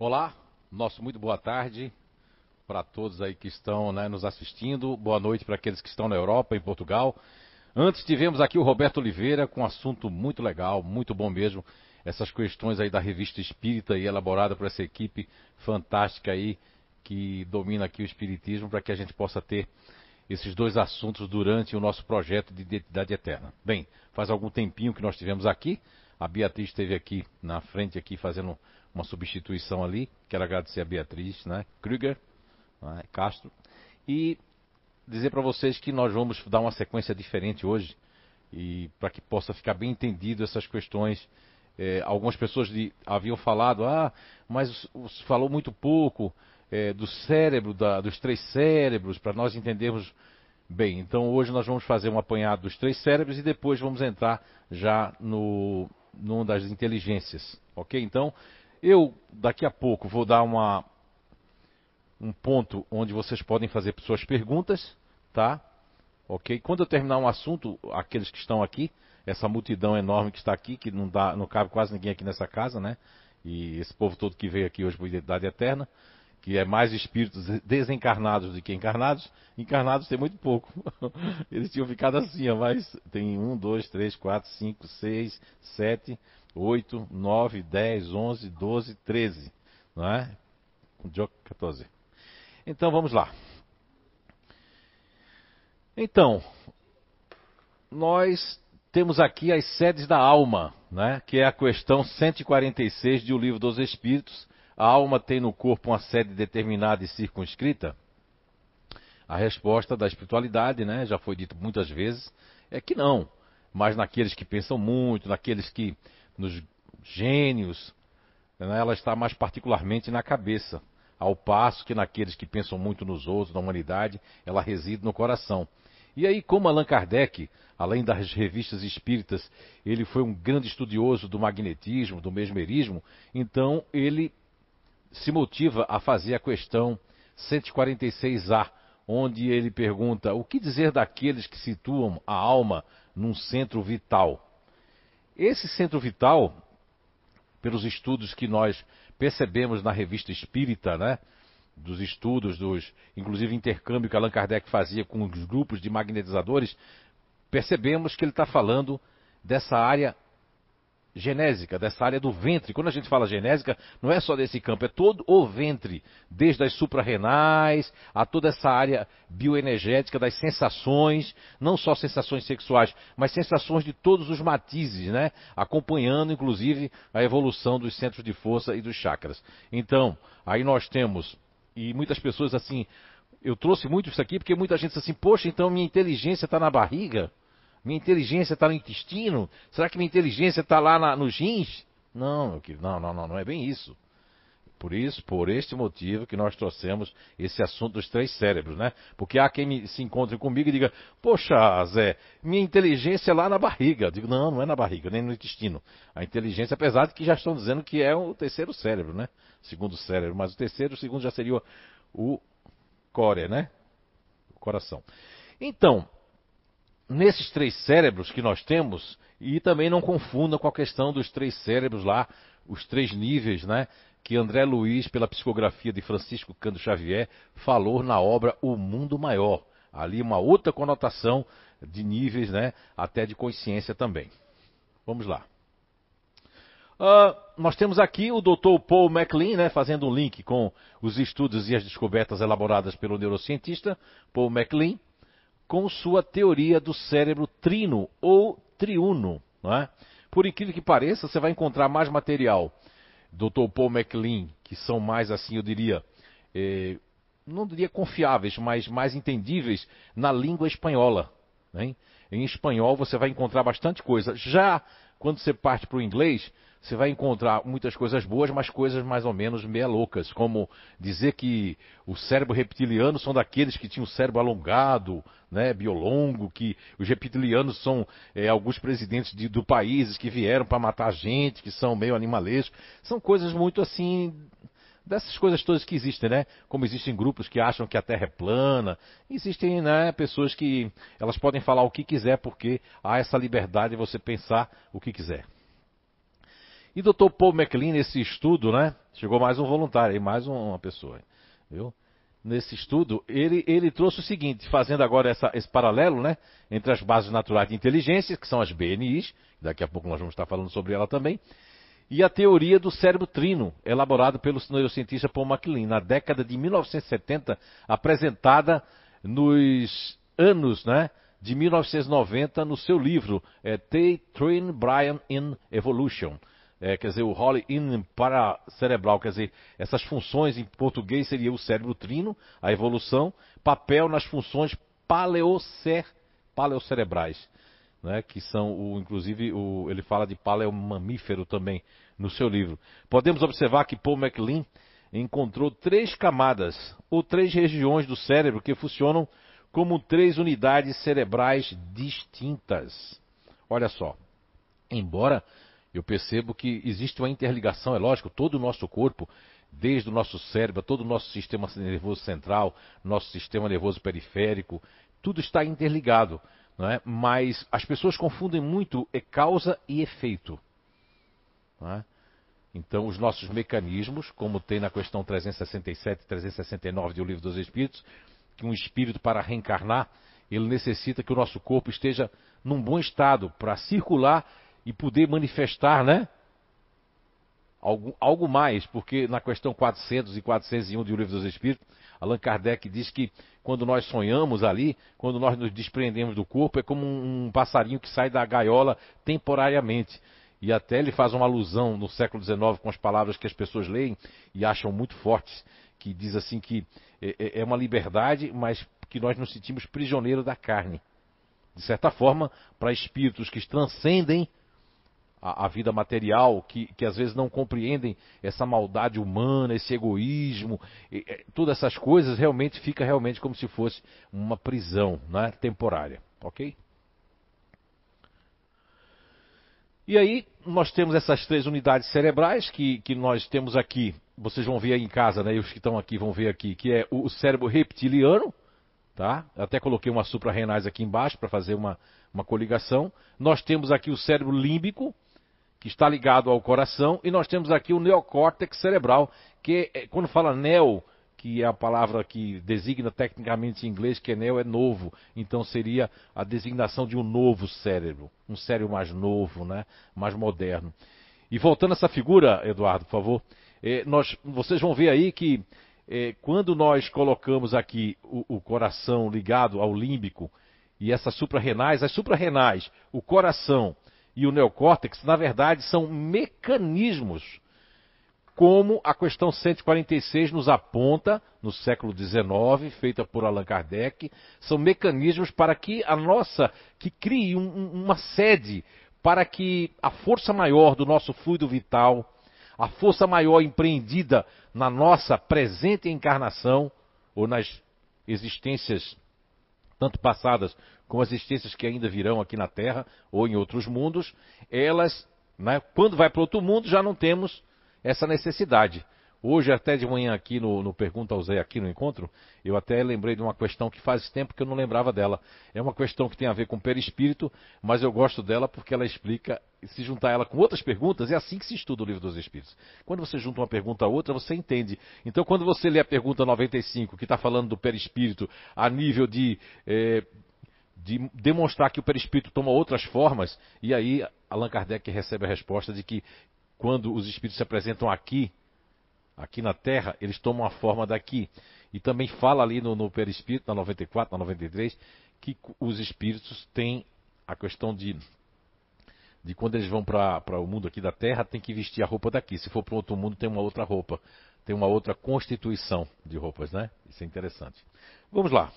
Olá, nosso muito boa tarde para todos aí que estão né, nos assistindo. Boa noite para aqueles que estão na Europa, em Portugal. Antes tivemos aqui o Roberto Oliveira com um assunto muito legal, muito bom mesmo. Essas questões aí da revista Espírita e elaborada por essa equipe fantástica aí que domina aqui o Espiritismo para que a gente possa ter esses dois assuntos durante o nosso projeto de identidade eterna. Bem, faz algum tempinho que nós tivemos aqui. A Beatriz esteve aqui na frente aqui fazendo uma substituição ali. Quero agradecer a Beatriz, né? Krüger, né? Castro. E dizer para vocês que nós vamos dar uma sequência diferente hoje e para que possa ficar bem entendido essas questões. É, algumas pessoas de, haviam falado, ah, mas falou muito pouco é, do cérebro, da, dos três cérebros, para nós entendermos bem. Então hoje nós vamos fazer um apanhado dos três cérebros e depois vamos entrar já no numa das inteligências, ok? Então eu daqui a pouco vou dar uma um ponto onde vocês podem fazer suas perguntas, tá? Ok? Quando eu terminar um assunto, aqueles que estão aqui, essa multidão enorme que está aqui, que não, dá, não cabe quase ninguém aqui nessa casa, né? E esse povo todo que veio aqui hoje por Identidade Eterna, que é mais espíritos desencarnados do que encarnados. Encarnados tem muito pouco. Eles tinham ficado assim, mas tem um, dois, três, quatro, cinco, seis, sete, oito, nove, dez, onze, doze, treze, não é? Jogo 14. Então vamos lá. Então, nós temos aqui as sedes da alma, né? que é a questão 146 de O Livro dos Espíritos, a alma tem no corpo uma sede determinada e circunscrita? A resposta da espiritualidade, né, já foi dito muitas vezes, é que não. Mas naqueles que pensam muito, naqueles que, nos gênios, né, ela está mais particularmente na cabeça. Ao passo que naqueles que pensam muito nos outros, na humanidade, ela reside no coração. E aí, como Allan Kardec, além das revistas espíritas, ele foi um grande estudioso do magnetismo, do mesmerismo, então ele se motiva a fazer a questão 146A, onde ele pergunta: o que dizer daqueles que situam a alma num centro vital? Esse centro vital, pelos estudos que nós percebemos na revista Espírita, né? Dos estudos, dos, inclusive intercâmbio que Allan Kardec fazia com os grupos de magnetizadores, percebemos que ele está falando dessa área genésica, dessa área do ventre. Quando a gente fala genésica, não é só desse campo, é todo o ventre, desde as suprarrenais a toda essa área bioenergética das sensações, não só sensações sexuais, mas sensações de todos os matizes, né? Acompanhando inclusive a evolução dos centros de força e dos chakras. Então, aí nós temos e muitas pessoas assim, eu trouxe muito isso aqui porque muita gente diz assim: "Poxa, então minha inteligência está na barriga?" Minha inteligência está no intestino? Será que minha inteligência está lá na, nos rins? Não, meu querido, não, não, não, não é bem isso. Por isso, por este motivo que nós trouxemos esse assunto dos três cérebros, né? Porque há quem me, se encontre comigo e diga, poxa, Zé, minha inteligência é lá na barriga. Eu digo, não, não é na barriga, nem no intestino. A inteligência, apesar de que já estão dizendo que é o terceiro cérebro, né? Segundo cérebro, mas o terceiro, o segundo já seria o core, né? O coração. Então, nesses três cérebros que nós temos, e também não confunda com a questão dos três cérebros lá, os três níveis, né? Que André Luiz, pela psicografia de Francisco Cândido Xavier, falou na obra O Mundo Maior. Ali uma outra conotação de níveis, né? Até de consciência também. Vamos lá. Uh, nós temos aqui o Dr. Paul MacLean, né, fazendo um link com os estudos e as descobertas elaboradas pelo neurocientista Paul MacLean com sua teoria do cérebro trino ou triuno. Não é? Por incrível que pareça, você vai encontrar mais material do Dr. Paul MacLean, que são mais assim, eu diria, eh, não diria confiáveis, mas mais entendíveis na língua espanhola. Né? Em espanhol você vai encontrar bastante coisa. Já quando você parte para o inglês, você vai encontrar muitas coisas boas, mas coisas mais ou menos meia loucas, como dizer que o cérebro reptiliano são daqueles que tinham o cérebro alongado, né, biolongo, que os reptilianos são é, alguns presidentes de, do países que vieram para matar gente, que são meio animalescos. São coisas muito assim dessas coisas todas que existem, né? Como existem grupos que acham que a Terra é plana, existem né, pessoas que elas podem falar o que quiser porque há essa liberdade de você pensar o que quiser. E Dr. Paul MacLean, nesse estudo, né? Chegou mais um voluntário aí, mais uma pessoa, viu? Nesse estudo, ele, ele trouxe o seguinte, fazendo agora essa, esse paralelo, né? Entre as bases naturais de inteligência, que são as BNIs, daqui a pouco nós vamos estar falando sobre ela também, e a teoria do cérebro trino, elaborada pelo neurocientista Paul MacLean, na década de 1970, apresentada nos anos, né? de 1990 no seu livro é, T. Train Brian in Evolution. É, quer dizer, o Holly in paracerebral, quer dizer, essas funções em português seria o cérebro trino, a evolução, papel nas funções paleocer, paleocerebrais, né, que são, o, inclusive, o, ele fala de paleomamífero também no seu livro. Podemos observar que Paul MacLean encontrou três camadas ou três regiões do cérebro que funcionam como três unidades cerebrais distintas. Olha só, embora eu percebo que existe uma interligação, é lógico, todo o nosso corpo, desde o nosso cérebro, todo o nosso sistema nervoso central, nosso sistema nervoso periférico, tudo está interligado. Não é? Mas as pessoas confundem muito é causa e efeito. É? Então, os nossos mecanismos, como tem na questão 367 e 369 do Livro dos Espíritos, que um espírito para reencarnar, ele necessita que o nosso corpo esteja num bom estado para circular e poder manifestar, né? Algo, algo mais, porque na questão 400 e 401 do Livro dos Espíritos, Allan Kardec diz que quando nós sonhamos ali, quando nós nos desprendemos do corpo, é como um, um passarinho que sai da gaiola temporariamente. E até ele faz uma alusão no século XIX com as palavras que as pessoas leem e acham muito fortes, que diz assim que é, é, é uma liberdade, mas que nós nos sentimos prisioneiros da carne. De certa forma, para espíritos que transcendem a, a vida material, que, que, às vezes não compreendem essa maldade humana, esse egoísmo, e, e, todas essas coisas, realmente fica realmente como se fosse uma prisão né, temporária. Ok? E aí, nós temos essas três unidades cerebrais que, que nós temos aqui vocês vão ver aí em casa, né? E os que estão aqui vão ver aqui, que é o cérebro reptiliano, tá? Até coloquei uma suprarrenais aqui embaixo para fazer uma, uma coligação. Nós temos aqui o cérebro límbico, que está ligado ao coração, e nós temos aqui o neocórtex cerebral, que é, quando fala neo, que é a palavra que designa tecnicamente em inglês, que é neo, é novo. Então seria a designação de um novo cérebro, um cérebro mais novo, né? mais moderno. E voltando a essa figura, Eduardo, por favor, é, nós, vocês vão ver aí que é, quando nós colocamos aqui o, o, coração ligado ao límbico e essas suprarrenais, as suprarrenais, o coração e o neocórtex, na verdade, são mecanismos, como a questão 146 nos aponta no século XIX, feita por Allan Kardec, são mecanismos para que a nossa, que crie um, uma sede para que a força maior do nosso fluido vital, a força maior empreendida na nossa presente encarnação, ou nas existências tanto passadas como as existências que ainda virão aqui na Terra ou em outros mundos, elas, né, quando vai para outro mundo, já não temos essa necessidade. Hoje, até de manhã, aqui no, no, Pergunta ao Zé, aqui no encontro, eu até lembrei de uma questão que faz tempo que eu não lembrava dela. É uma questão que tem a ver com perispírito, mas eu gosto dela porque ela explica, se juntar ela com outras perguntas, é assim que se estuda o livro dos Espíritos. Quando você junta uma pergunta a outra, você entende. Então, quando você lê a pergunta 95, que está falando do perispírito a nível de. É, de demonstrar que o perispírito toma outras formas, e aí Allan Kardec recebe a resposta de que quando os espíritos se apresentam aqui, aqui na Terra, eles tomam a forma daqui. E também fala ali no, no Perispírito, na 94, na 93, que os espíritos têm a questão de, de quando eles vão para o mundo aqui da Terra, tem que vestir a roupa daqui. Se for para outro mundo, tem uma outra roupa. Tem uma outra constituição de roupas, né? Isso é interessante. Vamos lá.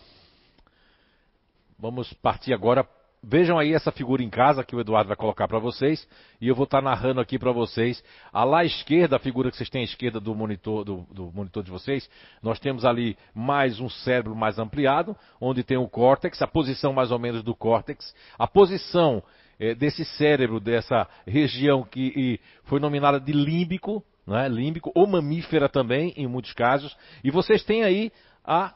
Vamos partir agora Vejam aí essa figura em casa que o Eduardo vai colocar para vocês. E eu vou estar tá narrando aqui para vocês. A lá esquerda, a figura que vocês têm à esquerda do monitor, do, do, monitor de vocês, nós temos ali mais um cérebro mais ampliado, onde tem o córtex, a posição mais ou menos do córtex, a posição é, desse cérebro, dessa região que foi nominada de límbico, né, límbico ou mamífera também, em muitos casos, e vocês têm aí a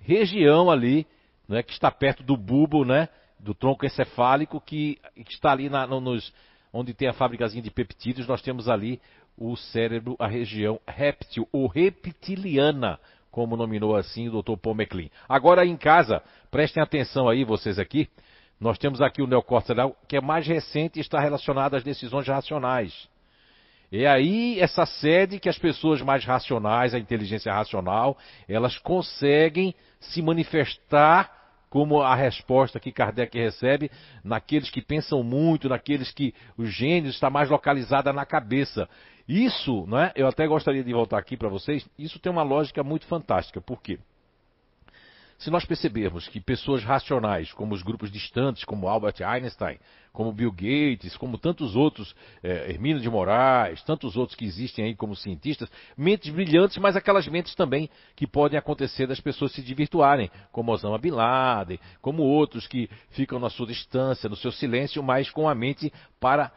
região ali, né, que está perto do bulbo, né, do tronco encefálico que, está ali na, no, nos, onde tem a fábricazinha de peptídeos, nós temos ali o cérebro, a região réptil ou reptiliana, como nominou assim o Dr. Paul MacLean. Agora em casa, prestem atenção aí vocês aqui, nós temos aqui o neocórtex que é mais recente e está relacionado às decisões racionais. É aí essa sede que as pessoas mais racionais, a inteligência racional, elas conseguem se manifestar como a resposta que Kardec recebe naqueles que pensam muito, naqueles que o gênio está mais localizada na cabeça. Isso, né? Eu até gostaria de voltar aqui para vocês. Isso tem uma lógica muito fantástica. Por quê? Se nós percebermos que pessoas racionais, como os grupos distantes, como Albert Einstein, como Bill Gates, como tantos outros, é, de Moraes, tantos outros que existem aí como cientistas, mentes brilhantes, mas aquelas mentes também que podem acontecer das pessoas se divirtuarem, como Osama Bin Laden, como outros que ficam na sua distância, no seu silêncio, mas com a mente para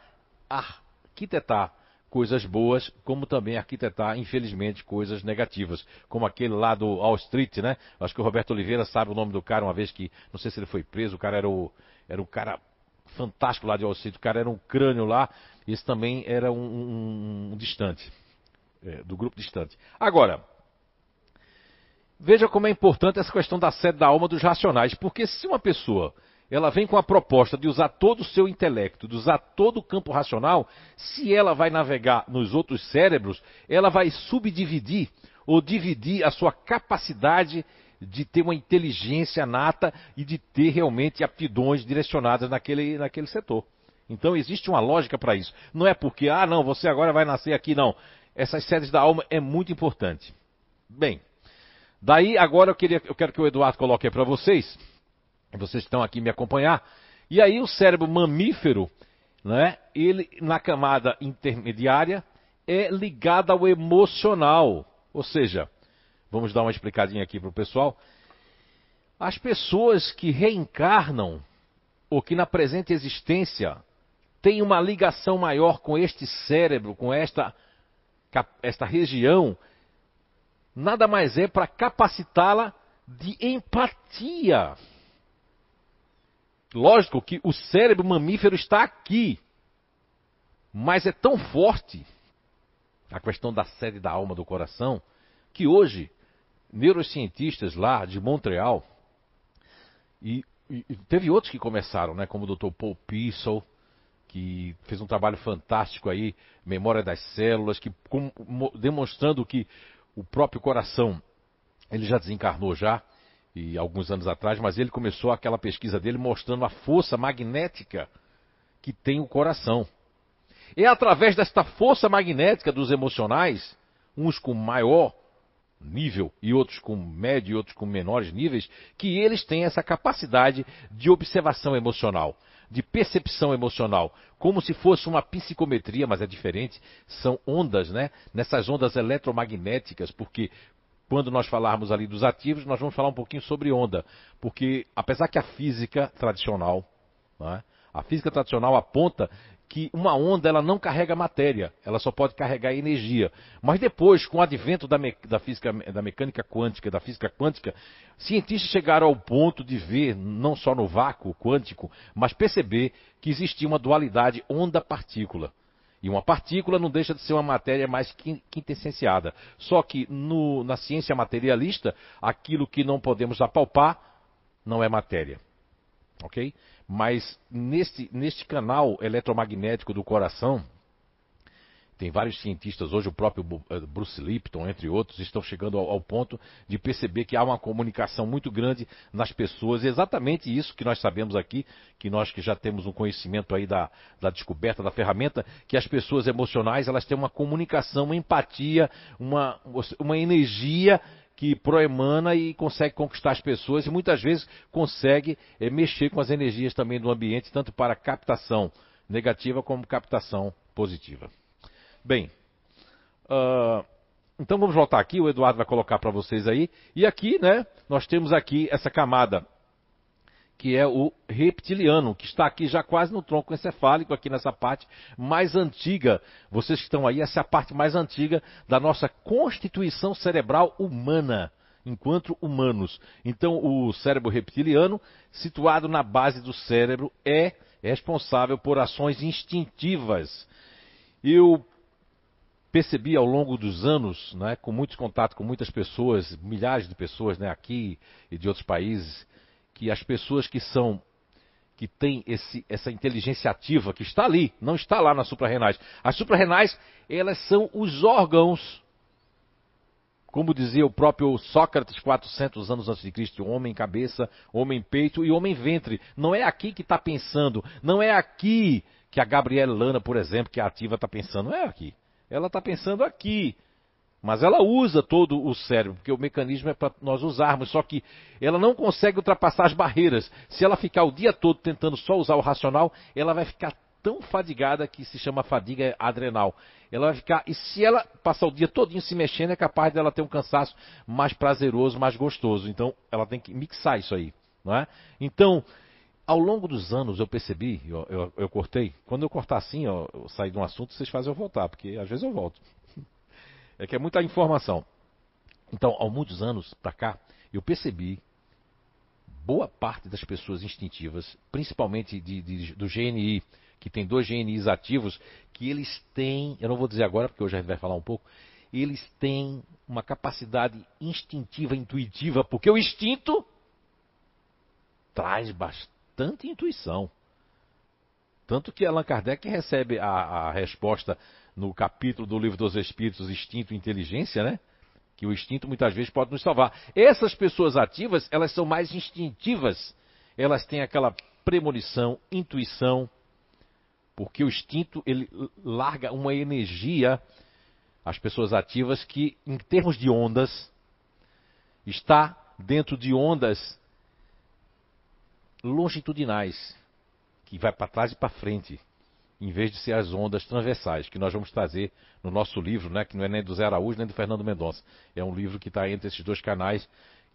arquitetar coisas boas, como também arquitetar, infelizmente, coisas negativas, como aquele lá do Wall Street, né? Acho que o Roberto Oliveira sabe o nome do cara, uma vez que, não sei se ele foi preso, o cara era o, era o cara fantástico lá de Wall Street, o cara era um crânio lá, esse também era um, um, um distante, é, do grupo distante. Agora, veja como é importante essa questão da sede da alma dos racionais, porque se uma pessoa ela vem com a proposta de usar todo o seu intelecto, de usar todo o campo racional, se ela vai navegar nos outros cérebros, ela vai subdividir ou dividir a sua capacidade de ter uma inteligência nata e de ter realmente aptidões direcionadas naquele, naquele setor. Então existe uma lógica para isso. Não é porque, ah, não, você agora vai nascer aqui, não. Essas séries da alma é muito importante. Bem, daí agora eu, queria, eu quero que o Eduardo coloque para vocês vocês estão aqui me acompanhar. E aí o cérebro mamífero, né, ele na camada intermediária é ligado ao emocional. Ou seja, vamos dar uma explicadinha aqui para o pessoal. As pessoas que reencarnam ou que na presente existência têm uma ligação maior com este cérebro, com esta, esta região, nada mais é para capacitá-la de empatia Lógico que o cérebro mamífero está aqui, mas é tão forte a questão da sede da alma do coração que hoje neurocientistas lá de Montreal e, e teve outros que começaram, né, como o Dr. Paul Pissel, que fez um trabalho fantástico aí, memória das células, que com, demonstrando que o próprio coração ele já desencarnou já, e alguns anos atrás, mas ele começou aquela pesquisa dele mostrando a força magnética que tem o coração. É através desta força magnética dos emocionais, uns com maior nível e outros com médio e outros com menores níveis, que eles têm essa capacidade de observação emocional, de percepção emocional, como se fosse uma psicometria, mas é diferente, são ondas, né? Nessas ondas eletromagnéticas, porque quando nós falarmos ali dos ativos, nós vamos falar um pouquinho sobre onda, porque apesar que a física tradicional, é? a física tradicional aponta que uma onda ela não carrega matéria, ela só pode carregar energia. Mas depois, com o advento da, me, da física, da mecânica quântica, da física quântica, cientistas chegaram ao ponto de ver, não só no vácuo quântico, mas perceber que existia uma dualidade onda-partícula. E uma partícula não deixa de ser uma matéria mais quintessenciada. Só que no, na ciência materialista, aquilo que não podemos apalpar não é matéria. Ok? Mas neste, neste canal eletromagnético do coração, tem vários cientistas hoje, o próprio eh, Bruce Lipton, entre outros, estão chegando ao, ao, ponto de perceber que há uma comunicação muito grande nas pessoas. exatamente isso que nós sabemos aqui, que nós que já temos um conhecimento aí da, da descoberta da ferramenta, que as pessoas emocionais elas têm uma comunicação, uma empatia, uma, uma energia que proemana e consegue conquistar as pessoas e muitas vezes consegue é, mexer com as energias também do ambiente, tanto para captação negativa como captação positiva. Bem, uh, então vamos voltar aqui, o Eduardo vai colocar para vocês aí. E aqui, né, nós temos aqui essa camada, que é o reptiliano, que está aqui já quase no tronco encefálico, aqui nessa parte mais antiga. Vocês que estão aí, essa é a parte mais antiga da nossa constituição cerebral humana enquanto humanos. Então, o cérebro reptiliano, situado na base do cérebro, é responsável por ações instintivas. Eu percebi ao longo dos anos, né, com muitos contatos com muitas pessoas, milhares de pessoas né, aqui e de outros países, que as pessoas que são que têm esse, essa inteligência ativa, que está ali, não está lá nas suprarrenais. As suprarrenais, elas são os órgãos como dizia o próprio Sócrates 400 anos antes de Cristo, homem cabeça, homem peito e homem ventre. Não é aqui que está pensando, não é aqui que a Gabriela Lana, por exemplo, que é ativa, está pensando, não é aqui. Ela está pensando aqui. Mas ela usa todo o cérebro, porque o mecanismo é para nós usarmos, só que ela não consegue ultrapassar as barreiras. Se ela ficar o dia todo tentando só usar o racional, ela vai ficar tão fadigada que se chama fadiga adrenal. Ela vai ficar, e se ela passar o dia todinho se mexendo, é capaz dela ter um cansaço mais prazeroso, mais gostoso. Então, ela tem que mixar isso aí, não é? Então, ao longo dos anos eu percebi, eu, eu, eu cortei, quando eu cortar assim, eu sair de um assunto, vocês fazem eu voltar, porque às vezes eu volto. É que é muita informação. Então, há muitos anos para cá, eu percebi boa parte das pessoas instintivas, principalmente de, de, do GNI, que tem dois GNIs ativos, que eles têm, eu não vou dizer agora, porque hoje a gente vai falar um pouco, eles têm uma capacidade instintiva, intuitiva, porque o instinto traz bastante intuição. Tanto que Allan Kardec recebe a, a resposta no capítulo do livro dos Espíritos, Instinto e Inteligência, né? Que o instinto muitas vezes pode nos salvar. Essas pessoas ativas, elas são mais instintivas. Elas têm aquela premonição, intuição, porque o instinto ele larga uma energia às pessoas ativas que, em termos de ondas, está dentro de ondas longitudinais, que vai para trás e para frente, em vez de ser as ondas transversais, que nós vamos trazer no nosso livro, né, que não é nem do Zé Araújo nem do Fernando Mendonça. É um livro que está entre esses dois canais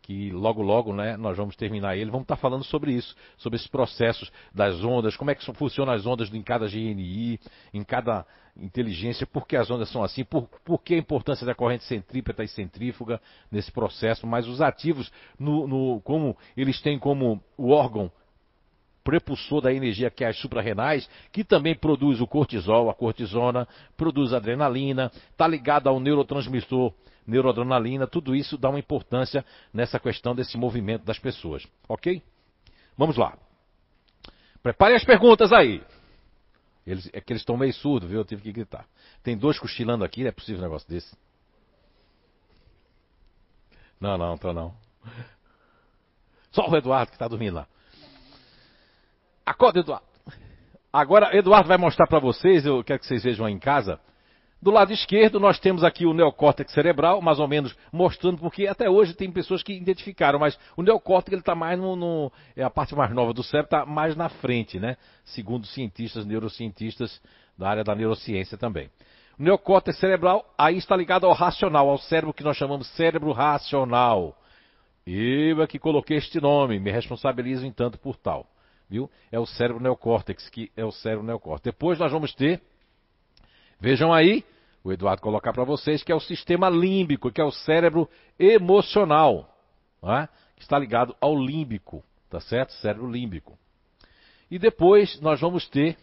que logo logo né, nós vamos terminar ele, vamos estar falando sobre isso, sobre esses processos das ondas, como é que funcionam as ondas em cada GNI, em cada inteligência, por que as ondas são assim, por, por que a importância da corrente centrípeta e centrífuga nesse processo, mas os ativos, no, no, como eles têm como o órgão prepulsor da energia que é as suprarrenais, que também produz o cortisol, a cortisona, produz adrenalina, está ligado ao neurotransmissor neuroadrenalina, tudo isso dá uma importância nessa questão desse movimento das pessoas. Ok? Vamos lá. Preparem as perguntas aí. Eles, é que eles estão meio surdos, viu? Eu tive que gritar. Tem dois cochilando aqui, não é possível um negócio desse. Não, não, tô não. Só o Eduardo que está dormindo lá. Acorda, Eduardo. Agora, Eduardo vai mostrar para vocês, eu quero que vocês vejam aí em casa, do lado esquerdo, nós temos aqui o neocórtex cerebral, mais ou menos mostrando, porque até hoje tem pessoas que identificaram, mas o neocórtex está mais no, no, É a parte mais nova do cérebro, está mais na frente, né? Segundo cientistas, neurocientistas da área da neurociência também. O neocórtex cerebral aí está ligado ao racional, ao cérebro que nós chamamos cérebro racional. Eu é que coloquei este nome, me responsabilizo em tanto por tal. Viu? É o cérebro neocórtex, que é o cérebro neocórtex. Depois nós vamos ter Vejam aí, o Eduardo colocar para vocês, que é o sistema límbico, que é o cérebro emocional, é? que está ligado ao límbico, tá certo? Cérebro límbico. E depois nós vamos ter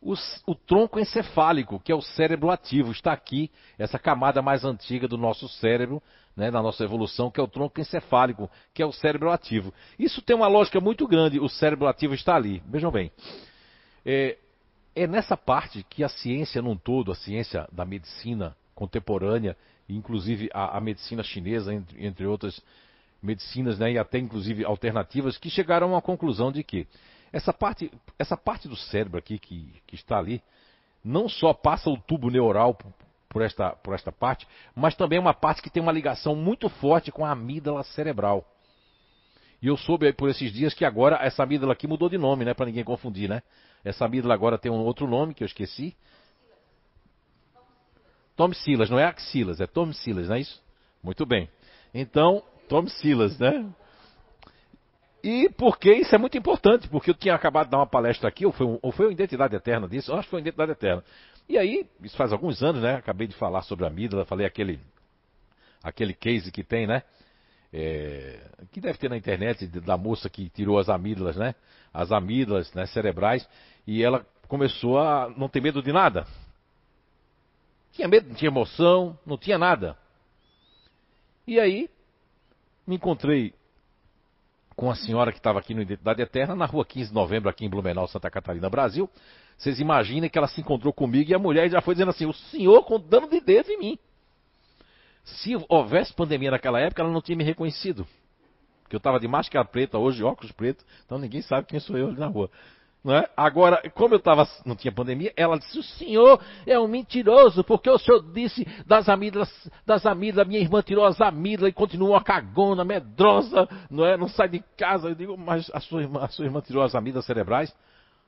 os, o tronco encefálico, que é o cérebro ativo. Está aqui, essa camada mais antiga do nosso cérebro, né, da nossa evolução, que é o tronco encefálico, que é o cérebro ativo. Isso tem uma lógica muito grande, o cérebro ativo está ali. Vejam bem. É, é nessa parte que a ciência num todo, a ciência da medicina contemporânea, inclusive a, a medicina chinesa, entre, entre, outras medicinas, né, e até inclusive alternativas, que chegaram uma conclusão de que essa parte, essa parte do cérebro aqui que, que está ali, não só passa o tubo neural por esta, por esta parte, mas também é uma parte que tem uma ligação muito forte com a amígdala cerebral. E eu soube por esses dias que agora essa amígdala aqui mudou de nome, né? Para ninguém confundir, né? Essa amígdala agora tem um outro nome que eu esqueci. Tom Silas, não é axilas, é Tom Silas, não é isso? Muito bem. Então, Tom Silas, né? E porque isso é muito importante, porque eu tinha acabado de dar uma palestra aqui, ou foi, um, ou foi uma Identidade Eterna disso, eu acho que foi uma Identidade Eterna. E aí, isso faz alguns anos, né? Acabei de falar sobre a amígdala, falei aquele, aquele case que tem, né? é, que deve ter na internet da moça que tirou as amígdalas, né? As amígdalas né, cerebrais e ela começou a não ter medo de nada. Tinha medo, não tinha emoção, não tinha nada. E aí me encontrei com a senhora que estava aqui no Identidade Eterna, na rua 15 de novembro, aqui em Blumenau, Santa Catarina, Brasil. Vocês imaginem que ela se encontrou comigo e a mulher já foi dizendo assim: o senhor dando de dedo em mim. Se houvesse pandemia naquela época, ela não tinha me reconhecido. Porque eu estava de máscara preta, hoje óculos preto, então ninguém sabe quem sou eu na rua. É? Agora, como eu tava, não tinha pandemia, ela disse: O senhor é um mentiroso, porque o senhor disse das amígdalas, das amígdalas, minha irmã tirou as amígdalas e continua uma cagona, medrosa, não é? Não sai de casa. Eu digo: Mas a sua irmã, a sua irmã tirou as amígdalas cerebrais?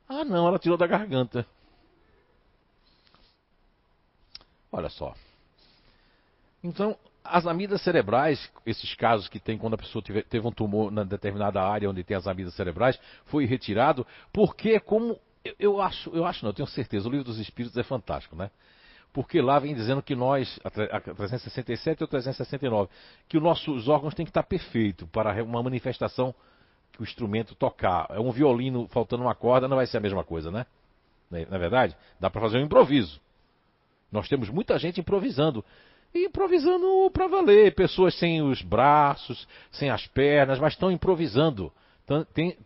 Ah, não, ela tirou da garganta. Olha só. Então, as amígdalas cerebrais, esses casos que tem quando a pessoa teve, teve, um tumor na determinada área onde tem as amígdalas cerebrais, foi retirado, porque como eu, eu acho, eu acho não, eu tenho certeza, o livro dos espíritos é fantástico, né? Porque lá vem dizendo que nós, a 367 ou 369, que os nossos órgãos têm que estar perfeitos para uma manifestação que o instrumento tocar. É um violino faltando uma corda, não vai ser a mesma coisa, né? Na é, é verdade? Dá para fazer um improviso. Nós temos muita gente improvisando e improvisando para valer. Pessoas sem os braços, sem as pernas, mas estão improvisando.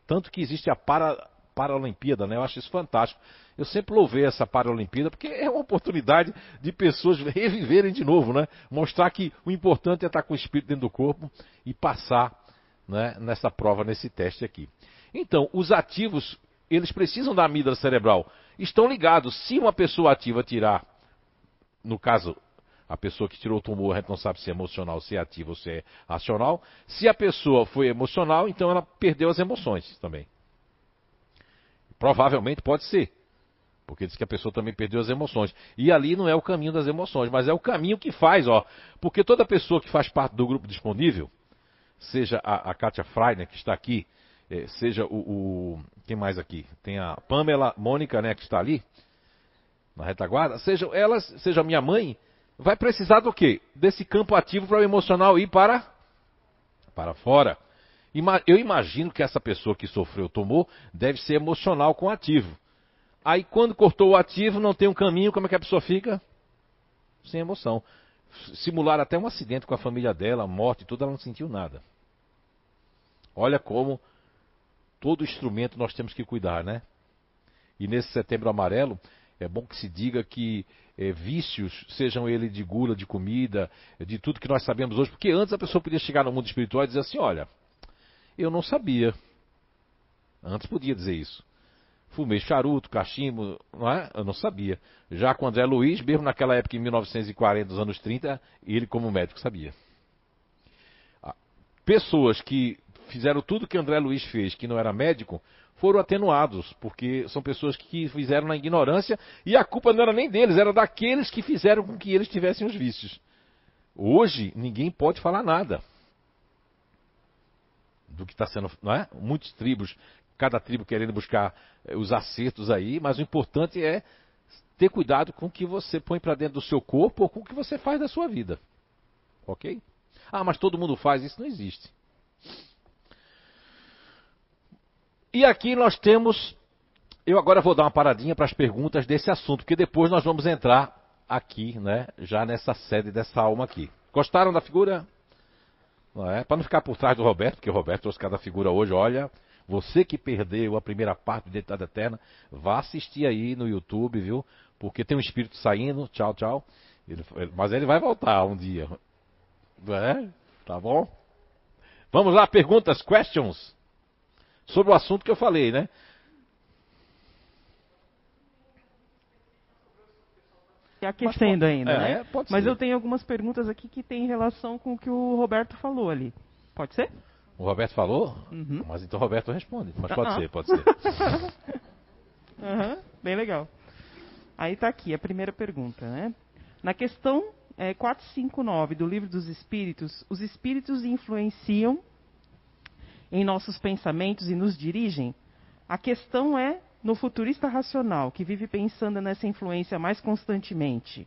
Tanto que existe a para, Paralimpíada, né? Eu acho isso fantástico. Eu sempre louvei essa Paralimpíada porque é uma oportunidade de pessoas reviverem de novo, né? Mostrar que o importante é estar com o espírito dentro do corpo e passar né, nessa prova, nesse teste aqui. Então, os ativos, eles precisam da amígdala cerebral. Estão ligados. Se uma pessoa ativa tirar, no caso, a pessoa que tirou o tumor, a gente não sabe se é emocional, se é ativo ou se é racional. Se a pessoa foi emocional, então ela perdeu as emoções também. Provavelmente pode ser. Porque diz que a pessoa também perdeu as emoções. E ali não é o caminho das emoções, mas é o caminho que faz, ó. Porque toda pessoa que faz parte do grupo disponível, seja a, a Kátia Freiner, que está aqui, eh, seja o, o, Quem mais aqui? Tem a Pamela Mônica, né, que está ali, na retaguarda, seja elas, seja minha mãe, vai precisar do quê? Desse campo ativo para o emocional ir para, para fora. Eu imagino que essa pessoa que sofreu tomou deve ser emocional com ativo. Aí quando cortou o ativo, não tem um caminho, como é que a pessoa fica? Sem emoção. Simular até um acidente com a família dela, morte e tudo, ela não sentiu nada. Olha como todo instrumento nós temos que cuidar, né? E nesse setembro amarelo, é bom que se diga que é, vícios, sejam ele de gula, de comida, de tudo que nós sabemos hoje, porque antes a pessoa podia chegar no mundo espiritual e dizer assim: olha, eu não sabia. Antes podia dizer isso. Fumei charuto, cachimbo, não é? Eu não sabia. Já com André Luiz, mesmo naquela época, em 1940, dos anos 30, ele, como médico, sabia. Ah, pessoas que fizeram tudo que André Luiz fez, que não era médico, foram atenuados, porque são pessoas que fizeram na ignorância e a culpa não era nem deles, era daqueles que fizeram com que eles tivessem os vícios. Hoje, ninguém pode falar nada do que está sendo, não é? Muitas tribos, cada tribo querendo buscar eh, os acertos aí, mas o importante é ter cuidado com o que você põe para dentro do seu corpo ou com o que você faz da sua vida. Ok? Ah, mas todo mundo faz, isso não existe. E aqui nós temos. Eu agora vou dar uma paradinha para as perguntas desse assunto, porque depois nós vamos entrar aqui, né? Já nessa sede dessa alma aqui. Gostaram da figura? Não é? Para não ficar por trás do Roberto, porque o Roberto trouxe cada figura hoje, olha. Você que perdeu a primeira parte do Identidade Eterna, vá assistir aí no YouTube, viu? Porque tem um espírito saindo, tchau, tchau. Ele, mas ele vai voltar um dia. É? Tá bom? Vamos lá, perguntas, questions? Sobre o assunto que eu falei, né? aquecendo ainda, é, né? É, Mas ser. eu tenho algumas perguntas aqui que tem relação com o que o Roberto falou ali. Pode ser? O Roberto falou? Uhum. Mas então o Roberto responde. Mas pode Ah. ser, pode ser. Aham, bem legal. Aí tá aqui a primeira pergunta, né? Na questão é, 459 do Livro dos Espíritos, os espíritos influenciam em nossos pensamentos e nos dirigem? A questão é no futurista racional, que vive pensando nessa influência mais constantemente.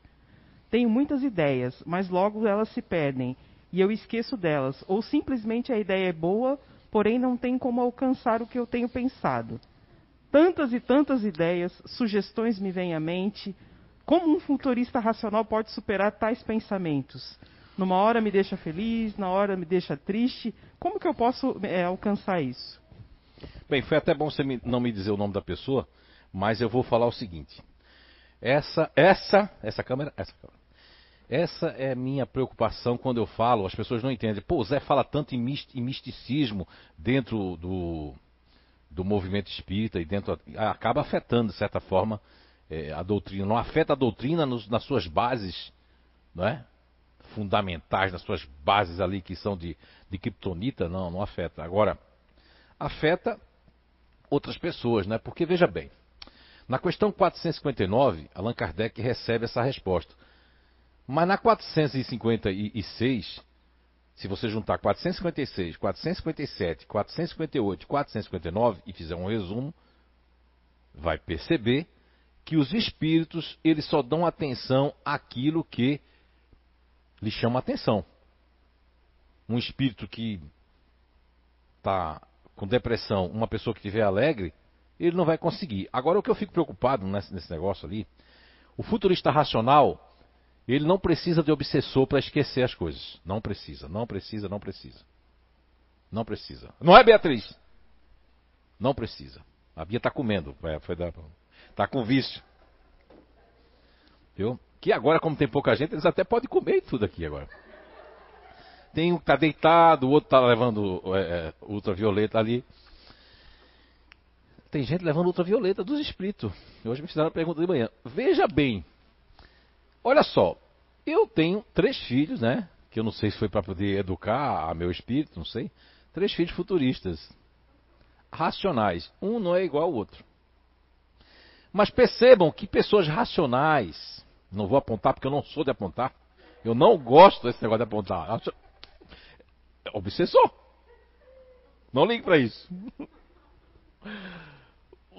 Tenho muitas ideias, mas logo elas se perdem. e eu esqueço delas, ou simplesmente a ideia é boa, porém não tem como alcançar o que eu tenho pensado. Tantas e tantas ideias, sugestões me vêm à mente. Como um futurista racional pode superar tais pensamentos? Numa hora me deixa feliz, na hora me deixa triste. Como que eu posso é, alcançar isso? Bem, foi até bom você não me dizer o nome da pessoa, mas eu vou falar o seguinte. Essa, essa, essa câmera, essa câmera. Essa é minha preocupação quando eu falo, as pessoas não entendem. Pô, o Zé fala tanto em misticismo dentro do, do movimento espírita e dentro acaba afetando de certa forma é, a doutrina. Não afeta a doutrina nos, nas suas bases, não é? Fundamentais, nas suas bases ali que são de, de kryptonita, não, não afeta. Agora, afeta outras pessoas, né? Porque veja bem, na questão 459, Allan Kardec recebe essa resposta. Mas na 456, se você juntar 456, 457, 458, 459 e fizer um resumo, vai perceber que os espíritos eles só dão atenção àquilo que lhe chama atenção. Um espírito que está com depressão, uma pessoa que estiver alegre, ele não vai conseguir. Agora, o que eu fico preocupado nesse, nesse negócio ali, o futurista racional, ele não precisa de obsessor para esquecer as coisas. Não precisa, não precisa, não precisa. Não precisa. Não é, Beatriz? Não precisa. A Bia está comendo. Está com vício. Viu? Que agora, como tem pouca gente, eles até podem comer tudo aqui agora. Tem um que está deitado, o outro está levando é, é, ultravioleta ali. Tem gente levando ultravioleta dos espíritos. Hoje me fizeram a pergunta de manhã. Veja bem, Olha só, eu tenho três filhos, né? Que eu não sei se foi para poder educar a meu espírito, não sei. Três filhos futuristas. Racionais. Um não é igual ao outro. Mas percebam que pessoas racionais, não vou apontar porque eu não sou de apontar. Eu não gosto desse negócio de apontar. Obsessor. Não ligue para isso.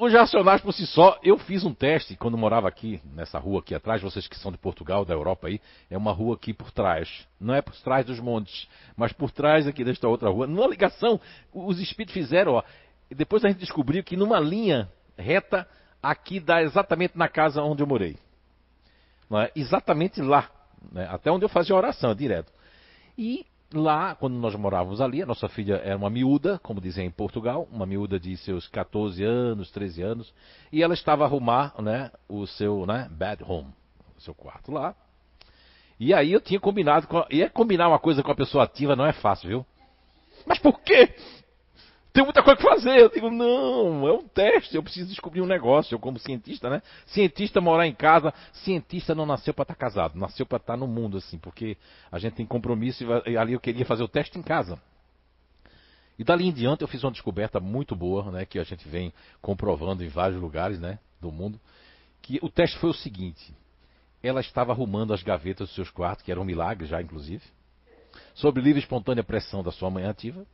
Os racionais por si só, eu fiz um teste quando morava aqui, nessa rua aqui atrás, vocês que são de Portugal, da Europa aí, é uma rua aqui por trás. Não é por trás dos montes, mas por trás aqui desta outra rua. Numa ligação, os espíritos fizeram, ó. E depois a gente descobriu que numa linha reta, aqui dá exatamente na casa onde eu morei. É? Exatamente lá. Né? Até onde eu fazia oração, direto. E lá, quando nós morávamos ali, a nossa filha era uma miúda, como dizem em Portugal, uma miúda de seus 14 anos, 13 anos, e ela estava a arrumar né, o seu né, bed home, o seu quarto lá. E aí eu tinha combinado, com, e é combinar uma coisa com a pessoa ativa não é fácil, viu? Mas por quê? Tem muita coisa que fazer. Eu digo, não, é um teste, eu preciso descobrir um negócio. Eu, como cientista, né? Cientista morar em casa, cientista não nasceu para estar tá casado, nasceu para estar tá no mundo, assim, porque a gente tem compromisso e ali eu queria fazer o teste em casa. E dali em diante eu fiz uma descoberta muito boa, né? Que a gente vem comprovando em vários lugares, né? Do mundo. Que o teste foi o seguinte: ela estava arrumando as gavetas dos seus quartos, que era um milagre já, inclusive, sob livre e espontânea pressão da sua mãe ativa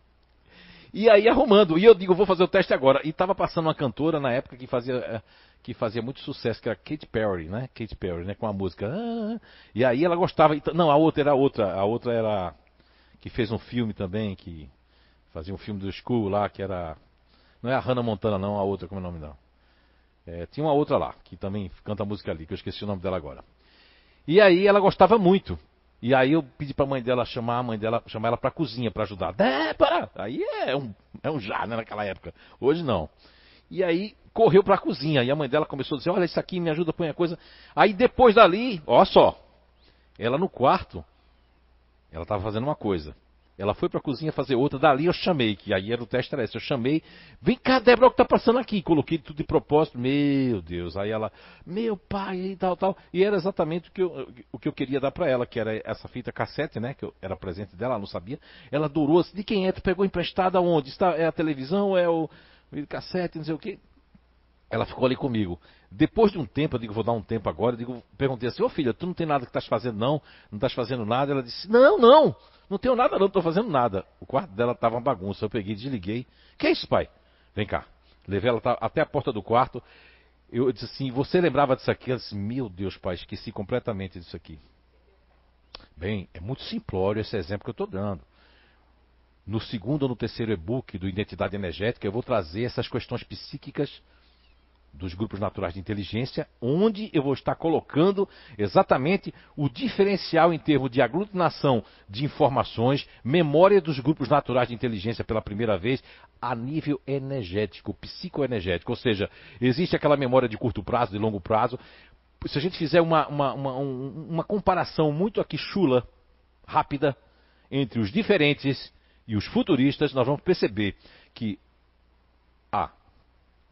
e aí arrumando. E eu digo, vou fazer o teste agora. E tava passando uma cantora na época que fazia, eh, que fazia muito sucesso, que era Katy Perry, né? Katy Perry, né? Com a música. Ah, e aí ela gostava. Não, a outra era outra. A outra era. Que fez um filme também, que fazia um filme do School lá, que era. Não é a Hannah Montana, não, a outra, como é o nome dela? É, tinha uma outra lá, que também canta música ali, que eu esqueci o nome dela agora. E aí ela gostava muito. E aí eu pedi pra mãe dela chamar a mãe dela, chamar ela pra cozinha para ajudar. Débora! Aí é um, é um já, né, naquela época. Hoje não. E aí correu pra cozinha. E a mãe dela começou a dizer, olha isso aqui, me ajuda, põe a coisa. Aí depois dali, ó só. Ela no quarto, ela estava fazendo uma coisa. Ela foi para a cozinha fazer outra, dali eu chamei, que aí era o teste era esse, eu chamei, vem cá, Débora, o que tá passando aqui? Coloquei tudo de propósito, meu Deus. Aí ela, meu pai, e tal, tal. E era exatamente o que eu, o que eu queria dar para ela, que era essa fita cassete, né, que eu, era presente dela, ela não sabia. Ela adorou, assim, de quem é? Tu pegou emprestada onde? Está, é a televisão, é o, o cassete, não sei o quê. Ela ficou ali comigo. Depois de um tempo, eu digo, vou dar um tempo agora, eu digo, perguntei assim, ô filha, tu não tem nada que estás fazendo não? Não estás fazendo nada? Ela disse, não, não. Não tenho nada, não, estou fazendo nada. O quarto dela estava uma bagunça. Eu peguei, desliguei. Que é isso, pai? Vem cá. Levei ela até a porta do quarto. Eu disse assim: Você lembrava disso aqui? Ela disse: Meu Deus, pai, esqueci completamente disso aqui. Bem, é muito simplório esse exemplo que eu estou dando. No segundo ou no terceiro e-book do Identidade Energética, eu vou trazer essas questões psíquicas dos grupos naturais de inteligência, onde eu vou estar colocando exatamente o diferencial em termos de aglutinação de informações, memória dos grupos naturais de inteligência pela primeira vez, a nível energético, psicoenergético. Ou seja, existe aquela memória de curto prazo, de longo prazo. Se a gente fizer uma, uma, uma, uma comparação muito aqui chula, rápida, entre os diferentes e os futuristas, nós vamos perceber que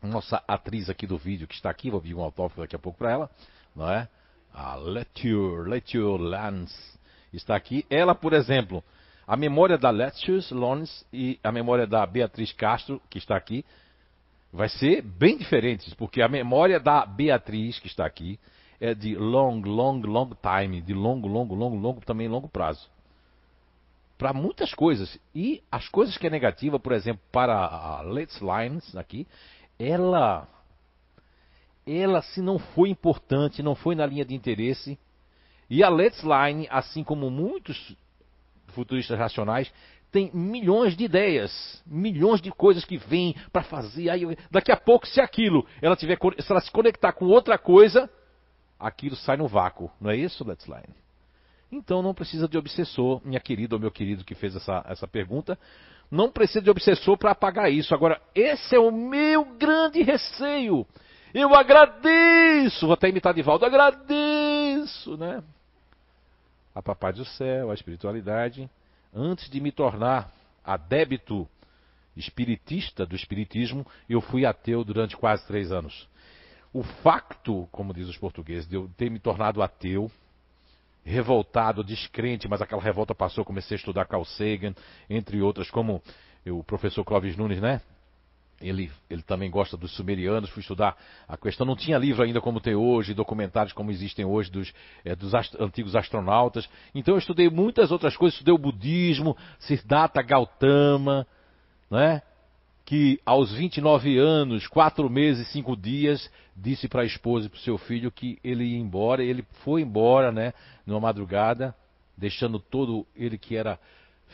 nossa atriz aqui do vídeo, que está aqui, vou vir um autógrafo daqui a pouco para ela, não é? A Letture, Letture Lance está aqui. Ela, por exemplo, a memória da Lettius Lance e a memória da Beatriz Castro, que está aqui, vai ser bem diferentes, porque a memória da Beatriz, que está aqui, é de long, long, long time, de longo, longo, longo, longo, também longo prazo. Para muitas coisas. E as coisas que é negativa, por exemplo, para a Let's Lines aqui, ela ela se não foi importante, não foi na linha de interesse, e a Let's Line, assim como muitos futuristas racionais, tem milhões de ideias, milhões de coisas que vêm para fazer. Aí, daqui a pouco, se aquilo, ela tiver, se ela se conectar com outra coisa, aquilo sai no vácuo. Não é isso, Let's Line? Então não precisa de obsessor, minha querida ou meu querido que fez essa, essa pergunta. Não precisa de obsessor para apagar isso. Agora, esse é o meu grande receio. Eu agradeço, vou até imitar de volta, agradeço, né? A Papai do Céu, a espiritualidade, antes de me tornar adébito espiritista do espiritismo, eu fui ateu durante quase três anos. O facto, como diz os portugueses, de eu ter me tornado ateu, revoltado, descrente, mas aquela revolta passou, comecei a estudar Carl Sagan, entre outras, como o professor Clóvis Nunes, né? Ele, ele também gosta dos sumerianos, fui estudar a questão. Não tinha livro ainda como tem hoje, documentários como existem hoje dos, é, dos ast antigos astronautas. Então eu estudei muitas outras coisas, estudei o budismo, Siddhartha Gautama, né? Que aos 29 anos, 4 meses e 5 dias, disse para a esposa e para o seu filho que ele ia embora. Ele foi embora, né, numa madrugada, deixando todo ele que era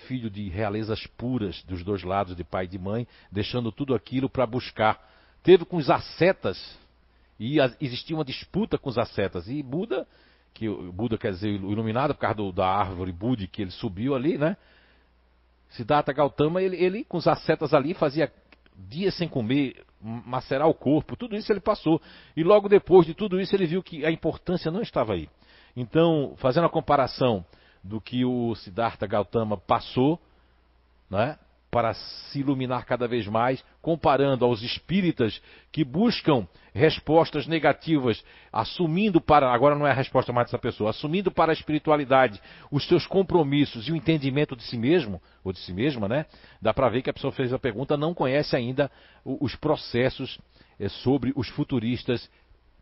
filho de realezas puras dos dois lados, de pai e de mãe, deixando tudo aquilo para buscar. Teve com os ascetas, e existia uma disputa com os ascetas. E Buda, que Buda quer dizer iluminado por causa do, da árvore Budi que ele subiu ali, né? Siddhartha Gautama, ele, ele com os ascetas ali fazia dias sem comer, macerar o corpo, tudo isso ele passou. E logo depois de tudo isso ele viu que a importância não estava aí. Então, fazendo a comparação do que o Siddhartha Gautama passou, né, para se iluminar cada vez mais, comparando aos espíritas que buscam respostas negativas, assumindo para, agora não é a resposta mais dessa pessoa, assumindo para a espiritualidade os seus compromissos e o entendimento de si mesmo, ou de si mesma, né? Dá para ver que a pessoa fez a pergunta não conhece ainda os processos eh, sobre os futuristas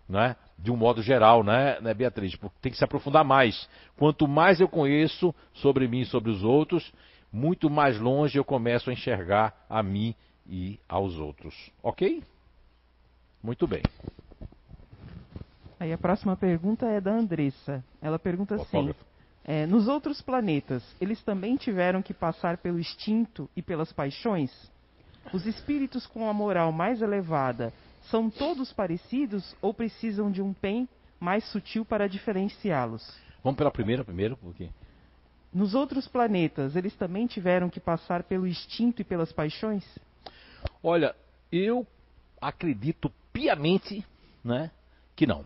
né? de um modo geral, né, né, Beatriz? Porque tem que se aprofundar mais. Quanto mais eu conheço sobre mim e sobre os outros, muito mais longe eu começo a enxergar a mim e aos outros. Ok? Muito bem. Aí a próxima pergunta é da Andressa. Ela pergunta assim: é, nos outros planetas, eles também tiveram que passar pelo instinto e pelas paixões? Os espíritos com a moral mais elevada são todos parecidos ou precisam de um pen mais sutil para diferenciá-los? Vamos pela primeira primeiro, porque nos outros planetas, eles também tiveram que passar pelo instinto e pelas paixões? Olha, eu acredito piamente né, que não.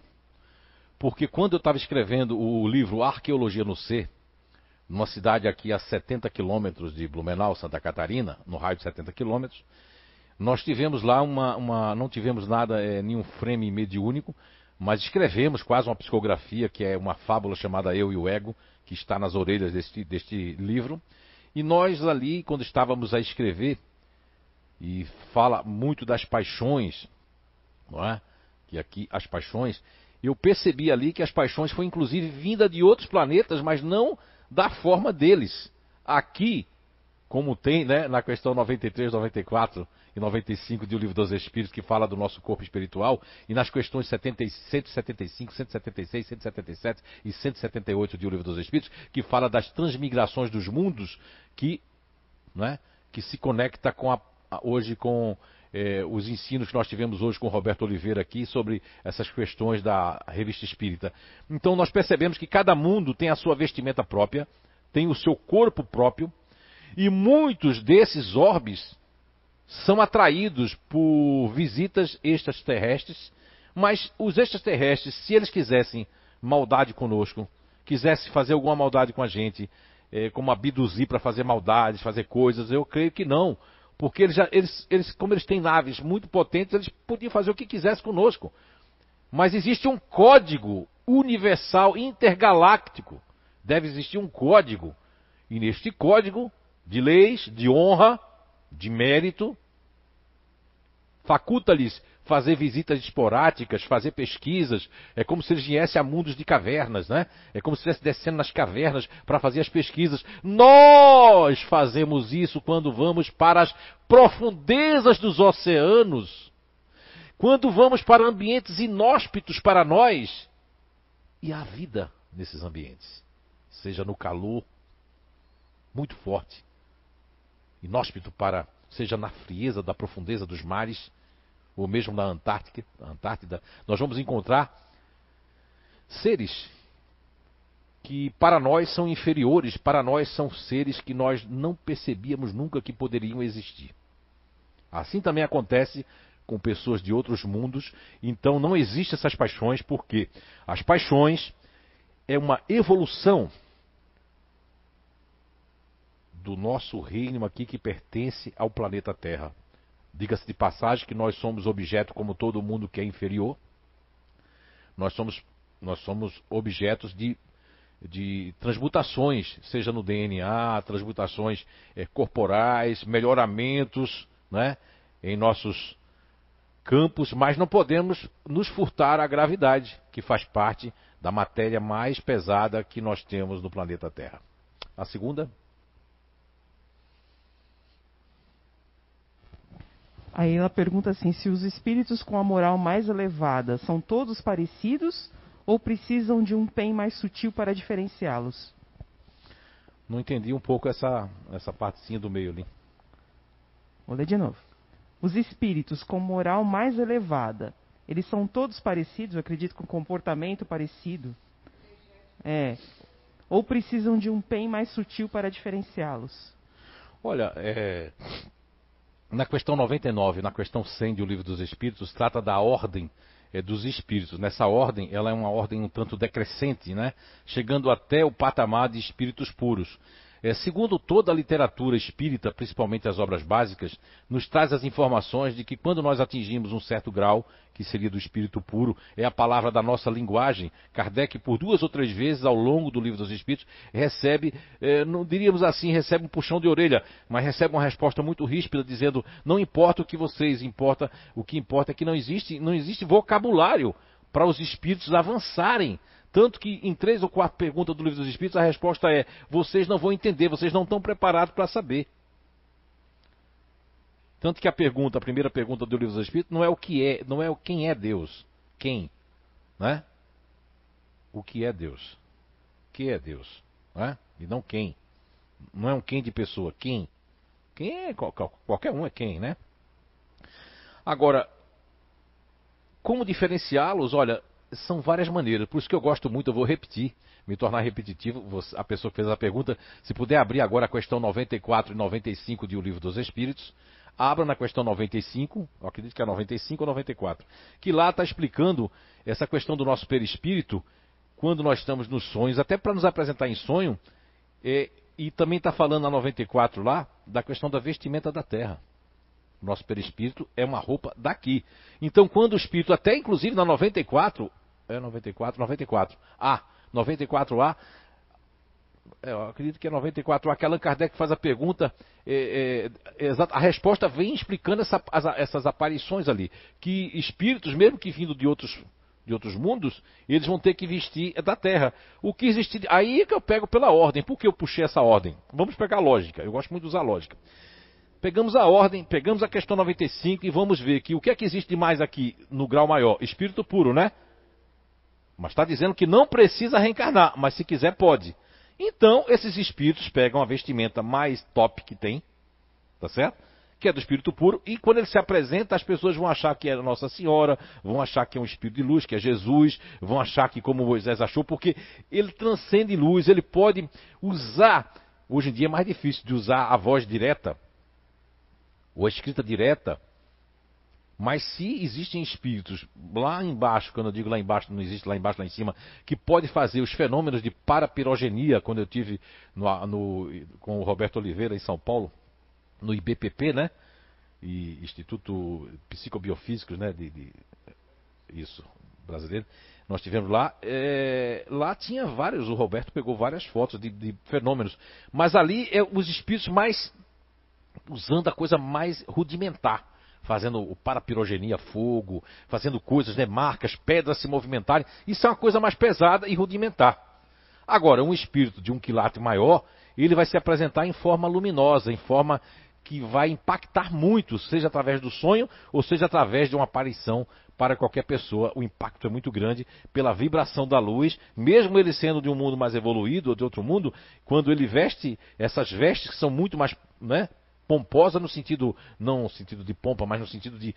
Porque quando eu estava escrevendo o livro Arqueologia no Ser, numa cidade aqui a 70 quilômetros de Blumenau, Santa Catarina, no raio de 70 quilômetros, nós tivemos lá uma, uma, não tivemos nada, é, nenhum frame mediúnico, mas escrevemos quase uma psicografia, que é uma fábula chamada Eu e o Ego, que está nas orelhas deste, deste livro. E nós ali, quando estávamos a escrever, e fala muito das paixões, não é? Que aqui as paixões, eu percebi ali que as paixões foi inclusive vinda de outros planetas, mas não da forma deles. Aqui, como tem né, na questão 93, 94 e 95 do Livro dos Espíritos, que fala do nosso corpo espiritual, e nas questões 70, 175, 176, 177 e 178 do Livro dos Espíritos, que fala das transmigrações dos mundos, que, né, que se conecta com a, hoje com eh, os ensinos que nós tivemos hoje com o Roberto Oliveira aqui sobre essas questões da revista espírita. Então nós percebemos que cada mundo tem a sua vestimenta própria, tem o seu corpo próprio, e muitos desses orbes são atraídos por visitas extraterrestres, mas os extraterrestres, se eles quisessem maldade conosco, quisessem fazer alguma maldade com a gente, é, como abduzir para fazer maldades, fazer coisas, eu creio que não. Porque eles, já, eles, eles, como eles têm naves muito potentes, eles podiam fazer o que quisessem conosco. Mas existe um código universal, intergaláctico. Deve existir um código. E neste código de leis, de honra, de mérito. Faculta-lhes fazer visitas esporádicas, fazer pesquisas. É como se eles viessem a mundos de cavernas, né? É como se estivesse descendo nas cavernas para fazer as pesquisas. Nós fazemos isso quando vamos para as profundezas dos oceanos. Quando vamos para ambientes inóspitos para nós. E há vida nesses ambientes. Seja no calor muito forte, inóspito para, seja na frieza da profundeza dos mares, ou mesmo na Antártica, Antártida, nós vamos encontrar seres que para nós são inferiores, para nós são seres que nós não percebíamos nunca que poderiam existir. Assim também acontece com pessoas de outros mundos, então não existem essas paixões, porque as paixões é uma evolução do nosso reino aqui que pertence ao planeta Terra. Diga-se de passagem que nós somos objeto como todo mundo que é inferior. Nós somos, nós somos objetos de, de transmutações, seja no DNA, transmutações é, corporais, melhoramentos né, em nossos campos, mas não podemos nos furtar a gravidade, que faz parte da matéria mais pesada que nós temos no planeta Terra. A segunda. Aí ela pergunta assim: se os espíritos com a moral mais elevada são todos parecidos ou precisam de um pen mais sutil para diferenciá-los? Não entendi um pouco essa, essa partezinha do meio ali. Vou ler de novo. Os espíritos com moral mais elevada, eles são todos parecidos, eu acredito com comportamento parecido. É. Ou precisam de um pen mais sutil para diferenciá-los? Olha, é, na questão 99, na questão 100 do Livro dos Espíritos, trata da ordem é, dos espíritos. Nessa ordem, ela é uma ordem um tanto decrescente, né? chegando até o patamar de espíritos puros. É, segundo toda a literatura espírita, principalmente as obras básicas, nos traz as informações de que quando nós atingimos um certo grau, que seria do espírito puro, é a palavra da nossa linguagem. Kardec, por duas ou três vezes ao longo do livro dos Espíritos, recebe, é, não diríamos assim, recebe um puxão de orelha, mas recebe uma resposta muito ríspida, dizendo: não importa o que vocês, importa, o que importa é que não existe, não existe vocabulário para os espíritos avançarem tanto que em três ou quatro perguntas do livro dos Espíritos a resposta é: vocês não vão entender, vocês não estão preparados para saber. Tanto que a pergunta, a primeira pergunta do livro dos Espíritos não é o que é, não é o quem é Deus, quem, né? O que é Deus? O que é Deus, né? E não quem. Não é um quem de pessoa, quem. Quem é qualquer um é quem, né? Agora, como diferenciá-los? Olha, são várias maneiras. Por isso que eu gosto muito, eu vou repetir, me tornar repetitivo. A pessoa que fez a pergunta, se puder abrir agora a questão 94 e 95 de O Livro dos Espíritos, abra na questão 95, eu acredito que é 95 ou 94, que lá está explicando essa questão do nosso perispírito, quando nós estamos nos sonhos, até para nos apresentar em sonho, é, e também está falando na 94 lá, da questão da vestimenta da terra. Nosso perispírito é uma roupa daqui. Então, quando o espírito, até inclusive na 94, é 94, 94. A, 94A. É, eu acredito que é 94A que Allan Kardec faz a pergunta. É, é, a resposta vem explicando essa, as, essas aparições ali. Que espíritos, mesmo que vindo de outros de outros mundos, eles vão ter que vestir da terra. O que existe. Aí é que eu pego pela ordem. Por que eu puxei essa ordem? Vamos pegar a lógica. Eu gosto muito de usar lógica. Pegamos a ordem, pegamos a questão 95 e vamos ver que o que é que existe mais aqui no grau maior? Espírito puro, né? Mas está dizendo que não precisa reencarnar, mas se quiser pode. Então, esses espíritos pegam a vestimenta mais top que tem, tá certo? Que é do espírito puro, e quando ele se apresenta, as pessoas vão achar que é Nossa Senhora, vão achar que é um espírito de luz, que é Jesus, vão achar que, como Moisés achou, porque ele transcende luz, ele pode usar. Hoje em dia é mais difícil de usar a voz direta, ou a escrita direta, mas se existem espíritos lá embaixo, quando eu digo lá embaixo, não existe lá embaixo, lá em cima, que pode fazer os fenômenos de parapirogenia, quando eu tive no, no, com o Roberto Oliveira em São Paulo, no IBPP, né? E Instituto Psicobiofísicos, né? De, de isso, brasileiro. Nós tivemos lá, é, lá tinha vários, o Roberto pegou várias fotos de, de fenômenos, mas ali é os espíritos mais usando a coisa mais rudimentar, fazendo o parapirogenia, fogo, fazendo coisas, né, marcas, pedras se movimentarem. Isso é uma coisa mais pesada e rudimentar. Agora, um espírito de um quilate maior, ele vai se apresentar em forma luminosa, em forma que vai impactar muito, seja através do sonho ou seja através de uma aparição para qualquer pessoa. O impacto é muito grande pela vibração da luz, mesmo ele sendo de um mundo mais evoluído ou de outro mundo, quando ele veste essas vestes que são muito mais né, pomposa no sentido, não no sentido de pompa, mas no sentido de,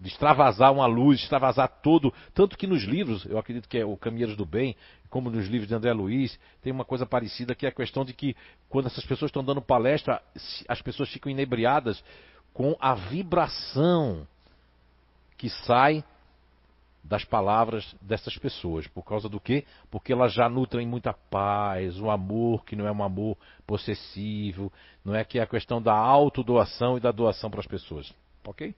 de extravasar uma luz, extravasar todo. Tanto que nos livros, eu acredito que é o Caminheiros do Bem, como nos livros de André Luiz, tem uma coisa parecida que é a questão de que quando essas pessoas estão dando palestra, as pessoas ficam inebriadas com a vibração que sai das palavras dessas pessoas. Por causa do quê? Porque elas já nutrem muita paz, um amor que não é um amor possessivo, não é que é a questão da autodoação e da doação para as pessoas. Ok?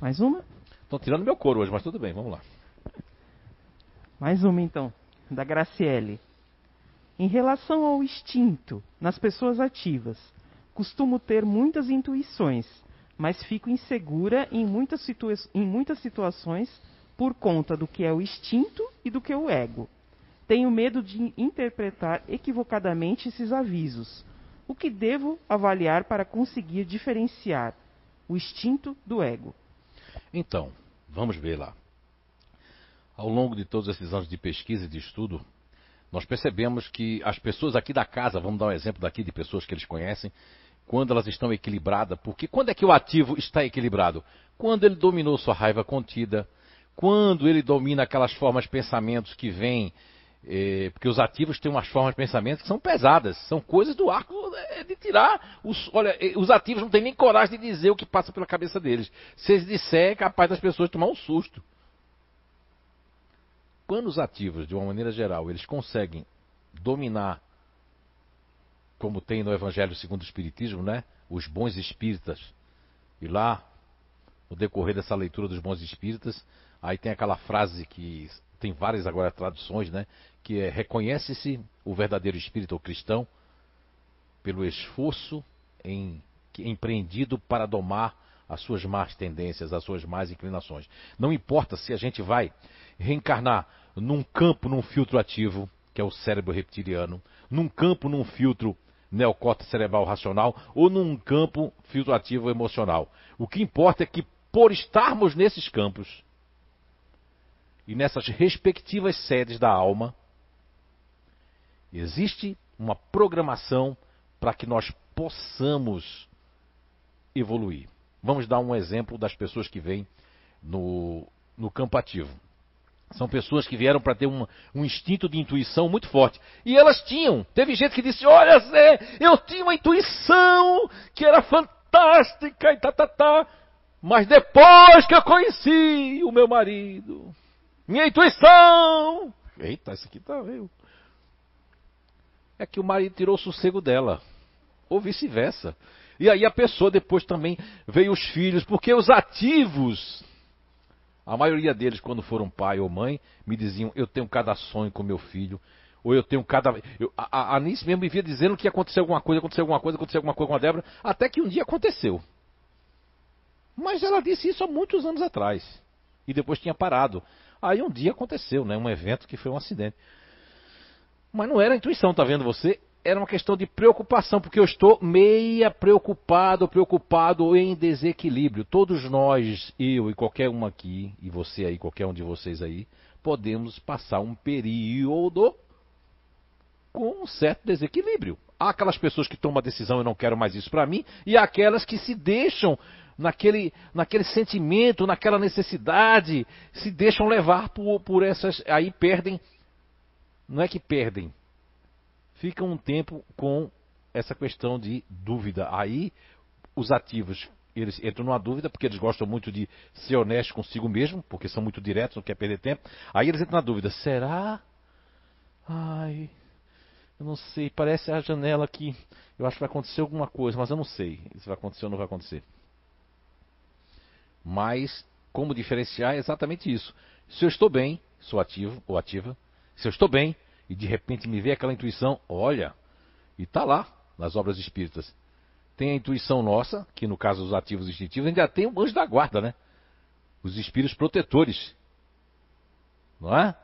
Mais uma? Estão tirando meu couro hoje, mas tudo bem, vamos lá. Mais uma então, da Graciele. Em relação ao instinto, nas pessoas ativas, costumo ter muitas intuições mas fico insegura em muitas, situa em muitas situações por conta do que é o instinto e do que é o ego. Tenho medo de interpretar equivocadamente esses avisos. O que devo avaliar para conseguir diferenciar o instinto do ego? Então, vamos ver lá. Ao longo de todos esses anos de pesquisa e de estudo, nós percebemos que as pessoas aqui da casa, vamos dar um exemplo daqui de pessoas que eles conhecem, quando elas estão equilibradas, porque quando é que o ativo está equilibrado? Quando ele dominou sua raiva contida, quando ele domina aquelas formas de pensamentos que vêm, eh, porque os ativos têm umas formas de pensamento que são pesadas, são coisas do arco é, de tirar. Os, olha, eh, os ativos não têm nem coragem de dizer o que passa pela cabeça deles. Se eles disserem, é capaz das pessoas tomar um susto. Quando os ativos, de uma maneira geral, eles conseguem dominar como tem no Evangelho segundo o Espiritismo, né? Os bons espíritas. E lá, no decorrer dessa leitura dos bons espíritas, aí tem aquela frase que tem várias agora traduções, né? Que é reconhece-se o verdadeiro espírito ou cristão pelo esforço em, empreendido para domar as suas más tendências, as suas más inclinações. Não importa se a gente vai reencarnar num campo, num filtro ativo, que é o cérebro reptiliano, num campo, num filtro neocórtex cerebral racional ou num campo filtrativo emocional. O que importa é que, por estarmos nesses campos e nessas respectivas sedes da alma, existe uma programação para que nós possamos evoluir. Vamos dar um exemplo das pessoas que vêm no, no campo ativo. São pessoas que vieram para ter um, instinto de intuição muito forte. E elas tinham. Teve gente que disse: Olha, Zé, eu tinha uma intuição que era fantástica e tá, tá, tá. Mas depois que eu conheci o meu marido, minha intuição. Eita, isso aqui tá veio. É que o marido tirou o sossego dela. Ou vice-versa. E aí a pessoa depois também veio os filhos, porque os ativos a maioria deles, quando foram pai ou mãe, me diziam: Eu tenho cada sonho com meu filho. Ou eu tenho cada. Eu, a, Anice mesmo me via dizendo que ia acontecer alguma coisa, acontecer alguma coisa, acontecer alguma coisa com a Débora, até que um dia aconteceu. Mas ela disse isso há muitos anos atrás. E depois tinha parado. Aí um dia aconteceu, né? Um evento que foi um acidente. Mas não era intuição, tá vendo você? Era uma questão de preocupação, porque eu estou meia preocupado, preocupado em desequilíbrio. Todos nós, eu e qualquer um aqui, e você aí, qualquer um de vocês aí, podemos passar um período com um certo desequilíbrio. Há aquelas pessoas que tomam a decisão, eu não quero mais isso para mim, e há aquelas que se deixam naquele, naquele sentimento, naquela necessidade, se deixam levar por, por essas. Aí perdem. Não é que perdem, ficam um tempo com essa questão de dúvida. Aí os ativos eles entram numa dúvida, porque eles gostam muito de ser honestos consigo mesmo, porque são muito diretos, não quer perder tempo. Aí eles entram na dúvida: será? Ai, eu não sei, parece a janela aqui. Eu acho que vai acontecer alguma coisa, mas eu não sei se vai acontecer ou não vai acontecer. Mas como diferenciar é exatamente isso. Se eu estou bem, sou ativo ou ativa. Se eu estou bem e de repente me vê aquela intuição, olha, e está lá nas obras espíritas. Tem a intuição nossa, que no caso dos ativos instintivos, ainda tem o anjo da guarda, né? Os espíritos protetores. Não é?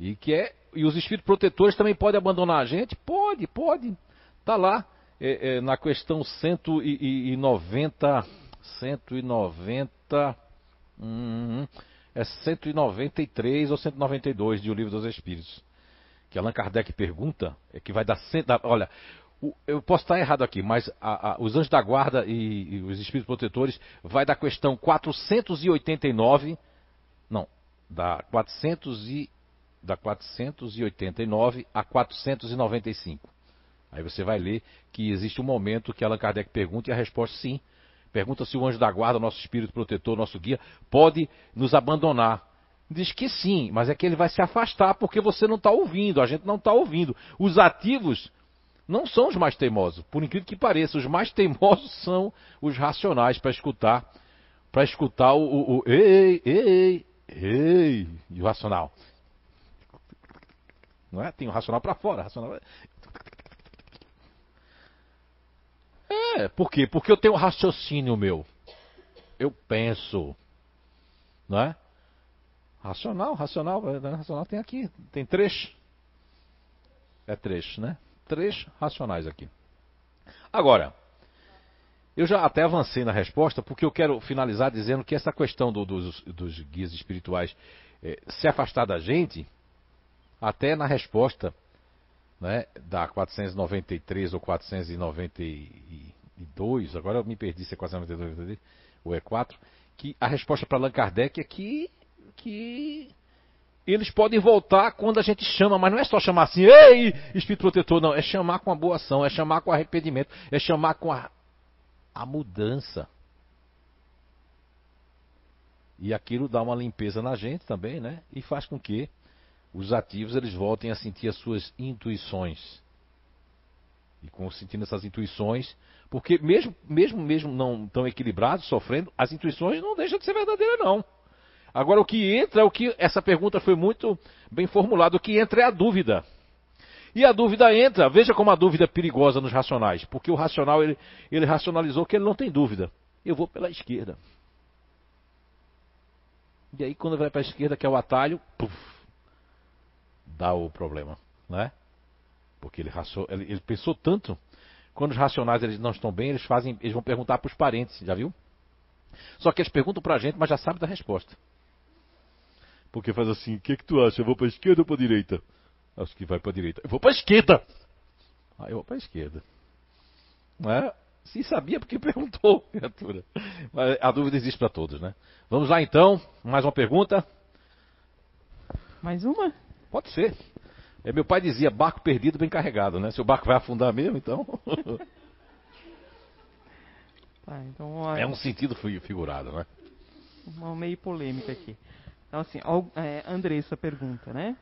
E que é e os espíritos protetores também podem abandonar a gente? Pode, pode. Está lá é, é, na questão 190. 190. Hum, é 193 ou 192 de O Livro dos Espíritos. Que Allan Kardec pergunta, é que vai dar. Olha, eu posso estar errado aqui, mas a, a, os anjos da guarda e, e, os espíritos protetores vai da questão 489, não, da 400 e da 489 a 495. Aí você vai ler que existe um momento que Allan Kardec pergunta e a resposta sim. Pergunta se o anjo da guarda, nosso espírito protetor, nosso guia, pode nos abandonar. Diz que sim, mas é que ele vai se afastar porque você não está ouvindo, a gente não está ouvindo. Os ativos não são os mais teimosos, por incrível que pareça. Os mais teimosos são os racionais para escutar, para escutar o, o, o ei, ei, ei, e o racional. Não é? Tem o racional para fora. Racional... É, por quê? Porque eu tenho raciocínio meu. Eu penso. Não é? Racional, racional, é, racional tem aqui, tem três. É três, né? Três racionais aqui. Agora, eu já até avancei na resposta, porque eu quero finalizar dizendo que essa questão do, dos, dos, guias espirituais é, se afastar da gente, até na resposta né, da 493 ou 492, agora eu me perdi se é 492 ou é 4, que a resposta para Allan Kardec é que, que eles podem voltar quando a gente chama, mas não é só chamar assim, ei, espírito protetor, não, é chamar com a boa ação, é chamar com arrependimento, é chamar com a, a mudança. E aquilo dá uma limpeza na gente também, né? E faz com que os ativos eles voltem a sentir as suas intuições. E com sentindo essas intuições, porque mesmo mesmo mesmo não tão equilibrados, sofrendo, as intuições não deixam de ser verdadeiras não. Agora o que entra o que essa pergunta foi muito bem formulada, o que entra é a dúvida. E a dúvida entra, veja como a dúvida é perigosa nos racionais, porque o racional ele, ele racionalizou que ele não tem dúvida. Eu vou pela esquerda. E aí quando vai para a esquerda, que é o atalho, puf, dá o problema, né? Porque ele, ele, ele pensou tanto. Quando os racionais eles não estão bem, eles fazem, eles vão perguntar para os parentes, já viu? Só que eles perguntam para a gente, mas já sabem da resposta. Porque faz assim, o que, que tu acha? Eu vou para a esquerda ou para a direita? Acho que vai para a direita. Eu vou para a esquerda! Ah, eu vou para a esquerda. Não é? Se sabia porque perguntou, criatura. Mas a dúvida existe para todos, né? Vamos lá então, mais uma pergunta. Mais uma? Pode ser. É, meu pai dizia barco perdido bem carregado, né? Se o barco vai afundar mesmo, então. tá, então é um sentido figurado, né? Uma meio polêmica aqui. Então, assim, é, Andressa pergunta, né?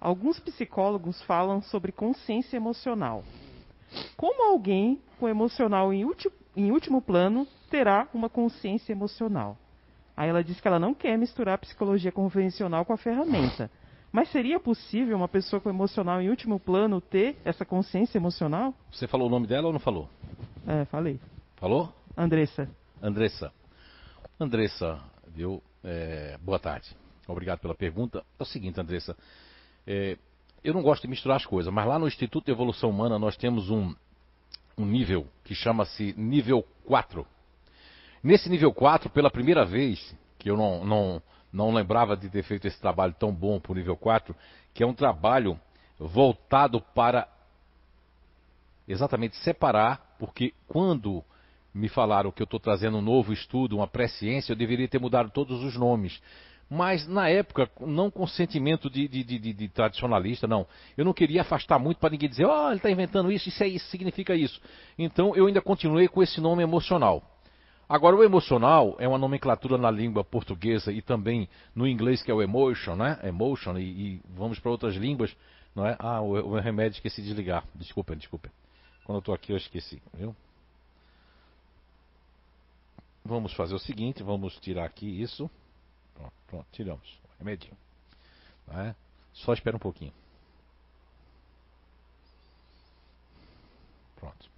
Alguns psicólogos falam sobre consciência emocional. Como alguém com emocional em, último, em último plano terá uma consciência emocional? Aí ela diz que ela não quer misturar a psicologia convencional com a ferramenta. Mas seria possível uma pessoa com emocional em último plano ter essa consciência emocional? Você falou o nome dela ou não falou? É, falei. Falou? Andressa. Andressa. Andressa, viu? É, boa tarde. Obrigado pela pergunta. É o seguinte, Andressa. É, eu não gosto de misturar as coisas, mas lá no Instituto de Evolução Humana nós temos um, um nível que chama-se nível 4. Nesse nível 4, pela primeira vez, que eu não, não, não lembrava de ter feito esse trabalho tão bom para o nível 4, que é um trabalho voltado para exatamente separar, porque quando me falaram que eu estou trazendo um novo estudo, uma pré-ciência, eu deveria ter mudado todos os nomes. Mas na época, não com sentimento de, de, de, de tradicionalista, não. Eu não queria afastar muito para ninguém dizer, ó, oh, ele está inventando isso, isso é isso, significa isso. Então eu ainda continuei com esse nome emocional. Agora, o emocional é uma nomenclatura na língua portuguesa e também no inglês, que é o emotion, né? Emotion, e, e vamos para outras línguas, não é? Ah, o, o remédio esqueci de desligar. Desculpa, desculpa. Quando eu estou aqui eu esqueci, viu? Vamos fazer o seguinte, vamos tirar aqui isso. Pronto, pronto tiramos. Remedinho. É? Só espera um pouquinho. Pronto.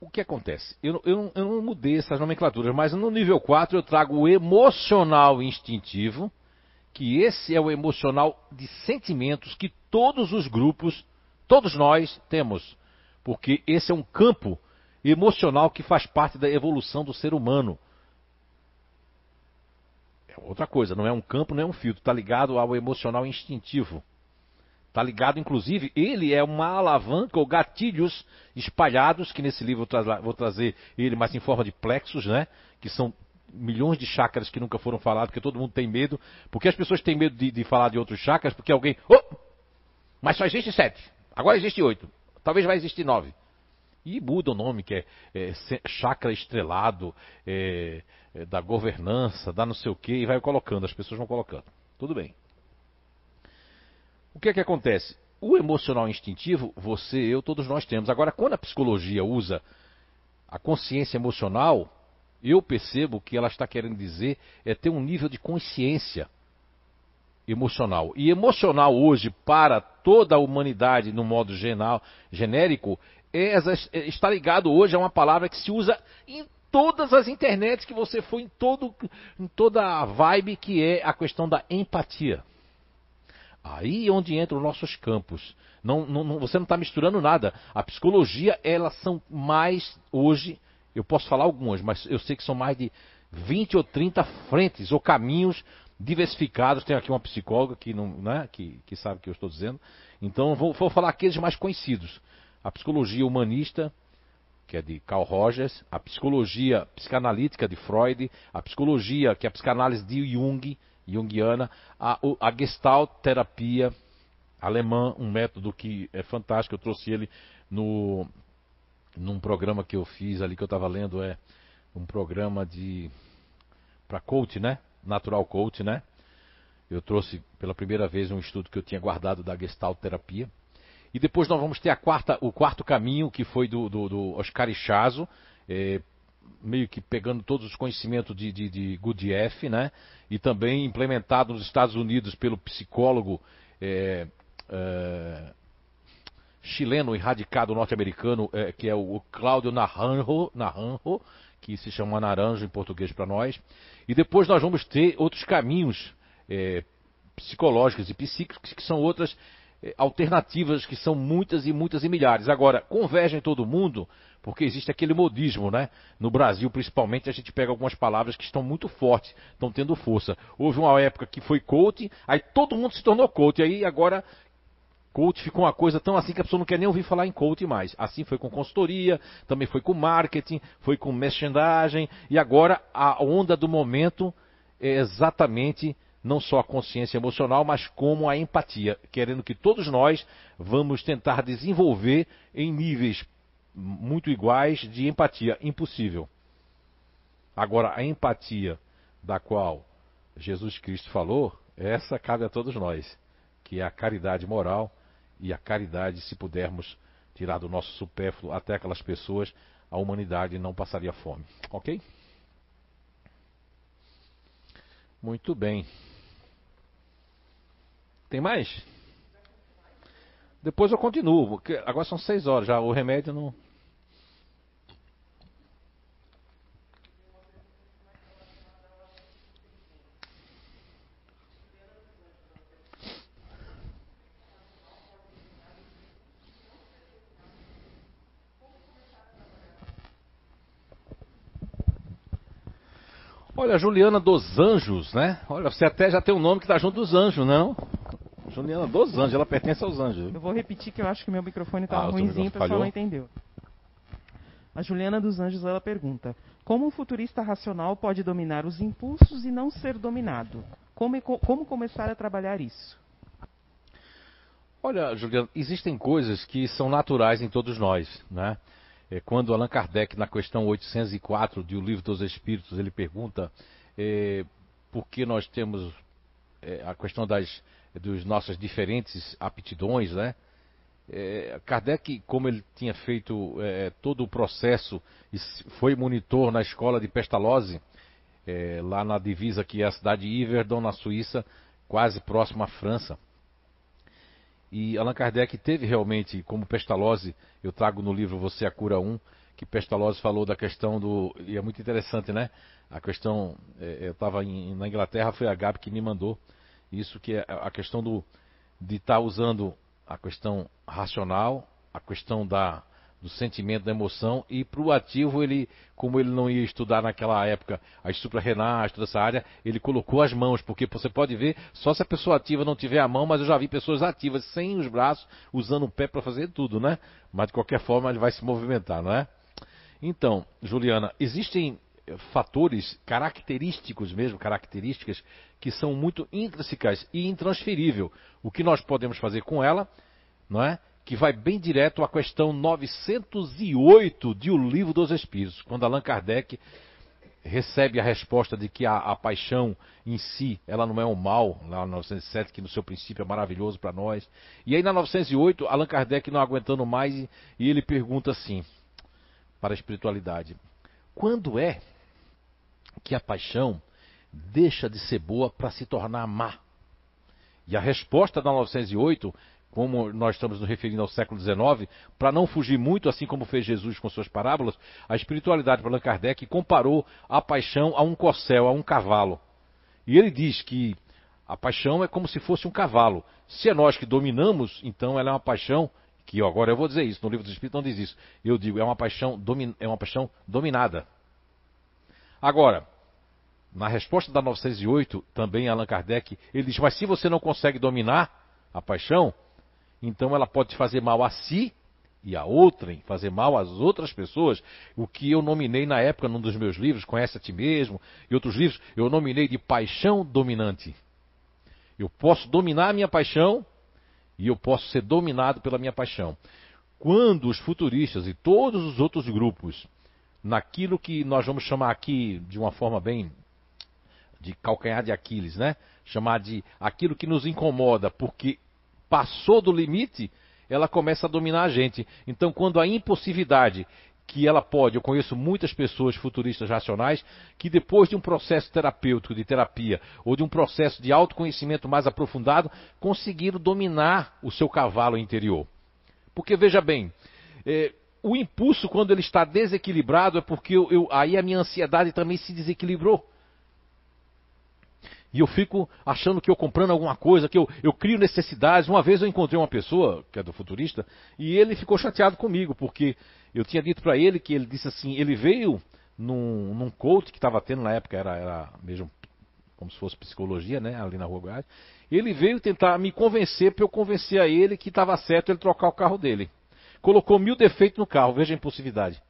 O que acontece? Eu, eu, eu não mudei essas nomenclaturas, mas no nível 4 eu trago o emocional instintivo, que esse é o emocional de sentimentos que todos os grupos Todos nós temos, porque esse é um campo emocional que faz parte da evolução do ser humano. É outra coisa, não é um campo, não é um filtro, está ligado ao emocional instintivo. Está ligado, inclusive, ele é uma alavanca ou gatilhos espalhados, que nesse livro eu vou trazer ele mais em forma de plexos, né? Que são milhões de chakras que nunca foram falados, porque todo mundo tem medo. Porque as pessoas têm medo de, de falar de outros chakras, porque alguém. Oh! Mas só existe sete. Agora existe oito. Talvez vai existir nove. E muda o nome, que é, é chakra estrelado, é, é, da governança, da não sei o que, e vai colocando, as pessoas vão colocando. Tudo bem. O que é que acontece? O emocional instintivo, você, eu, todos nós temos. Agora, quando a psicologia usa a consciência emocional, eu percebo que ela está querendo dizer é ter um nível de consciência emocional. E emocional hoje, para toda a humanidade, no modo genal, genérico, é, é, está ligado hoje a uma palavra que se usa em todas as internets que você for, em, todo, em toda a vibe, que é a questão da empatia. Aí é onde entram os nossos campos. Não, não, você não está misturando nada. A psicologia, elas são mais, hoje, eu posso falar algumas, mas eu sei que são mais de 20 ou 30 frentes ou caminhos diversificados. Tem aqui uma psicóloga que, não, né, que, que sabe o que eu estou dizendo. Então vou, vou falar aqueles mais conhecidos. A psicologia humanista, que é de Carl Rogers, a psicologia psicanalítica de Freud, a psicologia, que é a psicanálise de Jung, Jungiana, a, a Gestalt terapia alemã, um método que é fantástico, eu trouxe ele no num programa que eu fiz ali que eu estava lendo, é um programa de para coach, né? Natural Coach, né? Eu trouxe pela primeira vez um estudo que eu tinha guardado da Gestalt terapia. E depois nós vamos ter a quarta, o quarto caminho, que foi do, do, do Oscar Ichazo, é, meio que pegando todos os conhecimentos de, de, de né? E também implementado nos Estados Unidos pelo psicólogo é, é, chileno e radicado norte-americano, é, que é o Cláudio Naranjo, Naranjo, que se chama Naranjo em português para nós. E depois nós vamos ter outros caminhos é, psicológicos e psíquicos, que são outras é, alternativas, que são muitas e muitas e milhares. Agora, convergem todo mundo, porque existe aquele modismo, né? No Brasil, principalmente, a gente pega algumas palavras que estão muito fortes, estão tendo força. Houve uma época que foi coach, aí todo mundo se tornou coach, aí agora Coach ficou uma coisa tão assim que a pessoa não quer nem ouvir falar em coach mais. Assim foi com consultoria, também foi com marketing, foi com merchandising e agora a onda do momento é exatamente não só a consciência emocional, mas como a empatia, querendo que todos nós vamos tentar desenvolver em níveis muito iguais de empatia. Impossível. Agora, a empatia da qual Jesus Cristo falou, essa cabe a todos nós, que é a caridade moral e a caridade, se pudermos tirar do nosso supérfluo até aquelas pessoas, a humanidade não passaria fome. Ok? Muito bem. Tem mais? Depois eu continuo, agora são seis horas já, o remédio não. Olha, Juliana dos Anjos, né? Olha, você até já tem um nome que está junto dos anjos, não? Juliana dos Anjos, ela pertence aos anjos. Eu vou repetir que eu acho que meu microfone tá ah, ruimzinho, o pessoal não entendeu. A Juliana dos Anjos ela pergunta: Como um futurista racional pode dominar os impulsos e não ser dominado? Como, como começar a trabalhar isso? Olha, Juliana, existem coisas que são naturais em todos nós, né? É, quando Allan Kardec, na questão 804 do Livro dos Espíritos, ele pergunta é, por que nós temos é, a questão das dos nossas diferentes aptidões, né? É, Kardec, como ele tinha feito é, todo o processo e foi monitor na escola de Pestalozzi, é, lá na divisa que é a cidade de Yverdon, na Suíça, quase próximo à França. E Allan Kardec teve realmente, como Pestalozzi, eu trago no livro Você a Cura 1, que Pestalozzi falou da questão do. E é muito interessante, né? A questão. É, eu estava na Inglaterra, foi a Gabi que me mandou. Isso que é a questão do, de estar tá usando a questão racional, a questão da, do sentimento, da emoção, e para o ativo, ele, como ele não ia estudar naquela época as suprarrenais, toda essa área, ele colocou as mãos, porque você pode ver, só se a pessoa ativa não tiver a mão, mas eu já vi pessoas ativas sem os braços, usando o pé para fazer tudo, né? Mas de qualquer forma ele vai se movimentar, não é? Então, Juliana, existem fatores característicos mesmo, características que são muito intrínsecas e intransferível. O que nós podemos fazer com ela, não é? Que vai bem direto à questão 908 de O Livro dos Espíritos, quando Allan Kardec recebe a resposta de que a, a, paixão em si, ela não é um mal, lá na 907, que no seu princípio é maravilhoso para nós. E aí na 908, Allan Kardec não aguentando mais e, e ele pergunta assim, para a espiritualidade, quando é que a paixão deixa de ser boa para se tornar má. E a resposta da 908, como nós estamos nos referindo ao século XIX, para não fugir muito, assim como fez Jesus com suas parábolas, a espiritualidade para Allan Kardec comparou a paixão a um corcel, a um cavalo. E ele diz que a paixão é como se fosse um cavalo. Se é nós que dominamos, então ela é uma paixão que agora eu vou dizer isso, no livro dos Espíritos não diz isso. Eu digo, é uma paixão, é uma paixão dominada. Agora, na resposta da 908, também Allan Kardec, ele diz: Mas se você não consegue dominar a paixão, então ela pode fazer mal a si e a outrem, fazer mal às outras pessoas. O que eu nominei na época num dos meus livros, Conhece a Ti Mesmo, e outros livros, eu nominei de paixão dominante. Eu posso dominar a minha paixão e eu posso ser dominado pela minha paixão. Quando os futuristas e todos os outros grupos naquilo que nós vamos chamar aqui de uma forma bem de calcanhar de Aquiles, né? Chamar de aquilo que nos incomoda, porque passou do limite, ela começa a dominar a gente. Então, quando a impossibilidade que ela pode, eu conheço muitas pessoas futuristas racionais que depois de um processo terapêutico, de terapia, ou de um processo de autoconhecimento mais aprofundado, conseguiram dominar o seu cavalo interior. Porque veja bem, é, o impulso, quando ele está desequilibrado, é porque eu, eu, aí a minha ansiedade também se desequilibrou. E eu fico achando que eu comprando alguma coisa, que eu, eu crio necessidades. Uma vez eu encontrei uma pessoa, que é do futurista, e ele ficou chateado comigo, porque eu tinha dito para ele que ele disse assim, ele veio num, num coach que estava tendo na época, era, era mesmo como se fosse psicologia, né, ali na Rua Goiás. Ele veio tentar me convencer para eu convencer a ele que estava certo ele trocar o carro dele colocou mil defeitos no carro, veja a impulsividade.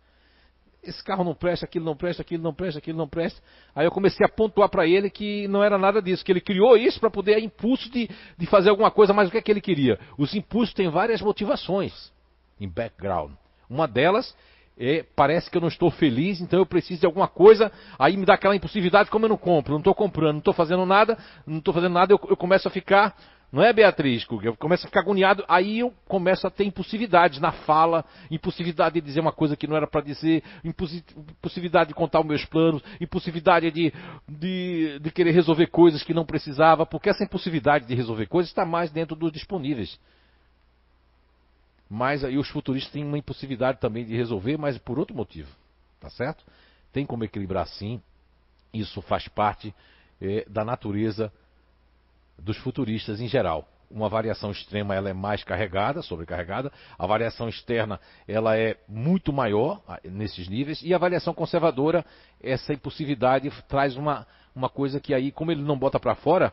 Esse carro não presta, aquilo não presta, aquilo não presta, aquilo não presta. Aí eu comecei a pontuar para ele que não era nada disso, que ele criou isso para poder impulso de, de fazer alguma coisa, mas o que é que ele queria? Os impulsos têm várias motivações em background. Uma delas é, parece que eu não estou feliz, então eu preciso de alguma coisa, aí me dá aquela impulsividade, como eu não compro, não estou comprando, não estou fazendo nada, não estou fazendo nada, eu, eu começo a ficar não é, Beatriz? Eu começo a ficar agoniado, aí eu começo a ter impulsividades na fala, impulsividade de dizer uma coisa que não era para dizer, impulsividade de contar os meus planos, impulsividade de, de, de, querer resolver coisas que não precisava, porque essa impulsividade de resolver coisas está mais dentro dos disponíveis. Mas aí os futuristas têm uma impulsividade também de resolver, mas por outro motivo. Tá certo? Tem como equilibrar sim. Isso faz parte é, da natureza dos futuristas em geral. uma variação extrema ela é mais carregada, sobrecarregada, a variação externa ela é muito maior ah, nesses níveis, e a variação conservadora, essa impulsividade traz uma, uma coisa que aí, como ele não bota para fora,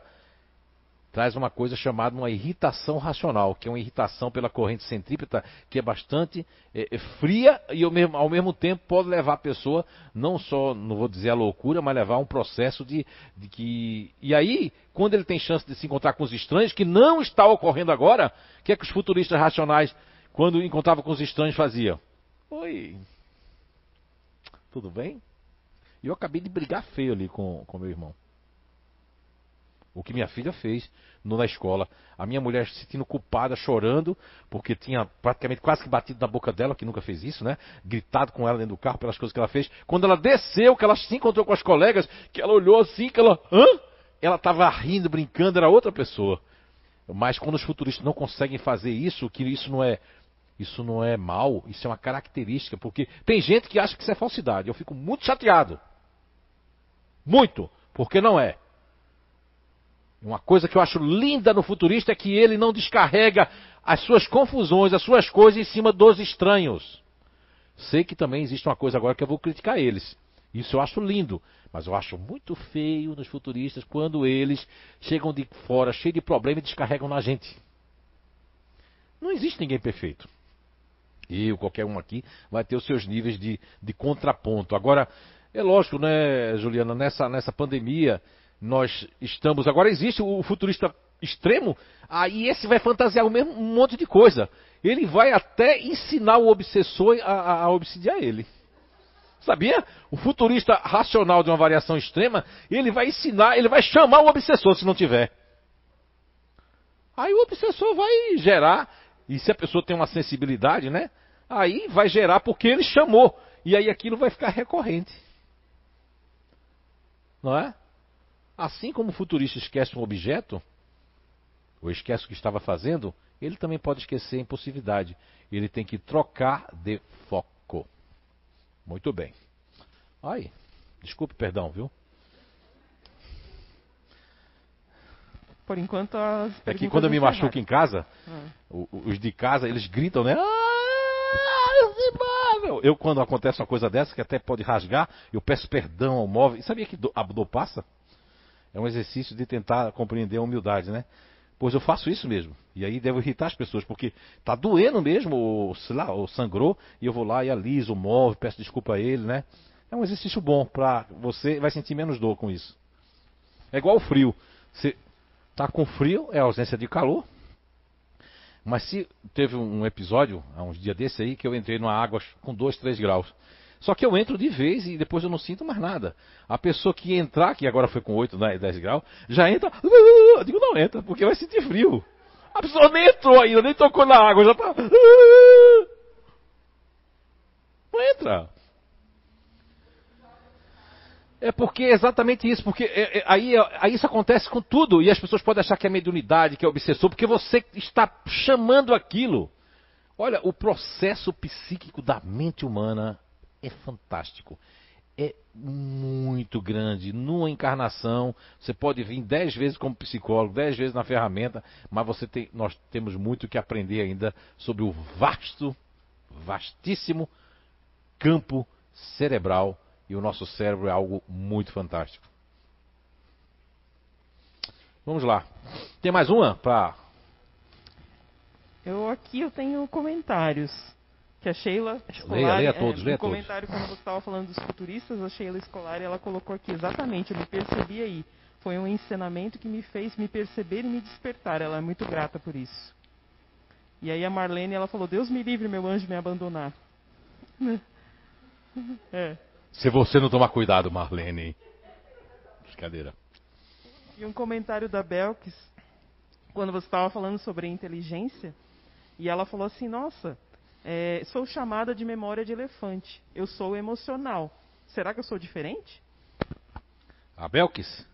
traz uma coisa chamada uma irritação racional, que é uma irritação pela corrente centrípeta, que é bastante é, é fria e ao mesmo, ao mesmo, tempo pode levar a pessoa, não só, não vou dizer a loucura, mas levar a um processo de, de que. E aí, quando ele tem chance de se encontrar com os estranhos, que não está ocorrendo agora, o que é que os futuristas racionais, quando encontravam com os estranhos, faziam? Oi. Tudo bem? Eu acabei de brigar feio ali com, com meu irmão. O que minha filha fez no, na escola. A minha mulher se sentindo culpada, chorando, porque tinha praticamente quase que batido na boca dela, que nunca fez isso, né? Gritado com ela dentro do carro pelas coisas que ela fez. Quando ela desceu, que ela se encontrou com as colegas, que ela olhou assim, que ela. Hã? Ela estava rindo, brincando, era outra pessoa. Mas quando os futuristas não conseguem fazer isso, que isso não é. Isso não é mal, isso é uma característica, porque tem gente que acha que isso é falsidade. Eu fico muito chateado. Muito, porque não é. Uma coisa que eu acho linda no futurista é que ele não descarrega as suas confusões, as suas coisas em cima dos estranhos. Sei que também existe uma coisa agora que eu vou criticar eles. Isso eu acho lindo, mas eu acho muito feio nos futuristas quando eles chegam de fora, cheio de problema e descarregam na gente. Não existe ninguém perfeito. Eu, qualquer um aqui, vai ter os seus níveis de, de contraponto. Agora, é lógico, né, Juliana, nessa, nessa pandemia, nós estamos. Agora existe o futurista extremo, aí esse vai fantasiar o mesmo um monte de coisa. Ele vai até ensinar o obsessor a, a, a obsidiar ele. Sabia? O futurista racional de uma variação extrema, ele vai ensinar, ele vai chamar o obsessor se não tiver. Aí o obsessor vai gerar, e se a pessoa tem uma sensibilidade, né? Aí vai gerar porque ele chamou. E aí aquilo vai ficar recorrente. Não é? Assim como o futurista esquece um objeto, ou esquece o que estava fazendo, ele também pode esquecer a impulsividade. Ele tem que trocar de foco. Muito bem. Ai, desculpe, perdão, viu? Por enquanto as É que quando eu me machuco em casa, ah. os de casa, eles gritam, né? Ah, eu, quando acontece uma coisa dessa, que até pode rasgar, eu peço perdão ao móvel. E sabia que a dor passa? É um exercício de tentar compreender a humildade, né? Pois eu faço isso mesmo. E aí devo irritar as pessoas, porque tá doendo mesmo, ou, sei lá, ou sangrou, e eu vou lá e aliso o móvel, peço desculpa a ele, né? É um exercício bom para você, vai sentir menos dor com isso. É igual o frio. Você tá com frio, é ausência de calor. Mas se teve um episódio, há uns dias desse aí, que eu entrei numa água com 2, 3 graus. Só que eu entro de vez e depois eu não sinto mais nada. A pessoa que entrar, que agora foi com 8, 10 graus, já entra. Eu digo, não entra, porque vai sentir frio. A pessoa nem entrou ainda, nem tocou na água, já tá. Não entra. É porque é exatamente isso, porque é, é, aí, aí isso acontece com tudo, e as pessoas podem achar que é mediunidade, que é obsessor, porque você está chamando aquilo. Olha, o processo psíquico da mente humana é fantástico. É muito grande. Numa encarnação, você pode vir dez vezes como psicólogo, dez vezes na ferramenta, mas você tem, nós temos muito que aprender ainda sobre o vasto, vastíssimo campo cerebral e o nosso cérebro é algo muito fantástico. Vamos lá. Tem mais uma para eu aqui eu tenho comentários que a Sheila Escolari, leia, leia todos, é, leia no comentário quando você estava falando dos futuristas, a Sheila Escolari, ela colocou aqui exatamente, eu me percebi aí. Foi um ensinamento que me fez me perceber e me despertar. Ela é muito grata por isso. E aí a Marlene, ela falou: "Deus me livre, meu anjo, me abandonar". É. Se você não tomar cuidado, Marlene. Brincadeira. E um comentário da Belkis, quando você estava falando sobre inteligência, e ela falou assim: "Nossa, é, sou chamada de memória de elefante. Eu sou emocional. Será que eu sou diferente? A Belkis?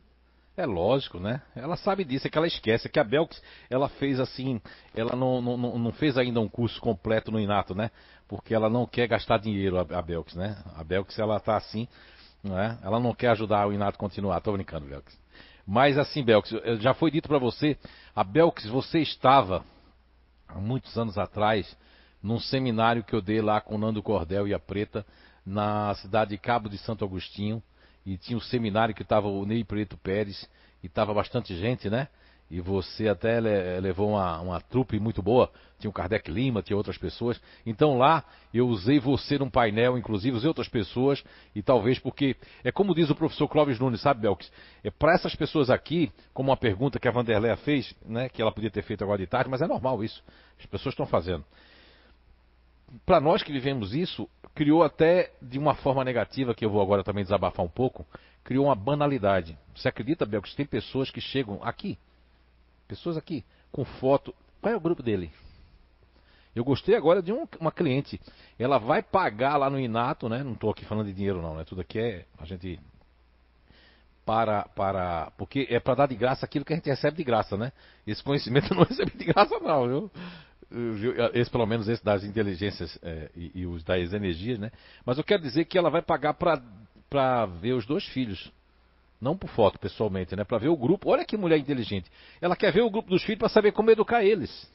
É lógico, né? Ela sabe disso, é que ela esquece. É que a Belkis, ela fez assim, ela não, não, não fez ainda um curso completo no Inato, né? Porque ela não quer gastar dinheiro, a, Belkis, né? A Belkis, ela tá assim, não é? Ela não quer ajudar o Inato a continuar. Tô brincando, Belkis. Mas assim, Belks, já foi dito para você, a Belks, você estava há muitos anos atrás num seminário que eu dei lá com o Nando Cordel e a Preta na cidade de Cabo de Santo Agostinho e tinha um seminário que estava o Ney Preto Pérez e estava bastante gente, né? E você até levou uma, uma trupe muito boa. Tinha o Kardec Lima, tinha outras pessoas. Então lá eu usei você num painel, inclusive usei outras pessoas. E talvez porque, é como diz o professor Clóvis Nunes, sabe, Belks? É para essas pessoas aqui, como uma pergunta que a Vanderléa fez, né? Que ela podia ter feito agora de tarde, mas é normal isso. As pessoas estão fazendo. Para nós que vivemos isso, criou até de uma forma negativa, que eu vou agora também desabafar um pouco, criou uma banalidade. Você acredita, Belks? Tem pessoas que chegam aqui Pessoas aqui com foto. Qual é o grupo dele? Eu gostei agora de um, uma cliente. Ela vai pagar lá no Inato, né? Não estou aqui falando de dinheiro não, né? Tudo aqui é a gente para para porque é para dar de graça aquilo que a gente recebe de graça, né? Esse conhecimento eu não recebi de graça não, viu? Esse pelo menos esse das inteligências é, e, e, os das energias, né? Mas eu quero dizer que ela vai pagar para para ver os dois filhos. Não por foto, pessoalmente, né? Para ver o grupo. Olha que mulher inteligente. Ela quer ver o grupo dos filhos para saber como educar eles.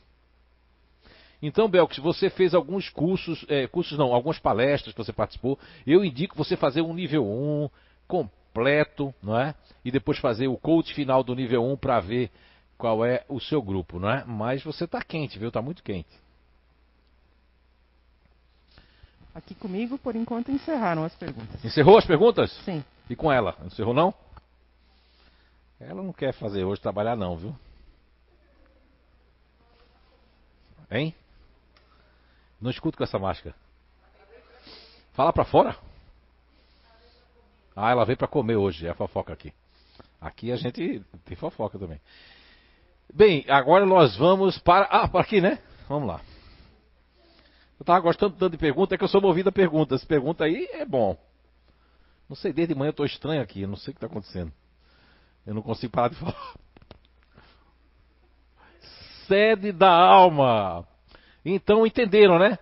Então, Belks, você fez alguns cursos, é, cursos não, algumas palestras que você participou. Eu indico você fazer um nível 1 completo, não é? E depois fazer o coach final do nível 1 para ver qual é o seu grupo, não é? Mas você está quente, viu? Está muito quente. Aqui comigo, por enquanto, encerraram as perguntas. Encerrou as perguntas? Sim. E com ela? Encerrou não? Ela não quer fazer hoje trabalhar não, viu? Hein? Não escuto com essa máscara. Fala pra fora. Ah, ela veio para comer hoje, é a fofoca aqui. Aqui a gente tem fofoca também. Bem, agora nós vamos para. Ah, para aqui, né? Vamos lá. Eu tava gostando tanto de pergunta, é que eu sou movido a perguntas. Pergunta aí é bom. Não sei, desde manhã eu tô estranho aqui, eu não sei o que está acontecendo. Eu não consigo parar de falar. Sede da alma. Então entenderam, né?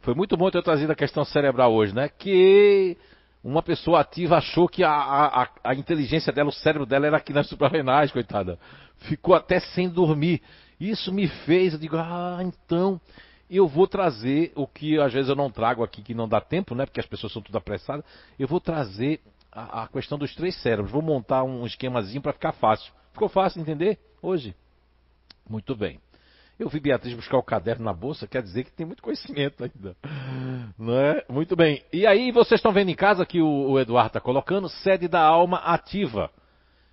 Foi muito bom ter trazido a questão cerebral hoje, né? Que uma pessoa ativa achou que a, a, a inteligência dela, o cérebro dela era aqui nas suprarrenais, coitada. Ficou até sem dormir. Isso me fez, eu digo, ah, então eu vou trazer o que às vezes eu não trago aqui, que não dá tempo, né? Porque as pessoas são tudo apressadas. Eu vou trazer a, a questão dos três cérebros. Vou montar um esquemazinho para ficar fácil. Ficou fácil entender hoje? Muito bem. Eu vi Beatriz buscar o caderno na bolsa, quer dizer que tem muito conhecimento ainda. Não é? Muito bem. E aí vocês estão vendo em casa que o, o Eduardo está colocando sede da alma ativa.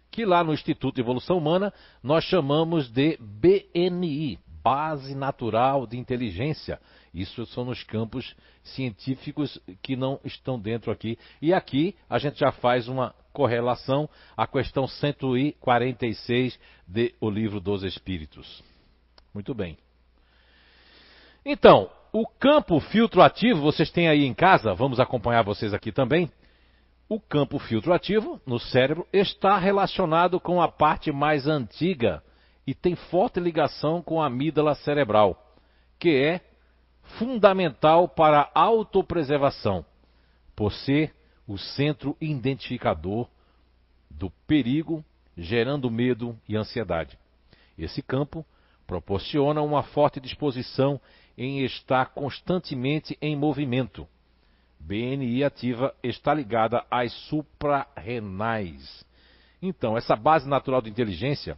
Que lá no Instituto de Evolução Humana nós chamamos de BNI, Base Natural de Inteligência. Isso são nos campos científicos que não estão dentro aqui. E aqui a gente já faz uma correlação à questão 146 de O Livro dos Espíritos. Muito bem. Então, o campo filtro ativo, vocês têm aí em casa, vamos acompanhar vocês aqui também. O campo filtro ativo no cérebro está relacionado com a parte mais antiga e tem forte ligação com a amígdala cerebral, que é fundamental para a autopreservação, por ser o centro identificador do perigo, gerando medo e ansiedade. Esse campo proporciona uma forte disposição em estar constantemente em movimento. BNI ativa está ligada às suprarrenais. Então, essa base natural de inteligência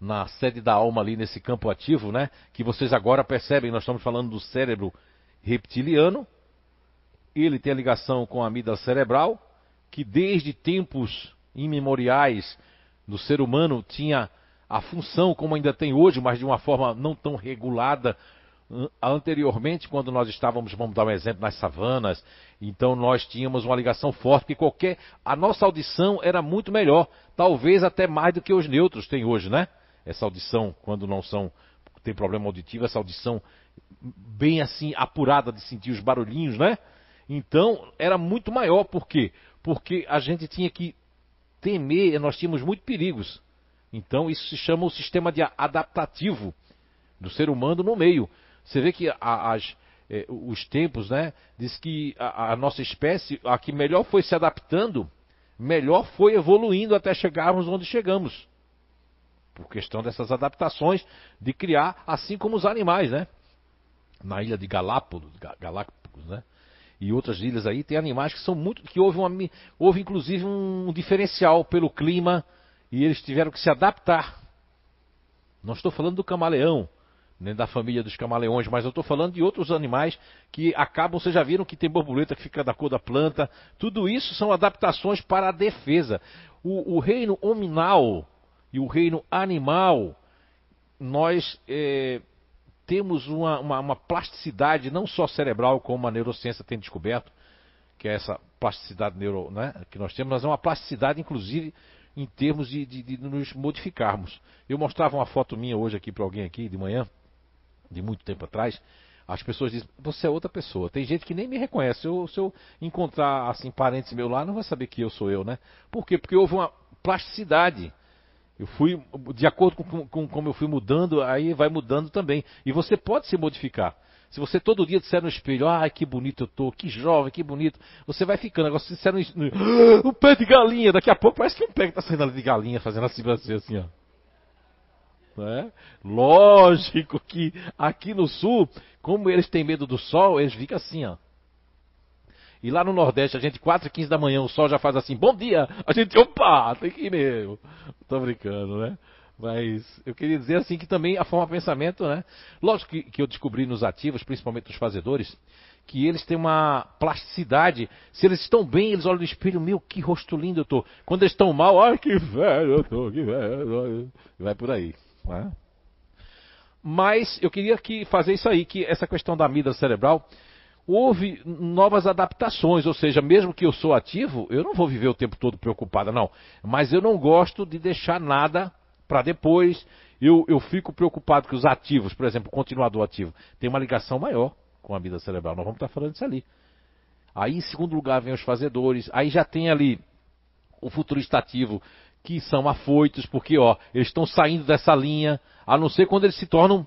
na sede da alma ali nesse campo ativo, né? Que vocês agora percebem, nós estamos falando do cérebro reptiliano. Ele tem a ligação com a amígdala cerebral, que desde tempos imemoriais no ser humano tinha a função como ainda tem hoje, mas de uma forma não tão regulada. Anteriormente, quando nós estávamos, vamos dar um exemplo, nas savanas, então nós tínhamos uma ligação forte, que qualquer. A nossa audição era muito melhor, talvez até mais do que os neutros têm hoje, né? essa audição, quando não são tem problema auditivo, essa audição bem assim apurada de sentir os barulhinhos, né? Então era muito maior, por quê? Porque a gente tinha que temer, nós tínhamos muitos perigos. Então isso se chama o sistema de adaptativo do ser humano no meio. Você vê que a, as, eh, os tempos, né? Diz que a, a, nossa espécie, a que melhor foi se adaptando melhor foi evoluindo até chegarmos onde chegamos. Por questão dessas adaptações de criar, assim como os animais, né? Na ilha de Galápagos, Galápagos né? E outras ilhas aí, tem animais que são muito. que houve, uma, houve inclusive um diferencial pelo clima e eles tiveram que se adaptar. Não estou falando do camaleão, nem da família dos camaleões, mas eu estou falando de outros animais que acabam, vocês já viram que tem borboleta que fica da cor da planta. Tudo isso são adaptações para a defesa. O, o reino hominal e o reino animal, nós é, temos uma, uma, uma, plasticidade não só cerebral, como a neurociência tem descoberto, que é essa plasticidade neuro, né, que nós temos, mas é uma plasticidade, inclusive, em termos de, de, de nos modificarmos. Eu mostrava uma foto minha hoje aqui para alguém aqui de manhã, de muito tempo atrás, as pessoas dizem, você é outra pessoa. Tem gente que nem me reconhece. Eu, se eu encontrar assim parentes meus lá, não vai saber que eu sou eu, né? Por quê? Porque houve uma plasticidade. Eu fui, de acordo com, com como eu fui mudando, aí vai mudando também. E você pode se modificar. Se você todo dia disser no espelho, ai que bonito eu tô, que jovem, que bonito, você vai ficando. Agora, se disser no, no, um pé de galinha, daqui a pouco parece que um pé que tá saindo ali de galinha, fazendo assim pra você, assim, ó. Né? Lógico que aqui no sul, como eles têm medo do sol, eles ficam assim, ó. E lá no Nordeste, a gente, 4 e 15 da manhã, o sol já faz assim, bom dia! A gente, opa, tem que ir mesmo. Tô brincando, né? Mas eu queria dizer assim que também a forma de pensamento, né? Lógico que, que eu descobri nos ativos, principalmente os fazedores, que eles têm uma plasticidade. Se eles estão bem, eles olham no espelho, meu, que rosto lindo eu tô. Quando eles estão mal, ai que velho eu tô, que velho. Vai por aí. Né? Mas eu queria que fazer isso aí, que essa questão da amígdala cerebral, houve novas adaptações, ou seja, mesmo que eu sou ativo, eu não vou viver o tempo todo preocupada, não. Mas eu não gosto de deixar nada para depois. Eu, eu fico preocupado que os ativos, por exemplo, o continuador ativo, tem uma ligação maior com a amígdala cerebral. Nós vamos estar falando disso ali. Aí, em segundo lugar, vem os fazedores. Aí já tem ali o futurista ativo, que são afoitos, porque ó, eles estão saindo dessa linha, a não ser quando eles se tornam.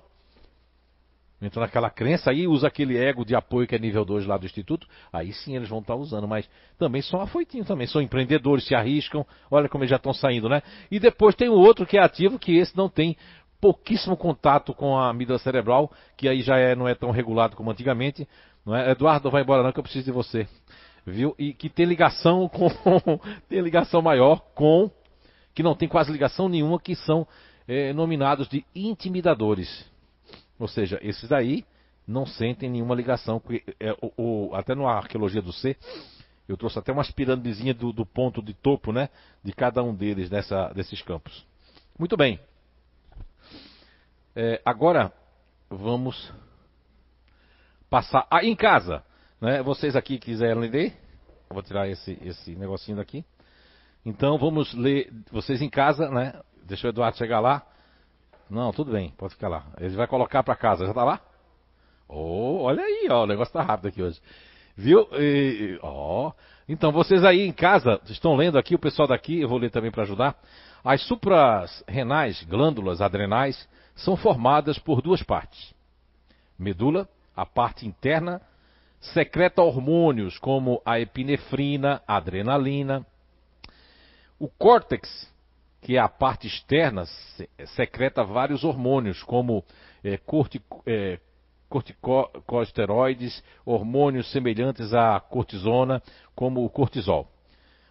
Entra naquela crença aí, usa aquele ego de apoio que é nível 2 lá do Instituto, aí sim eles vão estar usando, mas também são afoitinhos, também são empreendedores, se arriscam, olha como eles já estão saindo, né? E depois tem o outro que é ativo, que esse não tem pouquíssimo contato com a amígdala cerebral, que aí já é, não é tão regulado como antigamente. Não é? Eduardo, vai embora não, que eu preciso de você. Viu? E que tem ligação com. tem ligação maior com que não tem quase ligação nenhuma, que são é, nominados de intimidadores. Ou seja, esses daí não sentem nenhuma ligação. É, o, o, até na arqueologia do C, eu trouxe até umas pirâmidezinhas do, do, ponto de topo, né? De cada um deles nessa, desses campos. Muito bem. É, agora vamos passar ah, em casa. Né? Vocês aqui quiserem ler, vou tirar esse, esse negocinho daqui. Então vamos ler, vocês em casa, né? Deixa o Eduardo chegar lá. Não, tudo bem, pode ficar lá. Ele vai colocar para casa, já tá lá? Oh, olha aí, ó, o negócio tá rápido aqui hoje. Viu? E, ó. Então vocês aí em casa estão lendo aqui, o pessoal daqui, eu vou ler também para ajudar. As supras renais, glândulas adrenais, são formadas por duas partes. Medula, a parte interna, secreta hormônios como a epinefrina, adrenalina, o córtex, que é a parte externa, secreta vários hormônios, como é, cortico, é, corticosteroides, hormônios semelhantes à cortisona, como o cortisol.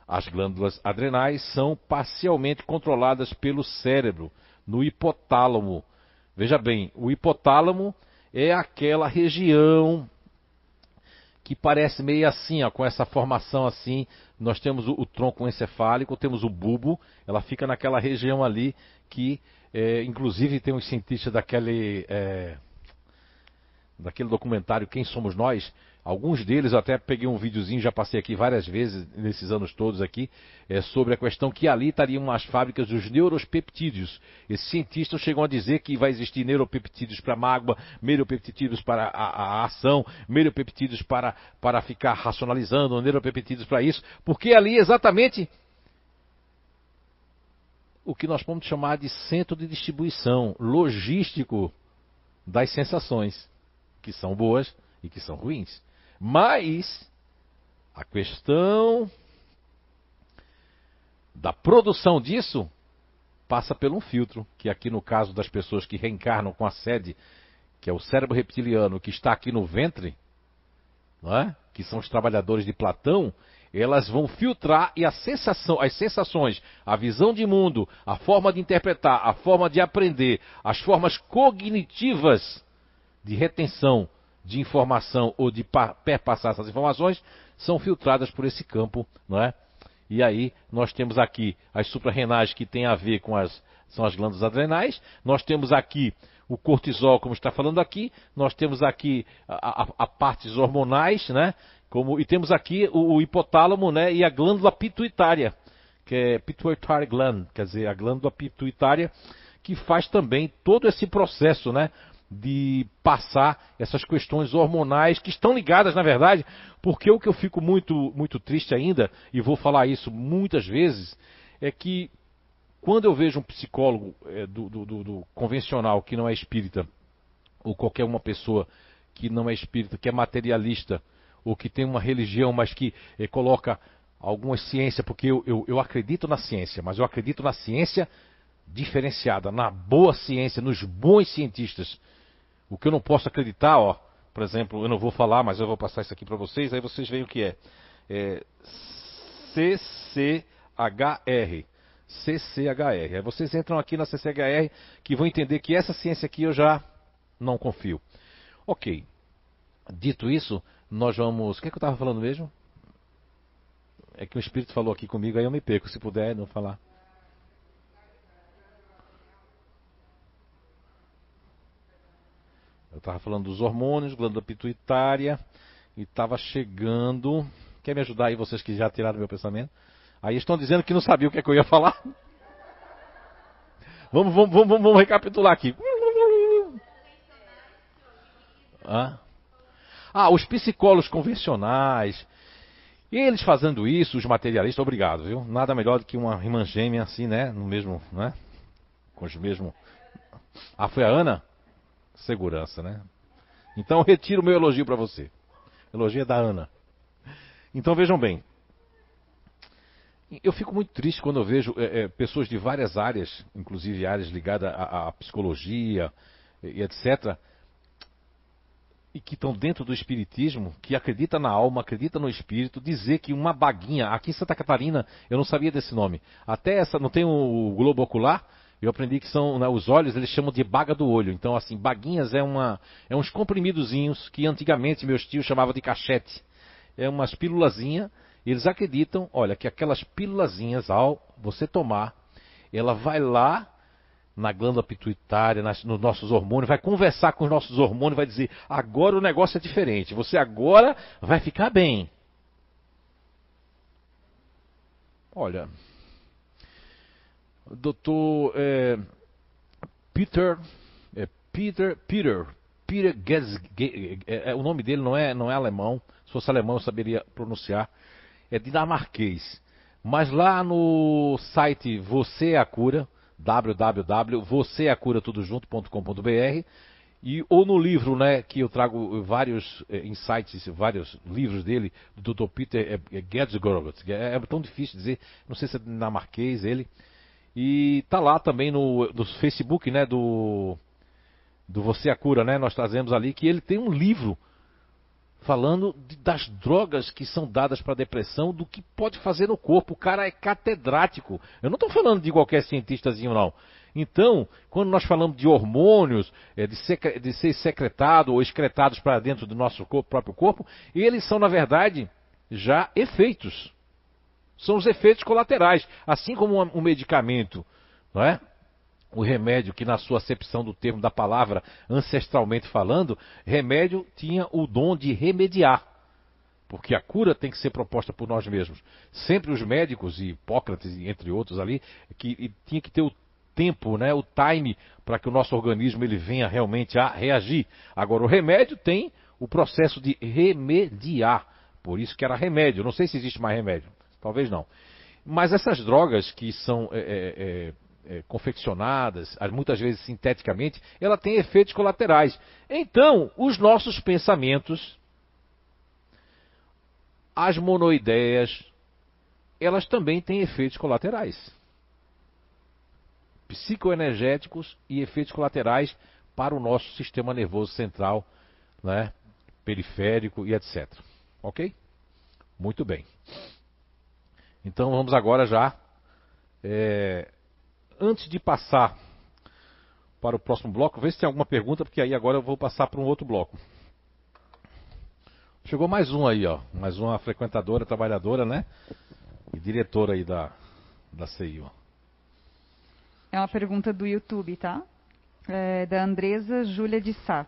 As glândulas adrenais são parcialmente controladas pelo cérebro, no hipotálamo. Veja bem, o hipotálamo é aquela região que parece meio assim, ó, com essa formação assim. Nós temos o, o, tronco encefálico, temos o bulbo, ela fica naquela região ali que, é, inclusive, tem uns cientistas daquele, é, daquele documentário Quem Somos Nós, Alguns deles até peguei um videozinho, já passei aqui várias vezes nesses anos todos aqui, é, sobre a questão que ali estariam as fábricas dos neuropeptídeos. Esses cientistas chegam a dizer que vai existir neuropeptídeos para mágoa, neuropeptídeos para a, a, ação, neuropeptídeos para, para ficar racionalizando, neuropeptídeos para isso, porque ali exatamente o que nós podemos chamar de centro de distribuição logístico das sensações, que são boas e que são ruins. Mas a questão da produção disso passa por um filtro, que aqui no caso das pessoas que reencarnam com a sede, que é o cérebro reptiliano que está aqui no ventre, é? que são os trabalhadores de Platão, elas vão filtrar e a sensação, as sensações, a visão de mundo, a forma de interpretar, a forma de aprender, as formas cognitivas de retenção de informação ou de perpassar essas informações são filtradas por esse campo, não é? E aí nós temos aqui as suprarrenais que tem a ver com as são as glândulas adrenais, nós temos aqui o cortisol, como está falando aqui, nós temos aqui a, a, a partes hormonais, né? Como, e temos aqui o, o, hipotálamo né, e a glândula pituitária, que é pituitary gland, quer dizer, a glândula pituitária, que faz também todo esse processo né, de passar essas questões hormonais que estão ligadas, na verdade, porque o que eu fico muito, muito triste ainda, e vou falar isso muitas vezes, é que quando eu vejo um psicólogo é, do, do, do, do convencional que não é espírita, ou qualquer uma pessoa que não é espírita, que é materialista, ou que tem uma religião, mas que eh, coloca alguma ciência, porque eu, eu, eu acredito na ciência, mas eu acredito na ciência diferenciada, na boa ciência, nos bons cientistas. O que eu não posso acreditar, ó, por exemplo, eu não vou falar, mas eu vou passar isso aqui para vocês, aí vocês veem o que é. é CCHR. CCHR. Aí vocês entram aqui na CCHR que vão entender que essa ciência aqui eu já não confio. Ok. Dito isso, nós vamos. O que, é que eu estava falando mesmo? É que o Espírito falou aqui comigo, aí eu me perco, se puder não falar. Eu estava falando dos hormônios, glândula pituitária, e estava chegando. Quer me ajudar aí, vocês que já tiraram meu pensamento? Aí estão dizendo que não sabia o que, é que eu ia falar. Vamos, vamos, vamos, vamos recapitular aqui. Ah? Ah, os psicólogos convencionais. Eles fazendo isso, os materialistas, obrigado, viu? Nada melhor do que uma irmã gêmea assim, né? No mesmo, né? Com os mesmos. Ah, foi a Ana? Segurança, né? Então retiro o meu elogio para você. Elogio é da Ana. Então vejam bem. Eu fico muito triste quando eu vejo é, é, pessoas de várias áreas, inclusive áreas ligadas à, à psicologia e etc., e que estão dentro do espiritismo, que acredita na alma, acredita no espírito, dizer que uma baguinha, aqui em Santa Catarina, eu não sabia desse nome. Até essa, não tem o globo ocular? Eu aprendi que são né, os olhos, eles chamam de baga do olho. Então, assim, baguinhas é uma é uns comprimidozinhos que antigamente meus tios chamavam de cachete. É umas pílulazinhas. Eles acreditam, olha, que aquelas pílulazinhas, ao você tomar, ela vai lá na glândula pituitária, nas, nos nossos hormônios, vai conversar com os nossos hormônios, vai dizer: agora o negócio é diferente, você agora vai ficar bem. Olha, doutor é, Peter, é, Peter, Peter, Peter Getz, é, é, o nome dele não é, não é alemão, se fosse alemão eu saberia pronunciar, é dinamarquês. Mas lá no site Você é a Cura, www.vocêacura.com.br e ou no livro, né, que eu trago vários é, insights, vários livros dele, do Dr. Peter é, é, é, é tão difícil dizer, não sei se é dinamarquês ele, e tá lá também no, no Facebook, né, do do Você a Cura, né, nós trazemos ali que ele tem um livro falando de, das drogas que são dadas para depressão, do que pode fazer no corpo. O cara é catedrático. Eu não estou falando de qualquer cientistazinho, não. Então, quando nós falamos de hormônios, é, de, secre, de ser secretado ou excretados para dentro do nosso corpo, próprio corpo, eles são, na verdade, já efeitos. São os efeitos colaterais. Assim como um, medicamento, não é? o remédio que na sua acepção do termo da palavra, ancestralmente falando, remédio tinha o dom de remediar. Porque a cura tem que ser proposta por nós mesmos. Sempre os médicos, e Hipócrates, entre outros ali, que tinha que ter o tempo, né, o time, para que o nosso organismo ele venha realmente a reagir. Agora, o remédio tem o processo de remediar. Por isso que era remédio. Não sei se existe mais remédio. Talvez não. Mas essas drogas que são é, é, é, confeccionadas, muitas vezes sinteticamente, ela tem efeitos colaterais. Então, os nossos pensamentos, as monoideias, elas também têm efeitos colaterais. Psicoenergéticos e efeitos colaterais para o nosso sistema nervoso central, né, periférico e etc. Ok? Muito bem. Então vamos agora já. É, antes de passar para o próximo bloco, ver se tem alguma pergunta, porque aí agora eu vou passar para um outro bloco. Chegou mais um aí, ó. Mais uma frequentadora, trabalhadora, né? E diretora aí da, da CIO. É uma pergunta do YouTube, tá? É, da Andresa Júlia de Sá.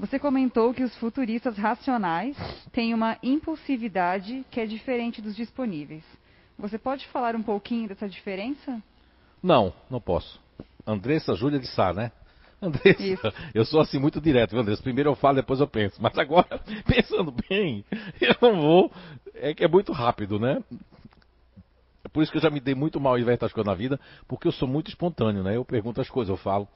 Você comentou que os futuristas racionais têm uma impulsividade que é diferente dos disponíveis. Você pode falar um pouquinho dessa diferença? Não, não posso. Andressa Júlia de Sá, né? Andressa, Isso. eu sou assim muito direto, viu, Andressa? Primeiro eu falo, depois eu penso. Mas agora, pensando bem, eu não vou. É que é muito rápido, né? É por isso que eu já me dei muito mal em diversas coisas na vida, porque eu sou muito espontâneo, né? Eu pergunto as coisas, eu falo.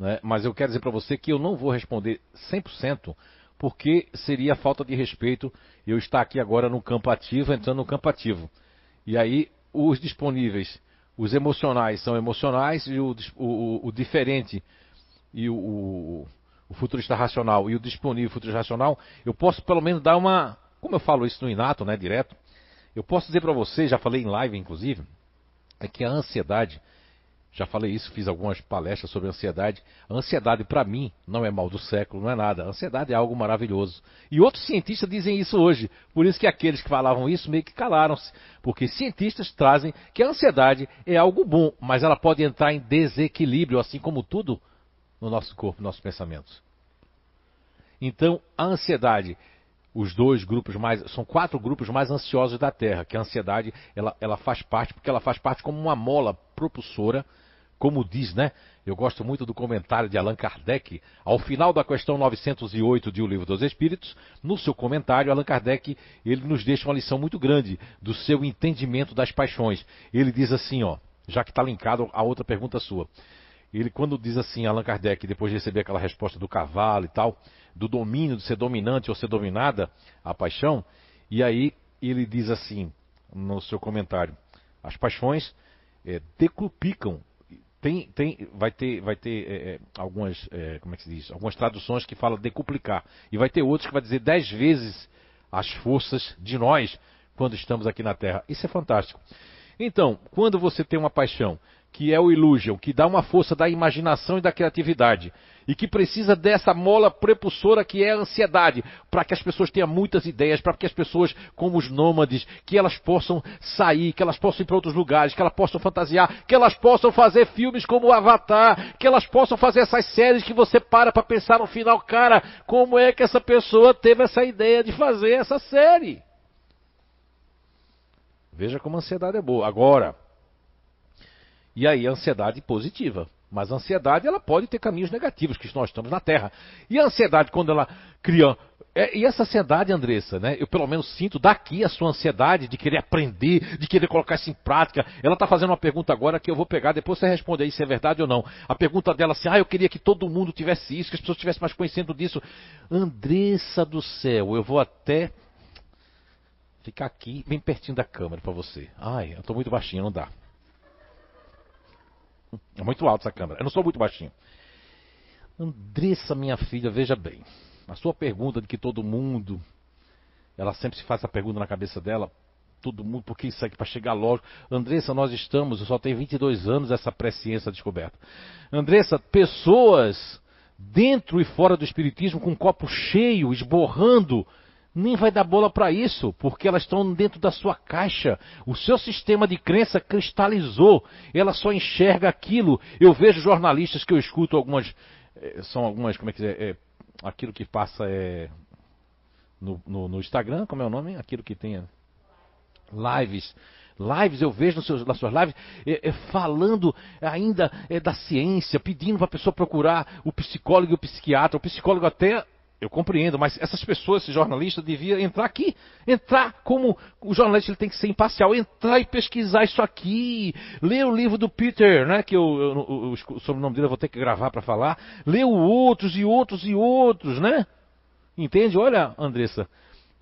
Né? Mas eu quero dizer para você que eu não vou responder 100%, porque seria falta de respeito eu estar aqui agora no campo ativo, entrando no campo ativo. E aí, os disponíveis, os emocionais são emocionais, e o, o, o diferente e o, o, o futurista racional e o disponível futurista racional, eu posso pelo menos dar uma. Como eu falo isso no inato, né, direto, eu posso dizer para você, já falei em live inclusive, é que a ansiedade já falei isso, fiz algumas palestras sobre ansiedade. A ansiedade, para mim, não é mal do século, não é nada. A ansiedade é algo maravilhoso. E outros cientistas dizem isso hoje. Por isso que aqueles que falavam isso meio que calaram-se. Porque cientistas trazem que a ansiedade é algo bom, mas ela pode entrar em desequilíbrio, assim como tudo no nosso corpo, nos nossos pensamentos. Então, a ansiedade os dois grupos mais. São quatro grupos mais ansiosos da Terra, que a ansiedade ela, ela faz parte, porque ela faz parte como uma mola propulsora, como diz, né? Eu gosto muito do comentário de Allan Kardec, ao final da questão 908 de O Livro dos Espíritos, no seu comentário, Allan Kardec, ele nos deixa uma lição muito grande do seu entendimento das paixões. Ele diz assim, ó, já que está linkado a outra pergunta sua. Ele, quando diz assim, Allan Kardec, depois de receber aquela resposta do cavalo e tal, do domínio, de ser dominante ou ser dominada, a paixão. E aí ele diz assim, no seu comentário, as paixões é, decuplicam. Tem, tem, vai ter, vai ter é, algumas, é, como é que se diz? Algumas traduções que falam decuplicar. E vai ter outras que vai dizer dez vezes as forças de nós quando estamos aqui na Terra. Isso é fantástico. Então, quando você tem uma paixão que é o illusion, que dá uma força da imaginação e da criatividade, e que precisa dessa mola prepulsora que é a ansiedade, para que as pessoas tenham muitas ideias, para que as pessoas, como os nômades, que elas possam sair, que elas possam ir para outros lugares, que elas possam fantasiar, que elas possam fazer filmes como o Avatar, que elas possam fazer essas séries que você para para pensar no final, cara, como é que essa pessoa teve essa ideia de fazer essa série? Veja como a ansiedade é boa. Agora, e aí a ansiedade positiva. Mas a ansiedade ela pode ter caminhos negativos, que nós estamos na Terra. E a ansiedade, quando ela cria. É, e essa ansiedade, Andressa, né? Eu pelo menos sinto daqui a sua ansiedade de querer aprender, de querer colocar isso em prática. Ela está fazendo uma pergunta agora que eu vou pegar, depois você responde aí se é verdade ou não. A pergunta dela assim: ah, eu queria que todo mundo tivesse isso, que as pessoas tivessem mais conhecendo disso. Andressa do céu, eu vou até ficar aqui, bem pertinho da câmera para você. Ai, eu estou muito baixinho, não dá. É muito alto essa câmera. Eu não sou muito baixinho. Andressa, minha filha, veja bem. A sua pergunta de que todo mundo. Ela sempre se faz essa pergunta na cabeça dela. Todo mundo, por que isso aqui para chegar logo? Andressa, nós estamos, eu só tenho 22 anos essa presciência descoberta. Andressa, pessoas dentro e fora do espiritismo com um copo cheio, esborrando nem vai dar bola para isso, porque elas estão dentro da sua caixa. O seu sistema de crença cristalizou, ela só enxerga aquilo. Eu vejo jornalistas que eu escuto algumas, eh, são algumas, como é que é, é aquilo que passa é no, no, no, Instagram, como é o nome? Aquilo que tem lives. Lives, eu vejo seus, nas suas lives é, é, falando ainda da ciência, pedindo para a pessoa procurar o psicólogo e o psiquiatra. O psicólogo até eu compreendo, mas essas pessoas, esse jornalista, devia entrar aqui. Entrar como o jornalista ele tem que ser imparcial. Entrar e pesquisar isso aqui. Ler o livro do Peter, né? Que eu, eu, eu, o sobrenome dele eu vou ter que gravar para falar. Ler outros e outros e outros, né? Entende? Olha, Andressa.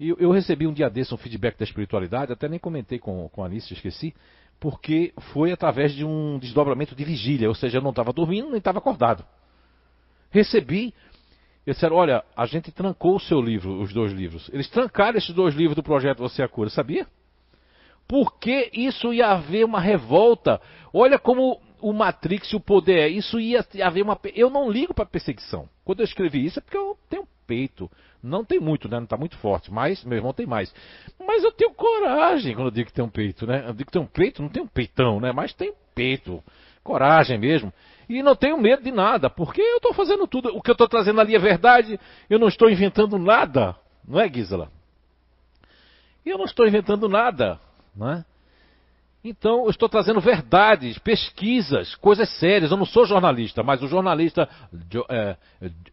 Eu, eu recebi um dia desse um feedback da espiritualidade, até nem comentei com, com a Alice, esqueci, porque foi através de um desdobramento de vigília, ou seja, eu não estava dormindo nem estava acordado. Recebi, eles disseram, olha, a gente trancou o seu livro, os dois livros. Eles trancaram esses dois livros do projeto Você é a Cura, sabia? Porque isso ia haver uma revolta. Olha como o Matrix e o poder é. Isso ia haver uma. Eu não ligo para perseguição. Quando eu escrevi isso é porque eu tenho peito. Não tem muito, né? Não está muito forte, mas meu irmão tem mais. Mas eu tenho coragem quando eu digo que tem um peito, né? Eu digo que tem um peito, não tem um peitão, né? Mas tem peito. Coragem mesmo. E não tenho medo de nada, porque eu estou fazendo tudo. O que eu estou trazendo ali é verdade. Eu não estou inventando nada. Não é, Gisela? Eu não estou inventando nada. Não é? Então, eu estou trazendo verdades, pesquisas, coisas sérias. Eu não sou jornalista, mas o jornalista é,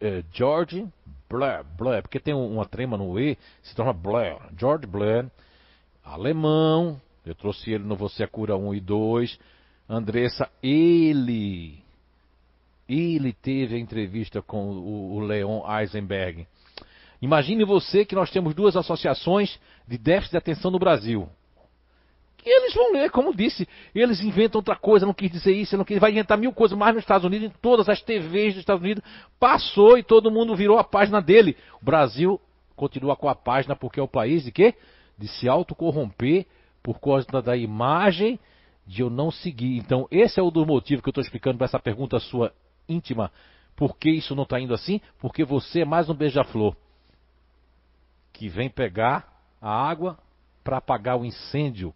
é, George Blair, Blair, porque tem uma trema no E, se torna Blair. George Blair, alemão. Eu trouxe ele no Você a Cura 1 e 2. Andressa, ele. Ele teve a entrevista com o, o Leon Eisenberg. Imagine você que nós temos duas associações de déficit de atenção no Brasil. E eles vão ler, como disse, eles inventam outra coisa, não quis dizer isso, não quis, vai inventar mil coisas mais nos Estados Unidos, em todas as TVs dos Estados Unidos, passou e todo mundo virou a página dele. O Brasil continua com a página porque é o país de quê? De se autocorromper por causa da imagem de eu não seguir. Então, esse é o do motivo que eu estou explicando para essa pergunta sua íntima. Por que isso não está indo assim? Porque você é mais um beija-flor que vem pegar a água para apagar o incêndio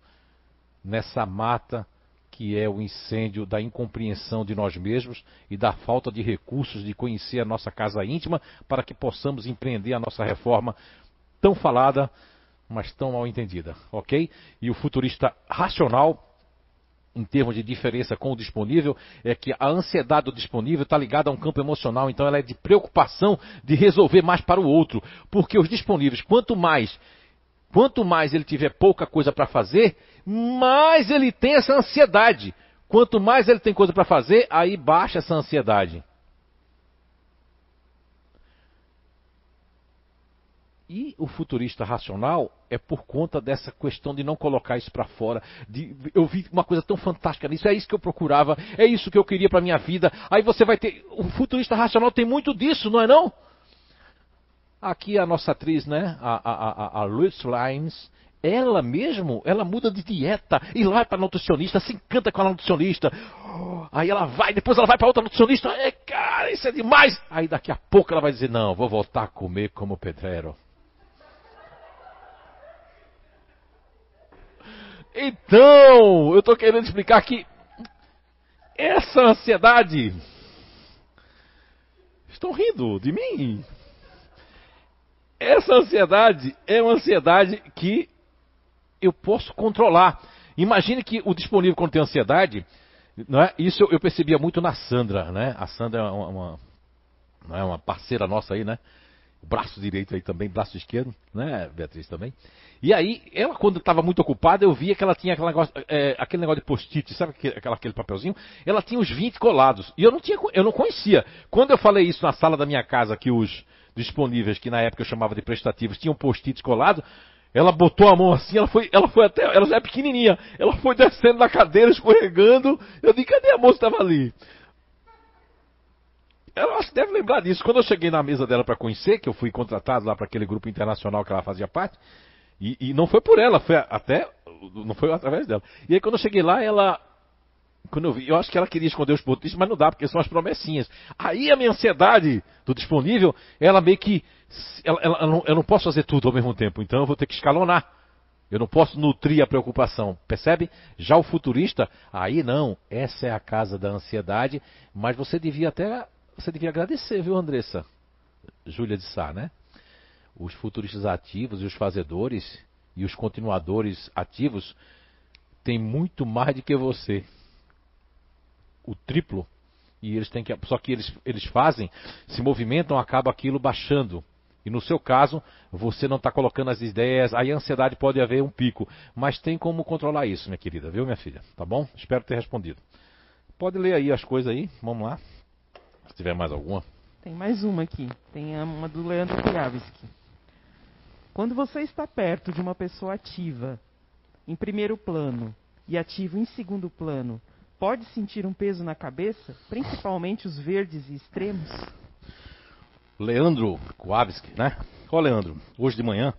nessa mata que é o incêndio da incompreensão de nós mesmos e da falta de recursos de conhecer a nossa casa íntima para que possamos empreender a nossa reforma tão falada, mas tão mal entendida, ok? E o futurista racional, em termos de diferença com o disponível, é que a ansiedade do disponível está ligada a um campo emocional, então ela é de preocupação de resolver mais para o outro, porque os disponíveis, quanto mais Quanto mais ele tiver pouca coisa para fazer, mais ele tem essa ansiedade. Quanto mais ele tem coisa para fazer, aí baixa essa ansiedade. E o futurista racional é por conta dessa questão de não colocar isso para fora. De, eu vi uma coisa tão fantástica nisso, é isso que eu procurava, é isso que eu queria para minha vida. Aí você vai ter. O futurista racional tem muito disso, não é não? Aqui a nossa atriz, né? A, a, a, a ela mesmo, ela muda de dieta e vai para nutricionista, se encanta com a nutricionista. Aí ela vai, depois ela vai para outra nutricionista. É, cara, isso é demais. Aí daqui a pouco ela vai dizer: Não, vou voltar a comer como pedreiro. Então, eu estou querendo explicar que essa ansiedade. Estão rindo de mim? Essa ansiedade é uma ansiedade que eu posso controlar. Imagine que o disponível quando tem ansiedade, é? isso eu, percebia muito na Sandra, né? A Sandra é uma, uma, é uma parceira nossa aí, né? O braço direito aí também, braço esquerdo, né, Beatriz também. E aí, ela quando estava muito ocupada, eu via que ela tinha aquele negócio, é, aquele negócio de post-it, sabe aquele, aquele papelzinho? Ela tinha os 20 colados. E eu não tinha, eu não conhecia. Quando eu falei isso na sala da minha casa, que os, disponíveis, que na época eu chamava de prestativos, tinham post-its colados, ela botou a mão assim, ela foi, ela foi até, ela já é pequenininha, ela foi descendo na cadeira, escorregando, eu disse, cadê a moça que estava ali? Ela deve lembrar disso. Quando eu cheguei na mesa dela para conhecer, que eu fui contratado lá para aquele grupo internacional que ela fazia parte, e, e, não foi por ela, foi até, não foi através dela. E aí quando eu cheguei lá, ela quando eu vi, eu acho que ela queria esconder os pontos mas não dá, porque são as promessinhas. Aí a minha ansiedade do disponível, ela meio que. Ela, ela, ela não, eu não posso fazer tudo ao mesmo tempo, então eu vou ter que escalonar. Eu não posso nutrir a preocupação, percebe? Já o futurista, aí não, essa é a casa da ansiedade, mas você devia até, você devia agradecer, viu, Andressa? Júlia de Sá, né? Os futuristas ativos e os fazedores e os continuadores ativos têm muito mais do que você. O triplo. E eles têm que só que eles eles fazem se movimentam acaba aquilo baixando. E no seu caso você não está colocando as ideias aí a ansiedade pode haver um pico. Mas tem como controlar isso minha querida viu minha filha? Tá bom? Espero ter respondido. Pode ler aí as coisas aí vamos lá se tiver mais alguma tem mais uma aqui tem uma do Leandro Piavski Quando você está perto de uma pessoa ativa, em primeiro plano, e ativo em segundo plano, pode sentir um peso na cabeça, principalmente os verdes e extremos? Leandro Kowalski, né? Ó, Leandro, hoje de manhã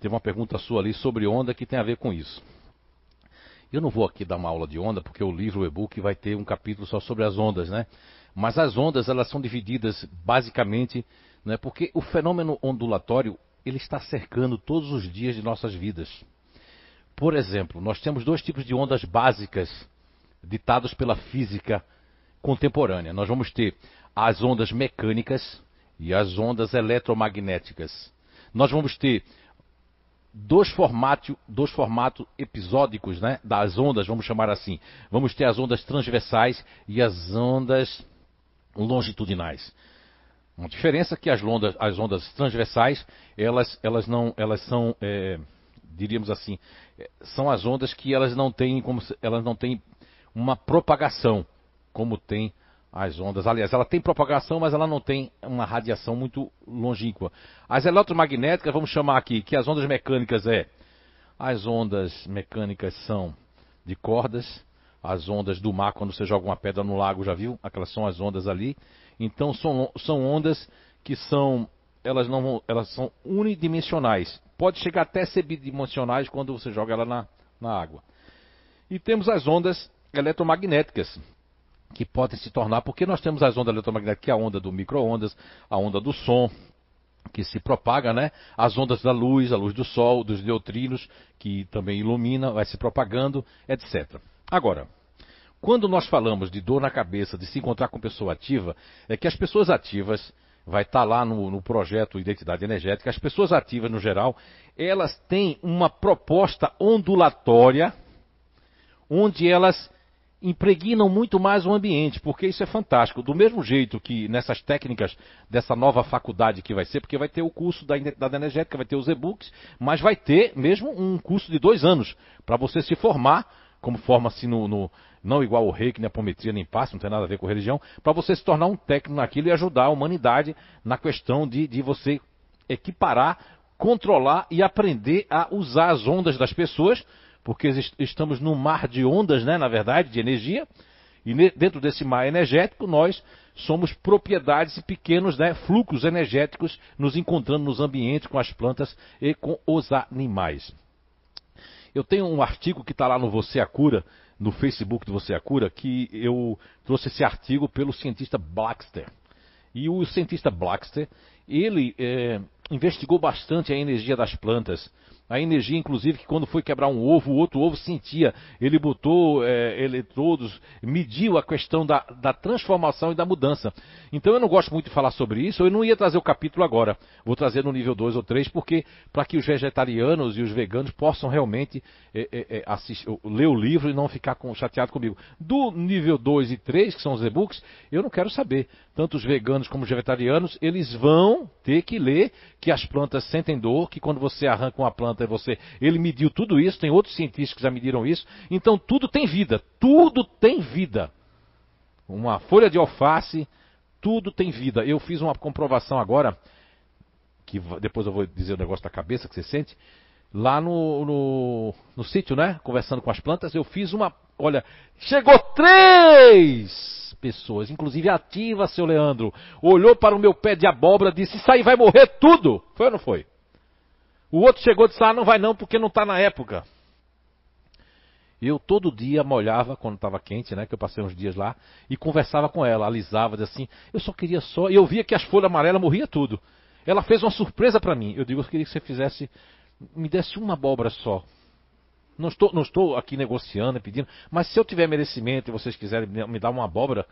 teve uma pergunta sua ali sobre onda que tem a ver com isso. Eu não vou aqui dar uma aula de onda, porque o livro, o e-book, vai ter um capítulo só sobre as ondas, né? Mas as ondas, elas são divididas basicamente, né? Porque o fenômeno ondulatório, ele está cercando todos os dias de nossas vidas. Por exemplo, nós temos dois tipos de ondas básicas ditados pela física contemporânea. Nós vamos ter as ondas mecânicas, e as ondas eletromagnéticas. Nós vamos ter dois formatos, dois formatos episódicos né, das ondas, vamos chamar assim. Vamos ter as ondas transversais e as ondas longitudinais. Uma diferença é que as ondas, as ondas transversais, elas, elas não, elas são, é, diríamos assim, é, são as ondas que elas não têm, como, elas não têm uma propagação, como tem as ondas. Aliás, ela tem propagação, mas ela não tem uma radiação muito longínqua. As eletromagnéticas, vamos chamar aqui, que as ondas mecânicas é. As ondas mecânicas são de cordas, as ondas do mar, quando você joga uma pedra no lago, já viu? Aquelas são as ondas ali. Então são, são ondas que são. Elas não elas são unidimensionais. Pode chegar até ser bidimensionais quando você joga ela na, na água. E temos as ondas eletromagnéticas, que podem se tornar, porque nós temos as ondas eletromagnéticas, que é a onda do micro-ondas, a onda do som, que se propaga, né? As ondas da luz, a luz do sol, dos neutrinos, que também ilumina, vai se propagando, etc. Agora, quando nós falamos de dor na cabeça, de se encontrar com pessoa ativa, é que as pessoas ativas, vai estar lá no, no projeto Identidade Energética, as pessoas ativas no geral, elas têm uma proposta ondulatória, onde elas impregnam muito mais o ambiente, porque isso é fantástico. Do mesmo jeito que nessas técnicas dessa nova faculdade que vai ser, porque vai ter o curso da identidade energética, vai ter os e-books, mas vai ter mesmo um curso de dois anos para você se formar, como forma-se no, no, não igual o reiki, nem a apometria, nem passe, não tem nada a ver com religião, para você se tornar um técnico naquilo e ajudar a humanidade na questão de, de você equiparar, controlar e aprender a usar as ondas das pessoas porque estamos num mar de ondas, né, na verdade, de energia, e dentro desse mar energético nós somos propriedades e pequenos né, fluxos energéticos nos encontrando nos ambientes com as plantas e com os animais. Eu tenho um artigo que está lá no Você a Cura, no Facebook do Você a Cura, que eu trouxe esse artigo pelo cientista Blackster. E o cientista Blackster, ele é, investigou bastante a energia das plantas a energia, inclusive, que quando foi quebrar um ovo, o outro ovo sentia. Ele botou é, eletrodos, mediu a questão da, da, transformação e da mudança. Então eu não gosto muito de falar sobre isso, eu não ia trazer o capítulo agora. Vou trazer no nível 2 ou 3, porque para que os vegetarianos e os veganos possam realmente é, é, assistir, ler o livro e não ficar com, chateado comigo. Do nível 2 e 3, que são os e-books, eu não quero saber. Tanto os veganos como os vegetarianos, eles vão ter que ler que as plantas sentem dor, que quando você arranca uma planta você, ele mediu tudo isso, tem outros cientistas que já mediram isso. Então tudo tem vida, tudo tem vida. Uma folha de alface, tudo tem vida. Eu fiz uma comprovação agora, que depois eu vou dizer o negócio da cabeça que você sente. Lá no, no, no sítio, né? Conversando com as plantas, eu fiz uma. Olha, chegou três pessoas, inclusive ativa, seu Leandro. Olhou para o meu pé de abóbora, disse: Isso aí vai morrer tudo. Foi ou não foi? O outro chegou e disse: Ah, não vai não, porque não está na época. Eu todo dia molhava quando estava quente, né? Que eu passei uns dias lá e conversava com ela, alisava, dizia assim. Eu só queria só. E eu via que as folhas amarelas morria tudo. Ela fez uma surpresa para mim. Eu digo, eu queria que você fizesse, me desse uma abóbora só. Não estou, não estou aqui negociando e pedindo, mas se eu tiver merecimento e vocês quiserem me dar uma abóbora,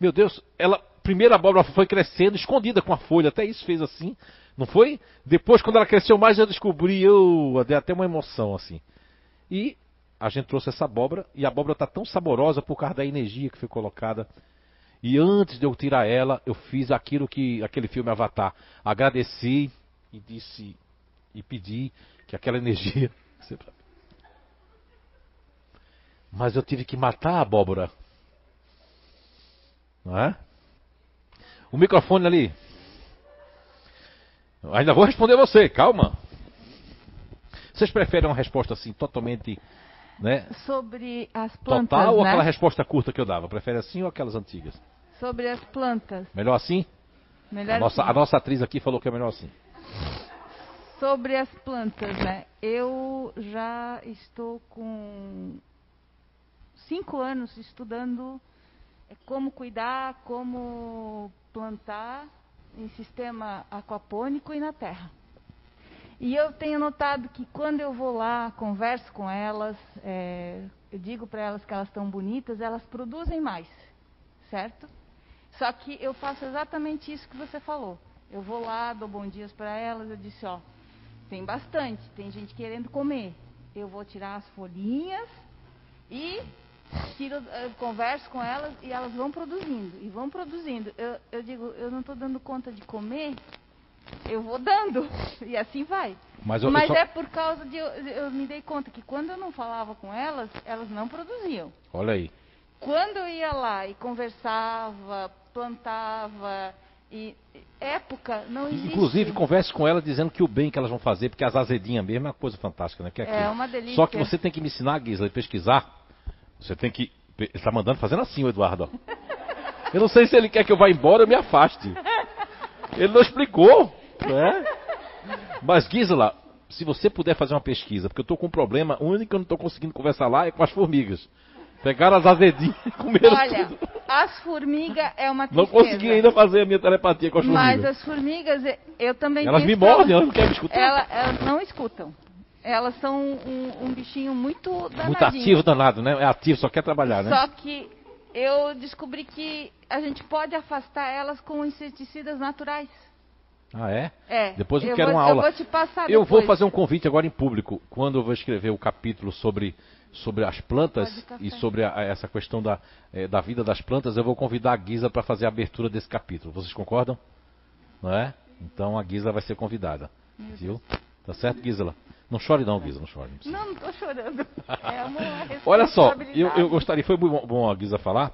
meu Deus, ela, primeira abóbora foi crescendo, escondida com a folha, até isso fez assim. Não foi? Depois, quando ela cresceu mais, eu descobri, eu dei até uma emoção assim. E a gente trouxe essa abóbora, e a abóbora está tão saborosa por causa da energia que foi colocada. E antes de eu tirar ela, eu fiz aquilo que aquele filme Avatar. Agradeci e disse e pedi que aquela energia. Mas eu tive que matar a abóbora. Não é? O microfone ali. Ainda vou responder você, calma. Vocês preferem uma resposta assim, totalmente, né? Sobre as plantas, Total ou né? aquela resposta curta que eu dava? Prefere assim ou aquelas antigas? Sobre as plantas. Melhor assim? Melhor A nossa, assim. a nossa atriz aqui falou que é melhor assim. Sobre as plantas, né? Eu já estou com cinco anos estudando eh, como cuidar, como plantar em sistema aquapônico e na terra. E eu tenho notado que quando eu vou lá, converso com elas, eh, eu digo para elas que elas estão bonitas, elas produzem mais, certo? Só que eu faço exatamente isso que você falou. Eu vou lá, dou bom dias para elas, eu disse, ó, tem bastante, tem gente querendo comer. Eu vou tirar as folhinhas e tiro, eu converso com elas e elas vão produzindo e vão produzindo. Eu, eu digo, eu não estou dando conta de comer, eu vou dando e assim vai. Mas eu, eu Mas só- é por causa de eu, eu me dei conta que quando eu não falava com elas, elas não produziam. Olha aí. Quando eu ia lá e conversava, plantava e época não existe. Inclusive, converse com ela dizendo que o bem que elas vão fazer, porque as azedinhas mesmo é uma coisa fantástica, né? Que é, É uma delícia. Só que você tem que me ensinar, Gisela, a pesquisar. Você tem que. Ele está mandando fazendo assim, o Eduardo. Eu não sei se ele quer que eu vá embora ou me afaste. Ele não explicou, né? Mas, Gisela, se você puder fazer uma pesquisa, porque eu estou com um problema, o único que eu não estou conseguindo conversar lá é com as formigas. Pegaram as azedinhas e comeram Olha, tudo. as formigas é uma Não tristeza. consegui ainda fazer a minha telepatia com as Mas formigas. as formigas, eu também Elas me mordem, elas não querem me escutar. Ela- elas não escutam. Elas são um, um bichinho muito danadinho. Muito ativo, danado, né? É ativo, só quer trabalhar, né? Só que eu descobri que a gente pode afastar elas com inseticidas naturais. Ah, é? É. Depois eu quero vou, uma aula. Eu vou te passar Eu vou fazer um convite agora em público, quando eu vou escrever o capítulo sobre, sobre as plantas e sobre a- essa questão da, eh, da vida das plantas, eu vou convidar a Guisa para fazer a abertura desse capítulo. Vocês concordam? Não é? Então a Guisa vai ser convidada. Viu? Tá certo, Gisela? Não chore não, Guisa, não chore. não. Não, não tô chorando. É uma Olha só, eu, eu gostaria, foi bom, bom a Guisa falar,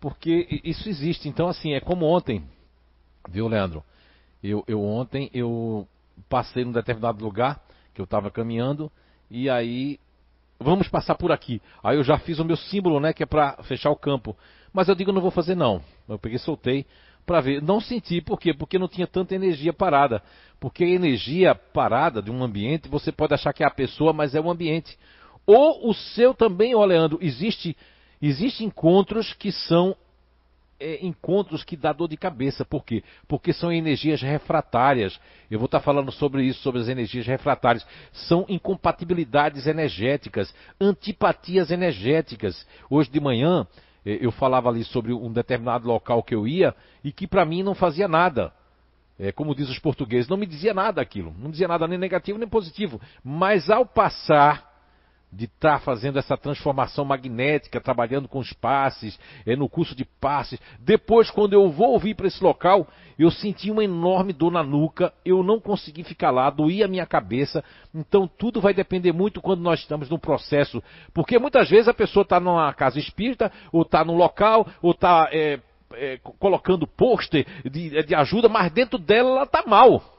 porque isso existe. Então, assim, é como ontem, viu, Leandro? Eu, eu ontem, eu passei num determinado lugar, que eu estava caminhando, e aí, vamos passar por aqui. Aí eu já fiz o meu símbolo, né, que é para fechar o campo. Mas eu digo, não vou fazer não. Eu peguei, soltei, para ver. Não senti, por quê? Porque não tinha tanta energia parada. Porque a energia parada de um ambiente, você pode achar que é a pessoa, mas é o ambiente. Ou o seu também, ó Leandro, existe, existe encontros que são é, encontros que dá dor de cabeça. Por quê? Porque são energias refratárias. Eu vou estar falando sobre isso, sobre as energias refratárias. São incompatibilidades energéticas, antipatias energéticas. Hoje de manhã eu falava ali sobre um determinado local que eu ia e que para mim não fazia nada. É, como diz os portugueses, não me dizia nada aquilo, não dizia nada nem negativo nem positivo. Mas ao passar de estar fazendo essa transformação magnética, trabalhando com os passes, é, no curso de passes, depois quando eu vou ouvir para esse local, eu senti uma enorme dor na nuca, eu não consegui ficar lá, doía a minha cabeça. Então tudo vai depender muito quando nós estamos no processo, porque muitas vezes a pessoa está numa casa espírita, ou está num local, ou está é, é, co- colocando pôster de, de ajuda, mas dentro dela ela está mal.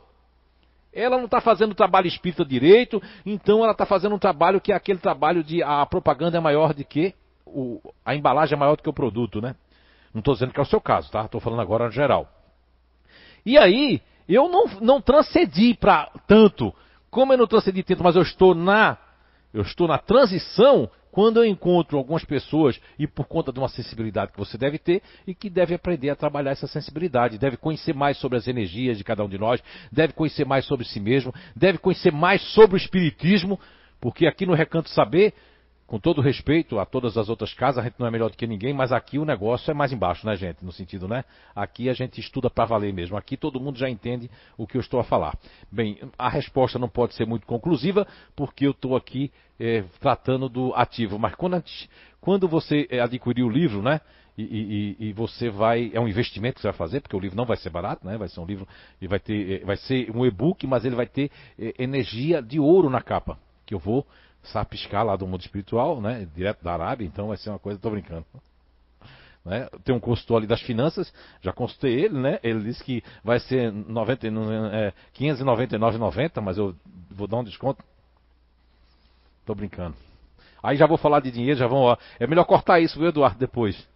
Ela não está fazendo o trabalho espírita direito, então ela está fazendo um trabalho que é aquele trabalho de a propaganda é maior do que o, a embalagem é maior do que o produto, né? Não estou dizendo que é o seu caso, tá? Estou falando agora no geral. E aí, eu não, não transcedi para tanto. Como eu não transcedi tanto, mas eu estou na eu estou na transição quando eu encontro algumas pessoas e por conta de uma sensibilidade que você deve ter e que deve aprender a trabalhar essa sensibilidade, deve conhecer mais sobre as energias de cada um de nós, deve conhecer mais sobre si mesmo, deve conhecer mais sobre o espiritismo, porque aqui no Recanto Saber, com todo respeito a todas as outras casas, a gente não é melhor do que ninguém, mas aqui o negócio é mais embaixo, né, gente? No sentido, né? Aqui a gente estuda para valer mesmo. Aqui todo mundo já entende o que eu estou a falar. Bem, a resposta não pode ser muito conclusiva, porque eu estou aqui eh, tratando do ativo. Mas quando, quando você eh, adquirir o livro, né? E, e- e- você vai. É um investimento que você vai fazer, porque o livro não vai ser barato, né? Vai ser um livro. E vai ter. eh, Vai ser um e-book, mas ele vai ter eh, energia de ouro na capa. Que eu vou sapiscar lá do mundo espiritual, né? Direto da Arábia, então vai ser uma coisa, tô brincando. Né? Tem um consultor ali das finanças, já consultei ele, né? Ele disse que vai ser 90, não- é, 599,90, mas eu vou dar um desconto. Tô brincando. Aí já vou falar de dinheiro, já vão. É melhor cortar isso, viu, Eduardo, depois.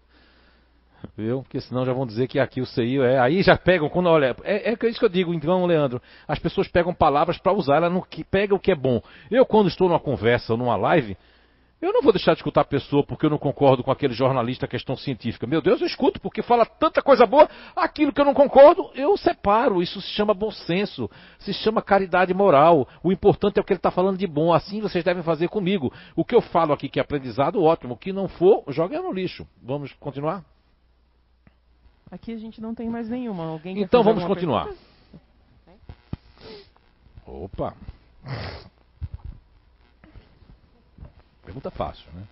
Viu? Porque senão já vão dizer que aqui o CI é. Aí já pegam, quando olha. É, é isso que eu digo, então, Leandro. As pessoas pegam palavras para usar, ela não pega o que é bom. Eu, quando estou numa conversa ou numa live, eu não vou deixar de escutar a pessoa porque eu não concordo com aquele jornalista questão científica. Meu Deus, eu escuto porque fala tanta coisa boa. Aquilo que eu não concordo, eu separo. Isso se chama bom senso, se chama caridade moral. O importante é o que ele está falando de bom. Assim vocês devem fazer comigo. O que eu falo aqui que é aprendizado, ótimo. O que não for, joga no lixo. Vamos continuar? Aqui a gente não tem mais nenhuma. Alguém então vamos continuar. Pergunta? Opa! Pergunta fácil, né?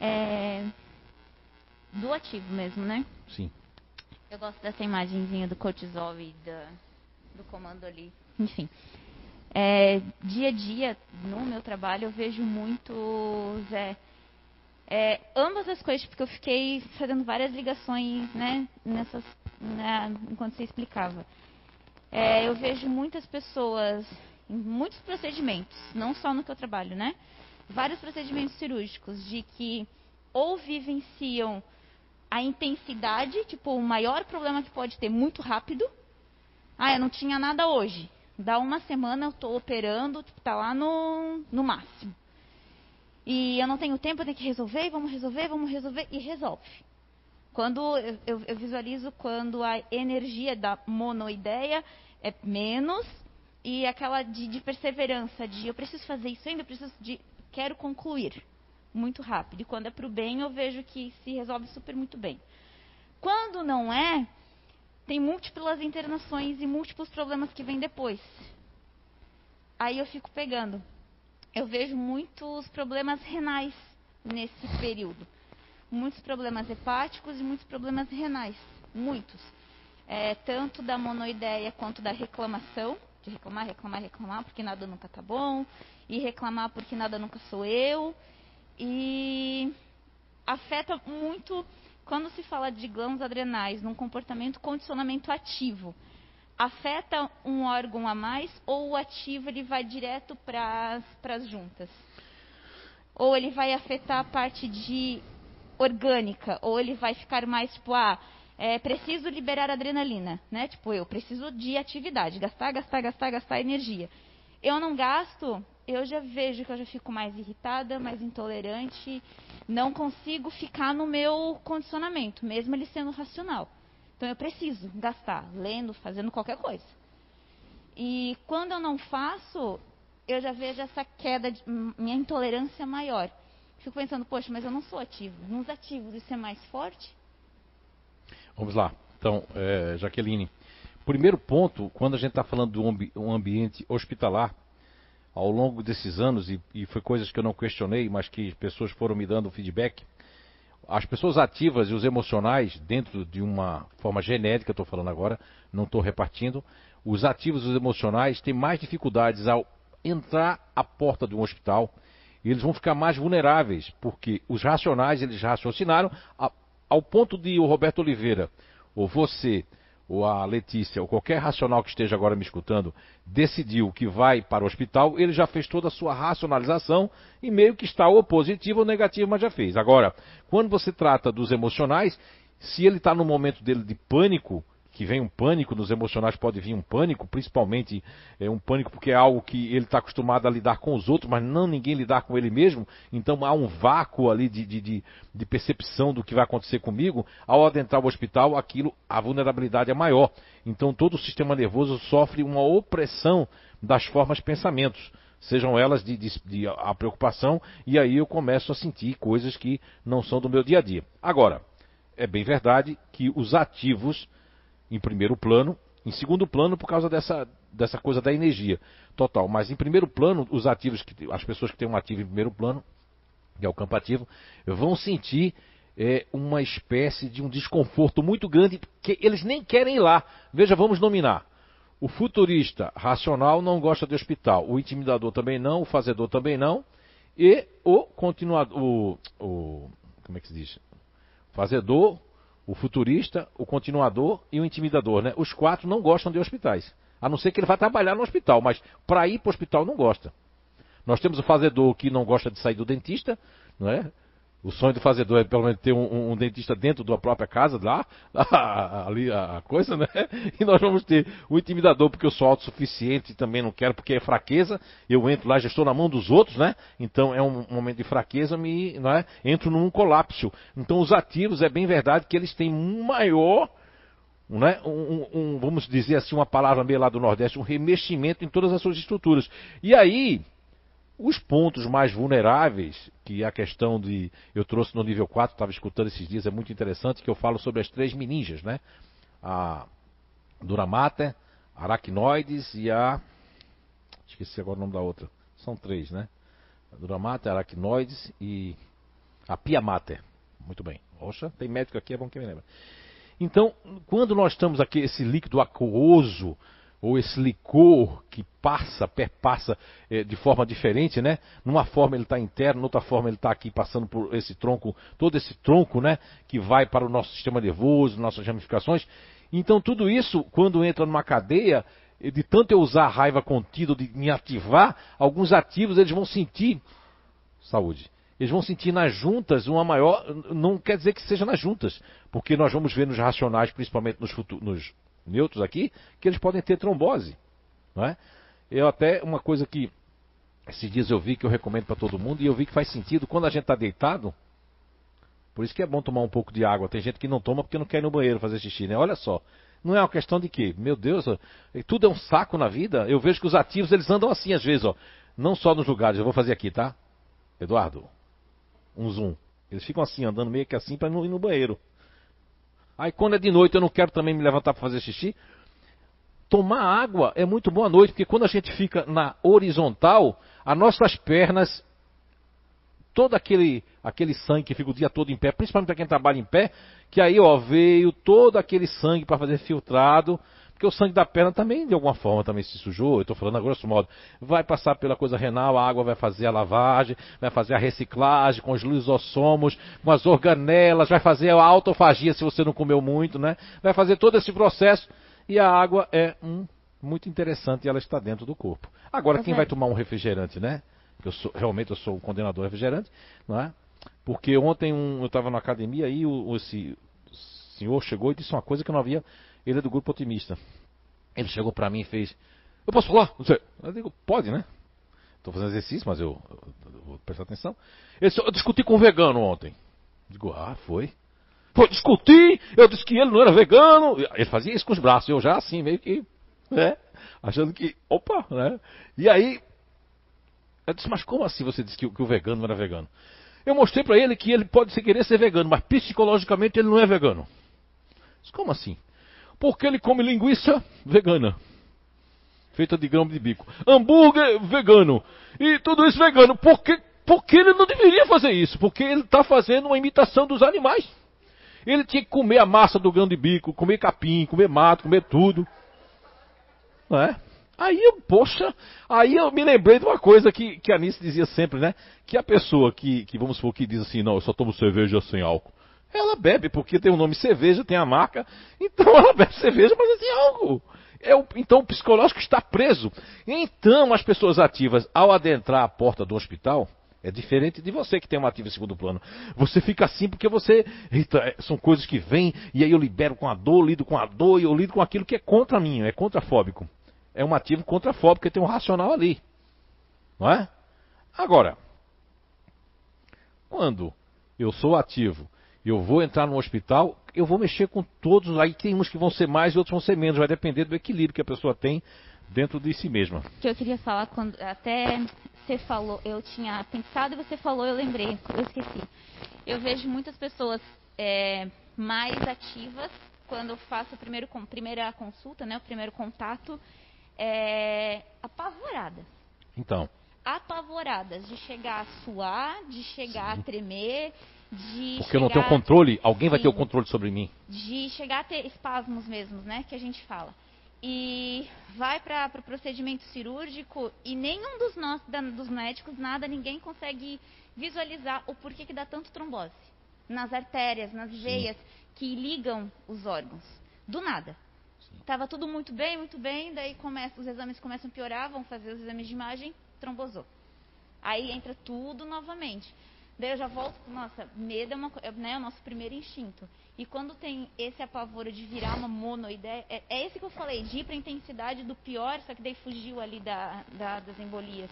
É... Do ativo mesmo, né? Sim. Eu gosto dessa imagenzinha do cortisol e da, do comando ali. Enfim. É, dia a dia, no meu trabalho, eu vejo muitos. É, é, ambas as coisas, porque eu fiquei fazendo várias ligações, né, nessas, enquanto você explicava. É, eu vejo muitas pessoas em muitos procedimentos, não só no que eu trabalho, né? Vários procedimentos cirúrgicos de que ou vivenciam a intensidade, tipo, o maior problema que pode ter muito rápido. Ah, eu não tinha nada hoje. Dá uma semana eu estou operando, tipo, tá lá no, no máximo. E eu não tenho tempo, eu tenho que resolver, vamos resolver, vamos resolver, e resolve. Quando eu, eu, eu visualizo quando a energia da monoideia é menos e aquela de, de, perseverança, de eu preciso fazer isso ainda, eu preciso de quero concluir muito rápido. E quando é para o bem, eu vejo que se resolve super muito bem. Quando não é, tem múltiplas internações e múltiplos problemas que vêm depois. Aí eu fico pegando. Eu vejo muitos problemas renais nesse período. Muitos problemas hepáticos e muitos problemas renais. Muitos. É, tanto da monoideia quanto da reclamação de reclamar, reclamar, reclamar, porque nada nunca tá bom, e reclamar porque nada nunca sou eu. E afeta muito quando se fala de glândulas adrenais num comportamento condicionamento ativo. Afeta um órgão a mais ou o ativo ele vai direto para as juntas? Ou ele vai afetar a parte de orgânica, ou ele vai ficar mais tipo, ah, é, preciso liberar adrenalina, né? Tipo, eu preciso de atividade, gastar, gastar, gastar, gastar energia. Eu não gasto, eu já vejo que eu já fico mais irritada, mais intolerante, não consigo ficar no meu condicionamento, mesmo ele sendo racional. Então eu preciso gastar, lendo, fazendo qualquer coisa. E quando eu não faço, eu já vejo essa queda, de, minha intolerância maior. Fico pensando, poxa, mas eu não sou ativo. Nos ativos isso é mais forte? Vamos lá. Então, é, Jaqueline, primeiro ponto, quando a gente está falando de ambi um, ambiente hospitalar, ao longo desses anos, e, e, foi coisas que eu não questionei, mas que pessoas foram me dando feedback, as pessoas ativas e os emocionais, dentro de uma forma genética, estou falando agora, não estou repartindo, os ativos e os emocionais têm mais dificuldades ao entrar à porta de um hospital, e eles vão ficar mais vulneráveis, porque os racionais, eles raciocinaram, ao ponto de o Roberto Oliveira, ou você, ou a Letícia, ou qualquer racional que esteja agora me escutando, decidiu que vai para o hospital, ele já fez toda a sua racionalização e meio que está ou positivo ou negativo, mas já fez. Agora, quando você trata dos emocionais, se ele está no momento dele de pânico, que vem um pânico, nos emocionais pode vir um pânico, principalmente é, um pânico porque é algo que ele está acostumado a lidar com os outros, mas não ninguém lidar com ele mesmo, então há um vácuo ali de, de, de, de percepção do que vai acontecer comigo. Ao adentrar o hospital, aquilo, a vulnerabilidade é maior. Então todo o sistema nervoso sofre uma opressão das formas pensamentos sejam elas de, de, de, a preocupação, e aí eu começo a sentir coisas que não são do meu dia a dia. Agora, é bem verdade que os ativos em primeiro plano, em segundo plano por causa dessa, dessa coisa da energia total. Mas em primeiro plano, os ativos, que, as pessoas que têm um ativo em primeiro plano, que é o campo ativo, vão sentir é, uma espécie de um desconforto muito grande, que eles nem querem ir lá. Veja, vamos nominar. O futurista racional não gosta de hospital, o intimidador também não, o fazedor também não, e o continuador, o, o como é que se diz? Fazedor, o futurista, o continuador e o intimidador, né? Os quatro não gostam de hospitais. A não ser que ele vá trabalhar no hospital, mas para ir para o hospital não gosta. Nós temos o fazedor que não gosta de sair do dentista, não é? O sonho do fazedor é pelo menos ter um, um, dentista dentro da própria casa, lá, ali a, coisa, né? E nós vamos ter o intimidador, porque eu sou autossuficiente e também não quero, porque é fraqueza. Eu entro lá, já estou na mão dos outros, né? Então é um, momento de fraqueza, me, não é? entro num colapso. Então os ativos, é bem verdade que eles têm um maior, né? Um, um, vamos dizer assim, uma palavra meio lá do Nordeste, um remeximento em todas as suas estruturas. E aí, os pontos mais vulneráveis, que a questão de. Eu trouxe no nível 4, estava escutando esses dias, é muito interessante, que eu falo sobre as três meninjas, né? A Duramater, Aracnoides e a. Esqueci agora o nome da outra. São três, né? A Duramater, Aracnoides e a Piamater. Muito bem. Oxa, tem médico aqui, é bom que me lembra. Então, quando nós estamos aqui, esse líquido aquoso, ou esse licor que passa, perpassa é, de forma diferente, né? Numa forma ele está interno, noutra forma ele está aqui passando por esse tronco, todo esse tronco, né? Que vai para o nosso sistema nervoso, nossas ramificações. Então tudo isso, quando entra numa cadeia, de tanto eu usar a raiva contida, de me ativar, alguns ativos eles vão sentir saúde. Eles vão sentir nas juntas uma maior. Não quer dizer que seja nas juntas, porque nós vamos ver nos racionais, principalmente nos, nos neutros aqui, que eles podem ter trombose. Não é? Eu até, uma coisa que esses dias eu vi que eu recomendo para todo mundo, e eu vi que faz sentido quando a gente está deitado. Por isso que é bom tomar um pouco de água. Tem gente que não toma porque não quer ir no banheiro fazer xixi, né? Olha só. Não é uma questão de que, meu Deus, tudo é um saco na vida. Eu vejo que os ativos eles andam assim às vezes, ó. Não só nos lugares, eu vou fazer aqui, tá? Eduardo, um zoom. Eles ficam assim, andando meio que assim para não ir no banheiro. Aí quando é de noite eu não quero também me levantar para fazer xixi. Tomar água é muito bom à noite, porque quando a gente fica na horizontal, as nossas pernas, todo aquele, aquele sangue que fica o dia todo em pé, principalmente para quem trabalha em pé, que aí ó, veio todo aquele sangue para fazer filtrado, porque o sangue da perna também, de alguma forma, também se sujou, eu estou falando a grosso modo. Vai passar pela coisa renal, a água vai fazer a lavagem, vai fazer a reciclagem com os lisossomos, com as organelas, vai fazer a autofagia se você não comeu muito, né? Vai fazer todo esse processo e a água é um, muito interessante e ela está dentro do corpo. Agora, quem vai tomar um refrigerante, né? Eu sou, realmente eu sou o condenador refrigerante, não é? Porque ontem um, eu estava na academia e o, esse senhor chegou e disse uma coisa que eu não havia ele é do grupo otimista. Ele chegou para mim e fez: Eu posso falar? Não sei. Eu digo: Pode, né? Estou fazendo exercício, mas eu, eu, eu, vou prestar atenção. Ele disse: Eu discuti com um vegano ontem. Eu digo: Ah, foi. Foi, discuti. Eu disse que ele não era vegano. Ele fazia isso com os braços. Eu já assim, meio que. Né? Achando que. Opa, né? E aí. Eu disse: Mas como assim você disse que, que o vegano não era vegano? Eu mostrei para ele que ele pode querer ser vegano, mas psicologicamente ele não é vegano. Disse, como assim? Porque ele come linguiça vegana. Feita de grão de bico. Hambúrguer vegano. E tudo isso vegano. Porque, porque ele não deveria fazer isso. Porque ele está fazendo uma imitação dos animais. Ele tinha que comer a massa do grão de bico, comer capim, comer mato, comer tudo. Não é? Aí eu, poxa, aí eu me lembrei de uma coisa que, que a Anice dizia sempre, né? Que a pessoa que, que, vamos supor, que diz assim, não, eu só tomo cerveja sem álcool. Ela bebe, porque tem o nome cerveja, tem a marca, então ela bebe cerveja, mas é álcool. É o, então o psicológico está preso. Então as pessoas ativas, ao adentrar a porta do hospital, é diferente de você que tem uma ativa em segundo plano. Você fica assim porque você. Eita, é, são coisas que vêm, e aí eu libero com a dor, lido com a dor, e eu lido com aquilo que é contra mim, é contrafóbico. É um ativo contrafóbico, porque tem um racional ali. Não é? Agora, quando eu sou ativo eu vou entrar no hospital, eu vou mexer com todos, aí tem uns que vão ser mais e outros vão ser menos, vai depender do equilíbrio que a pessoa tem dentro de si mesma. Que eu queria falar quando até você falou, eu tinha pensado e você falou, eu lembrei, eu esqueci. Eu vejo muitas pessoas é, mais ativas quando eu faço a primeiro, primeira consulta, né, o primeiro contato, é, apavoradas. Então. Apavoradas de chegar a suar, de chegar Sim. a tremer, de Porque eu não tenho controle, alguém vai ter o controle sobre mim. De chegar a ter espasmos mesmos, né? Que a gente fala. E vai para o pro procedimento cirúrgico e nenhum dos nós, da, dos médicos, nada, ninguém consegue visualizar o porquê que dá tanto trombose. Nas artérias, nas veias Sim. que ligam os órgãos. Do nada. Tava tudo muito bem, muito bem, daí começa, os exames começam a piorar, vão fazer os exames de imagem, trombosou. Aí entra tudo novamente. Daí eu já volto, nossa, medo é, uma, é né, o nosso primeiro instinto. E quando tem esse apavoro de virar uma monoideia, é, é esse que eu falei, de ir para a intensidade do pior, só que daí fugiu ali da, da, das embolias.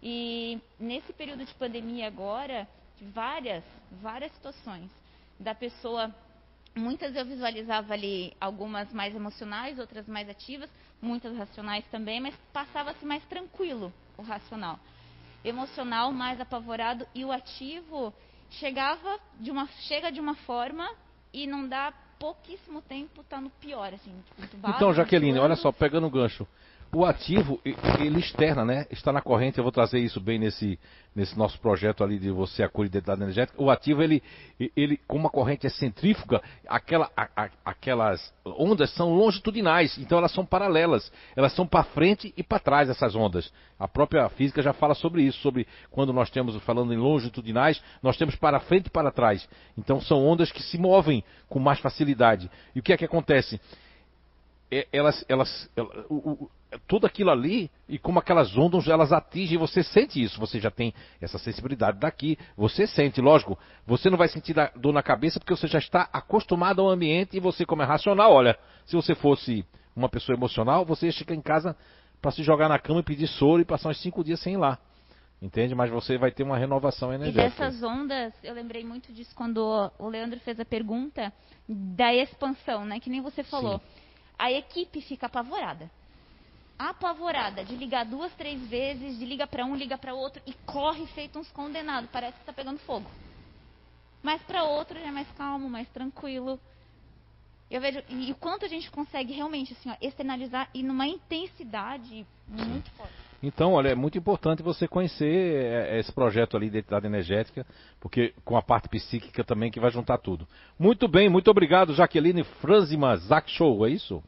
E nesse período de pandemia agora, várias, várias situações da pessoa muitas eu visualizava ali algumas mais emocionais, outras mais ativas, muitas racionais também, mas passava-se mais tranquilo o racional emocional mais apavorado e o ativo chegava de uma chega de uma forma e não dá pouquíssimo tempo tá no pior assim tipo, então Jaqueline olha só pegando o gancho o ativo, ele externa, né? Está na corrente, eu vou trazer isso bem nesse, nesse nosso projeto ali de você a cura identidade energética. O ativo, ele, ele como a corrente é centrífuga, aquela, a, a, aquelas ondas são longitudinais, então elas são paralelas. Elas são para frente e para trás, essas ondas. A própria física já fala sobre isso, sobre quando nós temos, falando em longitudinais, nós temos para frente e para trás. Então são ondas que se movem com mais facilidade. E o que é que acontece? É, elas, elas, elas tudo aquilo ali e como aquelas ondas elas atingem, você sente isso, você já tem essa sensibilidade daqui, você sente, lógico, você não vai sentir dor na cabeça porque você já está acostumado ao ambiente e você como é racional, olha, se você fosse uma pessoa emocional, você ia chegar em casa para se jogar na cama e pedir soro e passar uns cinco dias sem ir lá. Entende? Mas você vai ter uma renovação energética. E dessas ondas, eu lembrei muito disso quando o Leandro fez a pergunta da expansão, né? Que nem você falou. Sim a equipe fica apavorada. Apavorada de ligar duas, três vezes, de liga para um, liga para outro e corre feito uns condenados, parece que está pegando fogo. Mas para outro já é mais calmo, mais tranquilo. Eu vejo e o quanto a gente consegue realmente assim, ó, externalizar e numa intensidade muito forte. Então, olha, é muito importante você conhecer é, esse projeto ali de identidade energética, porque com a parte psíquica também que vai juntar tudo. Muito bem, muito obrigado, Jaqueline Franzima Zac Show, é isso?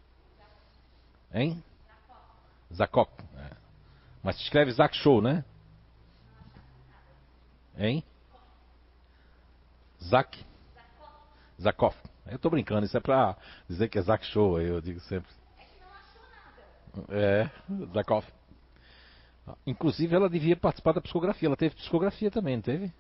Hein? Zacop. É. Mas se escreve Zac Show, né? Hein? Zac? Zakoff. Eu tô brincando, isso é pra dizer que é Zac Show, eu digo sempre. É que não achou nada. É, Zakoff. Inclusive ela devia participar da psicografia, ela teve psicografia também, não teve?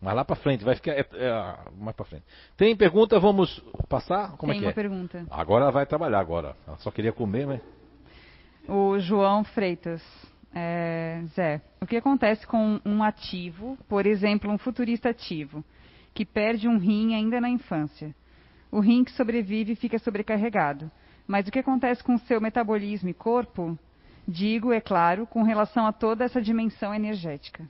Mas lá para frente, vai ficar é, é, mais para frente. Tem pergunta? Vamos passar? Como Tem é que uma é? pergunta. Agora ela vai trabalhar agora. Ela só queria comer, mas. O João Freitas. É, Zé, o que acontece com um ativo, por exemplo, um futurista ativo, que perde um rim ainda na infância? O rim que sobrevive fica sobrecarregado. Mas o que acontece com o seu metabolismo e corpo? Digo, é claro, com relação a toda essa dimensão energética.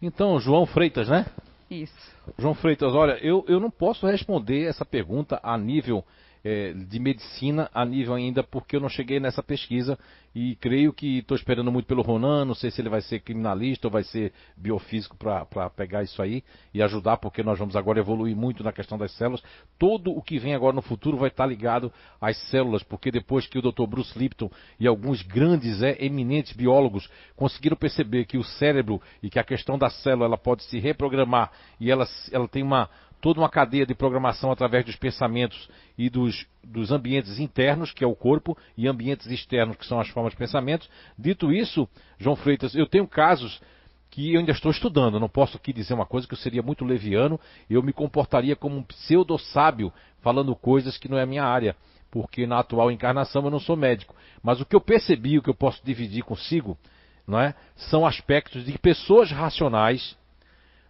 Então, João Freitas, né? Isso. João Freitas, olha, eu, eu não posso responder essa pergunta a nível é, de medicina a nível ainda, porque eu não cheguei nessa pesquisa e creio que estou esperando muito pelo Ronan, não sei se ele vai ser criminalista ou vai ser biofísico para pegar isso aí e ajudar, porque nós vamos agora evoluir muito na questão das células. Todo o que vem agora no futuro vai estar ligado às células, porque depois que o Dr. Bruce Lipton e alguns grandes, é, eminentes biólogos conseguiram perceber que o cérebro e que a questão da célula ela pode se reprogramar e ela, ela tem uma toda uma cadeia de programação através dos pensamentos e dos, dos ambientes internos, que é o corpo, e ambientes externos, que são as formas de pensamento. Dito isso, João Freitas, eu tenho casos que eu ainda estou estudando. não posso aqui dizer uma coisa que eu seria muito leviano, eu me comportaria como um pseudo-sábio, falando coisas que não é minha área, porque na atual encarnação eu não sou médico. Mas o que eu percebi, o que eu posso dividir consigo, não é? são aspectos de pessoas racionais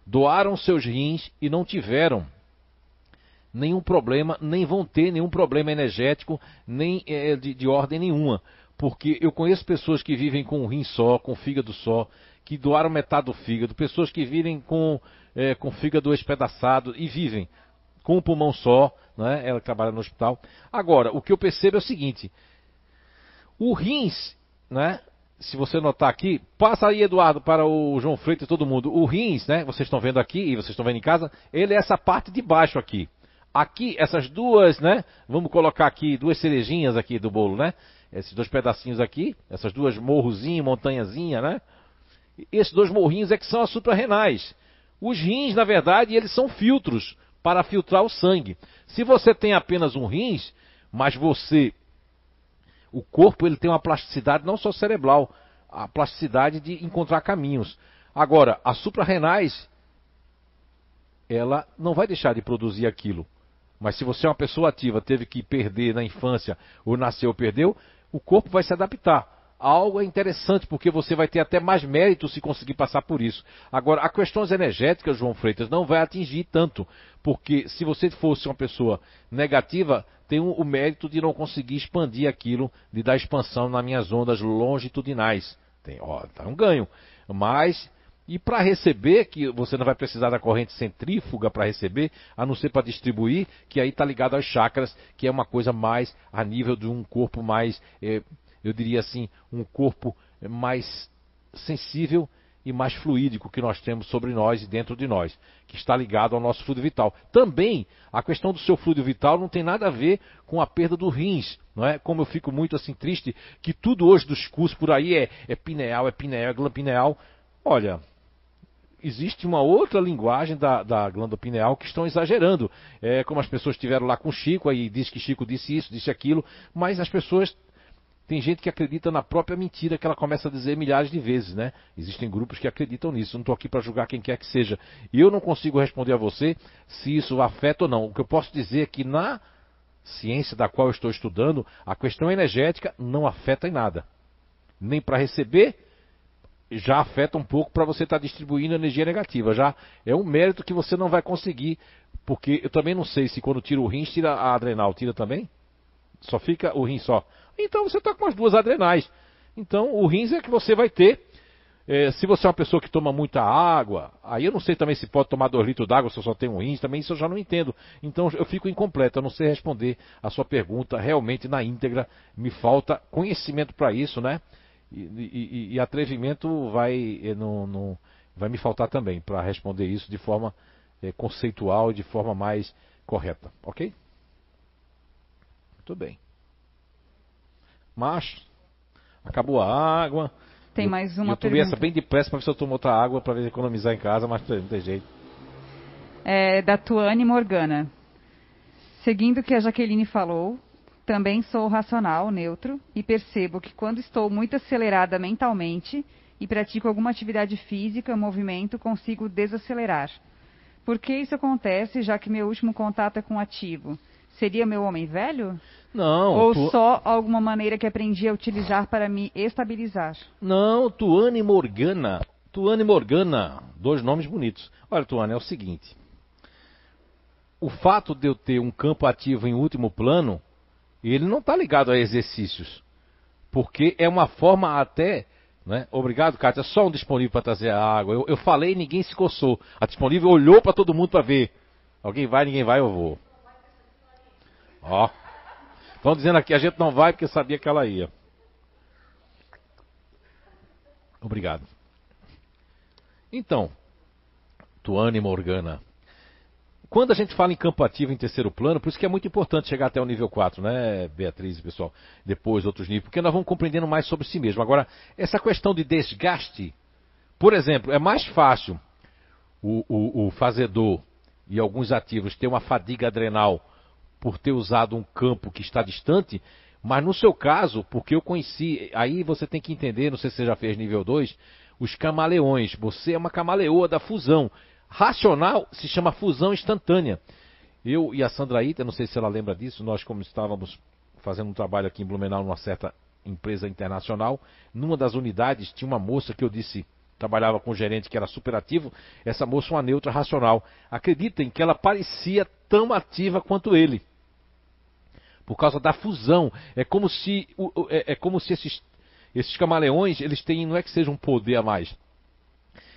doaram seus rins e não tiveram nenhum problema, nem vão ter nenhum problema energético, nem é, de, de, ordem nenhuma. Porque eu conheço pessoas que vivem com um rim só, com fígado só, que doaram metade do fígado, pessoas que vivem com, é, com fígado espedaçado e vivem com um pulmão só, né? ela trabalha no hospital. Agora, o que eu percebo é o seguinte: o rins, né? Se você notar aqui, passa aí, Eduardo, para o João Freitas e todo mundo. O rins, né? Vocês estão vendo aqui e vocês estão vendo em casa, ele é essa parte de baixo aqui. Aqui, essas duas, né? Vamos colocar aqui duas cerejinhas aqui do bolo, né? Esses dois pedacinhos aqui, essas duas morrozinhas, montanhazinha, né? Esses dois morrinhos é que são as suprarrenais. Os rins, na verdade, eles são filtros para filtrar o sangue. Se você tem apenas um rins, mas você O corpo ele tem uma plasticidade não só cerebral, a plasticidade de encontrar caminhos. Agora, as suprarrenais, ela não vai deixar de produzir aquilo. Mas se você é uma pessoa ativa, teve que perder na infância, ou nasceu ou perdeu, o corpo vai se adaptar. Algo é interessante, porque você vai ter até mais mérito se conseguir passar por isso. Agora, a questões energéticas, João Freitas, não vai atingir tanto, porque se você fosse uma pessoa negativa, tem o, mérito de não conseguir expandir aquilo, de dar expansão nas minhas ondas longitudinais. Tem, ó, tá um ganho. Mas e para receber, que você não vai precisar da corrente centrífuga para receber, a não ser para distribuir, que aí está ligado aos chakras, que é uma coisa mais a nível de um corpo mais, eh, eu diria assim, um corpo mais sensível e mais fluídico que nós temos sobre nós e dentro de nós, que está ligado ao nosso fluido vital. Também a questão do seu fluido vital não tem nada a ver com a perda do rins, não é? Como eu fico muito assim triste que tudo hoje dos cursos por aí é, é pineal, é pineal, é glândula pineal. Olha, existe uma outra linguagem da, da glândula pineal que estão exagerando. É como as pessoas estiveram lá com Chico, aí diz que Chico disse isso, disse aquilo, mas as pessoas. Tem gente que acredita na própria mentira que ela começa a dizer milhares de vezes, né? Existem grupos que acreditam nisso. Não estou aqui para julgar quem quer que seja. E eu não consigo responder a você se isso afeta ou não. O que eu posso dizer é que na ciência da qual eu estou estudando, a questão energética não afeta em nada. Nem para receber, já afeta um pouco para você estar tá distribuindo energia negativa. Já é um mérito que você não vai conseguir, porque eu também não sei se quando tira o rim, tira a adrenal, tira também? Só fica o rim só. Então você está com as duas adrenais. Então o rins é que você vai ter. É, se você é uma pessoa que toma muita água, aí eu não sei também se pode tomar 2 litros d'água se eu só tenho um rins, também isso eu já não entendo. Então eu fico incompleto, eu não sei responder a sua pergunta realmente na íntegra. Me falta conhecimento para isso, né? E, e, e atrevimento vai, eh, não, não, vai me faltar também para responder isso de forma é, conceitual e de forma mais correta. Ok? Muito bem. Mas, acabou a água. Tem mais uma eu tomei essa bem depressa para ver se eu tomo outra água para economizar em casa, mas não tem jeito. É, da Tuane Morgana. Seguindo o que a Jaqueline falou, também sou racional, neutro, e percebo que quando estou muito acelerada mentalmente e pratico alguma atividade física, movimento, consigo desacelerar. Por que isso acontece, já que meu último contato é com ativo? Seria meu homem velho? Não. Ou tu... só alguma maneira que aprendi a utilizar para me estabilizar? Não, Tuane Morgana. Tuane Morgana, dois nomes bonitos. Olha, Tuane, é o seguinte. O fato de eu ter um campo ativo em último plano ele não está ligado a exercícios. Porque é uma forma até. Né? Obrigado, Kátia. Só um disponível para trazer a água. Eu, eu falei e ninguém se coçou. A disponível olhou para todo mundo para ver. Alguém vai, ninguém vai, eu vou. Ó. Estão dizendo aqui, a gente não vai porque sabia que ela ia. Obrigado. Então, Tuane Morgana. Quando a gente fala em campo ativo em terceiro plano, por isso que é muito importante chegar até o nível 4, né, Beatriz, pessoal? Depois outros níveis, porque nós vamos compreendendo mais sobre si mesmo. Agora, essa questão de desgaste, por exemplo, é mais fácil o, o, o fazedor e alguns ativos ter uma fadiga adrenal por ter usado um campo que está distante, mas no seu caso, porque eu conheci, aí você tem que entender, não sei se você já fez nível 2, os camaleões. Você é uma camaleoa da fusão. Racional se chama fusão instantânea. Eu e a Sandra Ita, não sei se ela lembra disso, nós como estávamos fazendo um trabalho aqui em Blumenau numa certa empresa internacional, numa das unidades tinha uma moça que eu disse, trabalhava com um gerente que era super ativo, essa moça uma neutra racional. Acreditem que ela parecia tão ativa quanto ele. Por causa da fusão. É como se, é, é como se esses, esses camaleões, eles têm, não é que seja um poder a mais,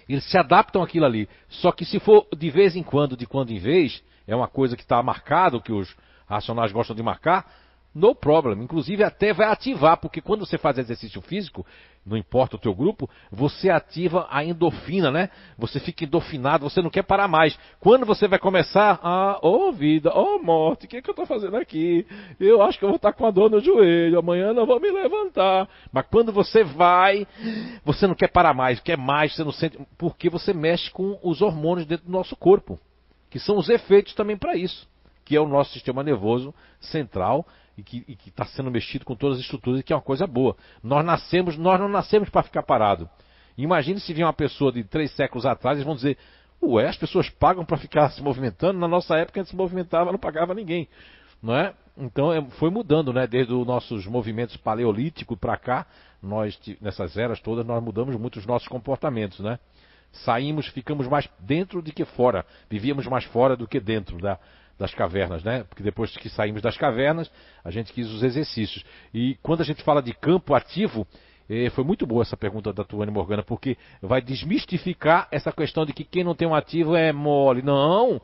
eles se adaptam àquilo ali. Só que se for de vez em quando, de quando em vez, é uma coisa que está marcado, que os racionais gostam de marcar, no problem. Inclusive até vai ativar, porque quando você faz exercício físico, não importa o teu grupo, você ativa a endorfina, né? Você fica endorfinado, você não quer parar mais. Quando você vai começar, ah, ô oh vida, ô oh morte, o que, é que eu estou fazendo aqui? Eu acho que eu vou estar com a dor no joelho, amanhã não vou me levantar. Mas quando você vai, você não quer parar mais, quer mais, você não sente, porque você mexe com os hormônios dentro do nosso corpo, que são os efeitos também para isso, que é o nosso sistema nervoso central e que está sendo mexido com todas as estruturas, que é uma coisa boa. Nós nascemos, nós não nascemos para ficar parado. Imagine se vier uma pessoa de três séculos atrás, eles vão dizer, ué, as pessoas pagam para ficar se movimentando, na nossa época a gente se movimentava, não pagava ninguém. Não é? Então é, foi mudando, né? Desde os nossos movimentos paleolíticos para cá, nós nessas eras todas nós mudamos muito os nossos comportamentos, né? Saímos, ficamos mais dentro do que fora, vivíamos mais fora do que dentro da, das cavernas, né? Porque depois que saímos das cavernas, a gente quis os exercícios. E quando a gente fala de campo ativo, eh, foi muito boa essa pergunta da Tuane Morgana, porque vai desmistificar essa questão de que quem não tem um ativo é mole. Não!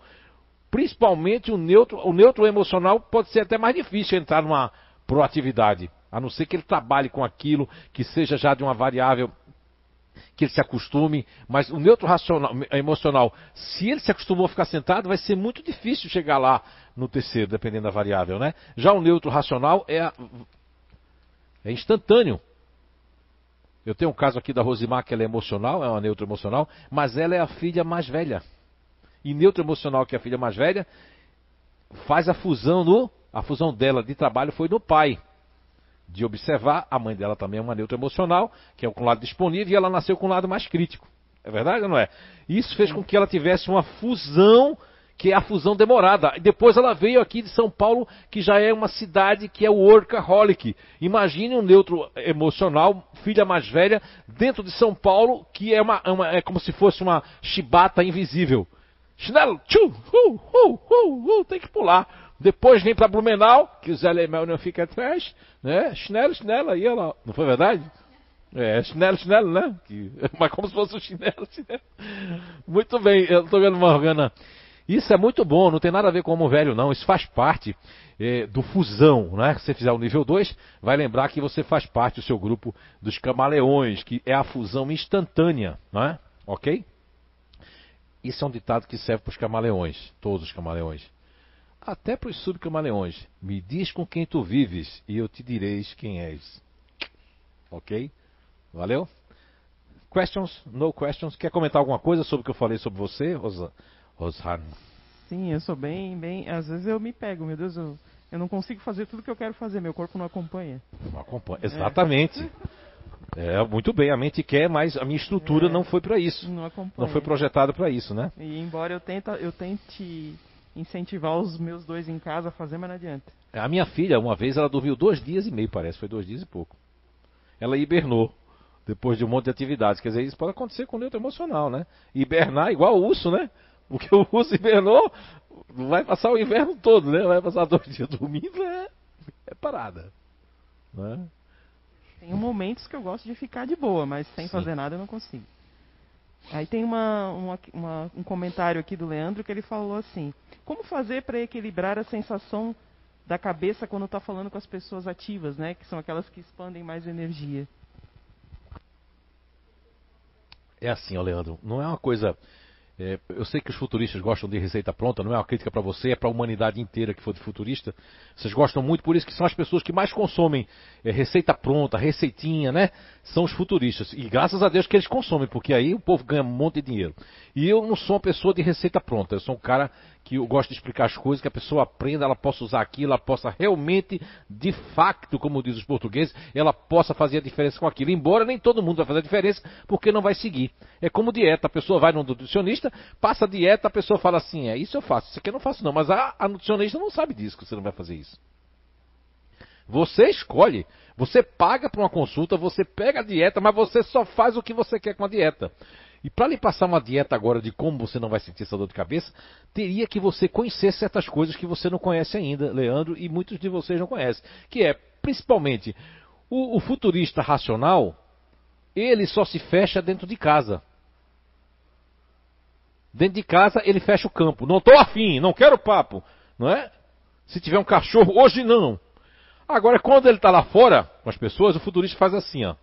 Principalmente o neutro, o neutro emocional pode ser até mais difícil entrar numa proatividade. A não ser que ele trabalhe com aquilo, que seja já de uma variável que ele se acostume, mas o neutro racional, emocional, se ele se acostumou a ficar sentado, vai ser muito difícil chegar lá no terceiro, dependendo da variável, né? Já o neutro racional é, é instantâneo. Eu tenho um caso aqui da Rosimar que ela é emocional, é uma neutro emocional, mas ela é a filha mais velha. E neutro emocional, que é a filha mais velha, faz a fusão no. A fusão dela de trabalho foi no pai de observar. A mãe dela também é uma neutra emocional, que é com o lado disponível, e ela nasceu com o lado mais crítico. É verdade ou não é? Isso fez com que ela tivesse uma fusão, que é a fusão demorada. E depois ela veio aqui de São Paulo, que já é uma cidade que é o workaholic. Imagine um neutro emocional, filha mais velha, dentro de São Paulo, que é, uma, uma é como se fosse uma chibata invisível. Chinelo, tchu, uh, uh, uh, uh, tem que pular. Depois vem para Blumenau, que o Zé Lemel não fica atrás, né? Chinelo, chinelo, aí ela. Não foi verdade? É, chinelo, chinelo, né? Que, mas como se fosse o chinelo, chinelo. Muito bem, eu estou vendo Morgana. Isso é muito bom, não tem nada a ver com o velho, não. Isso faz parte é, do fusão, né? Se você fizer o nível 2, vai lembrar que você faz parte do seu grupo dos camaleões, que é a fusão instantânea, né? Ok? Isso é um ditado que serve para os camaleões, todos os camaleões até para os subcamaleões. Me diz com quem tu vives e eu te direis quem és. Ok? Valeu? Questions? No questions? Quer comentar alguma coisa sobre o que eu falei sobre você, Rosa, Roshan? Sim, eu sou bem, bem. Às vezes eu me pego, meu Deus, eu, eu não consigo fazer tudo que eu quero fazer, meu corpo não acompanha. Não acompanha, exatamente. É. é muito bem, a mente quer, mas a minha estrutura é, não foi para isso. Não acompanha. Não foi projetada para isso, né? E embora eu tente, eu tente incentivar os meus dois em casa a fazer, mas não adianta. A minha filha, uma vez, ela dormiu dois dias e meio, parece, foi dois dias e pouco. Ela hibernou depois de um monte de atividades. Quer dizer, isso pode acontecer com o neutro emocional, né? Hibernar igual o urso, né? Porque o urso hibernou, vai passar o inverno todo, né? Vai passar dois dias dormindo, é, é parada. Né? Tem momentos que eu gosto de ficar de boa, mas sem Sim. fazer nada eu não consigo. Aí tem uma, uma, uma, um comentário aqui do Leandro que ele falou assim: como fazer para equilibrar a sensação da cabeça quando está falando com as pessoas ativas, né? Que são aquelas que expandem mais energia. É assim, ó, Leandro. Não é uma coisa é, eu sei que os futuristas gostam de receita pronta, não é uma crítica para você, é para a humanidade inteira que for de futurista. Vocês gostam muito, por isso que são as pessoas que mais consomem é, receita pronta, receitinha, né? São os futuristas. E graças a Deus que eles consomem, porque aí o povo ganha um monte de dinheiro. E eu não sou uma pessoa de receita pronta, eu sou um cara que eu gosto de explicar as coisas, que a pessoa aprenda, ela possa usar aquilo, ela possa realmente, de facto, como diz os portugueses, ela possa fazer a diferença com aquilo. Embora nem todo mundo vai fazer a diferença, porque não vai seguir. É como dieta, a pessoa vai no nutricionista, passa a dieta, a pessoa fala assim, é isso eu faço, isso aqui eu não faço não, mas a, a nutricionista não sabe disso, que você não vai fazer isso. Você escolhe, você paga para uma consulta, você pega a dieta, mas você só faz o que você quer com a dieta. E para lhe passar uma dieta agora de como você não vai sentir essa dor de cabeça, teria que você conhecer certas coisas que você não conhece ainda, Leandro, e muitos de vocês não conhecem. Que é, principalmente, o, o futurista racional, ele só se fecha dentro de casa. Dentro de casa ele fecha o campo. Não estou afim, não quero papo. Não é? Se tiver um cachorro, hoje não. Agora, quando ele está lá fora com as pessoas, o futurista faz assim, ó.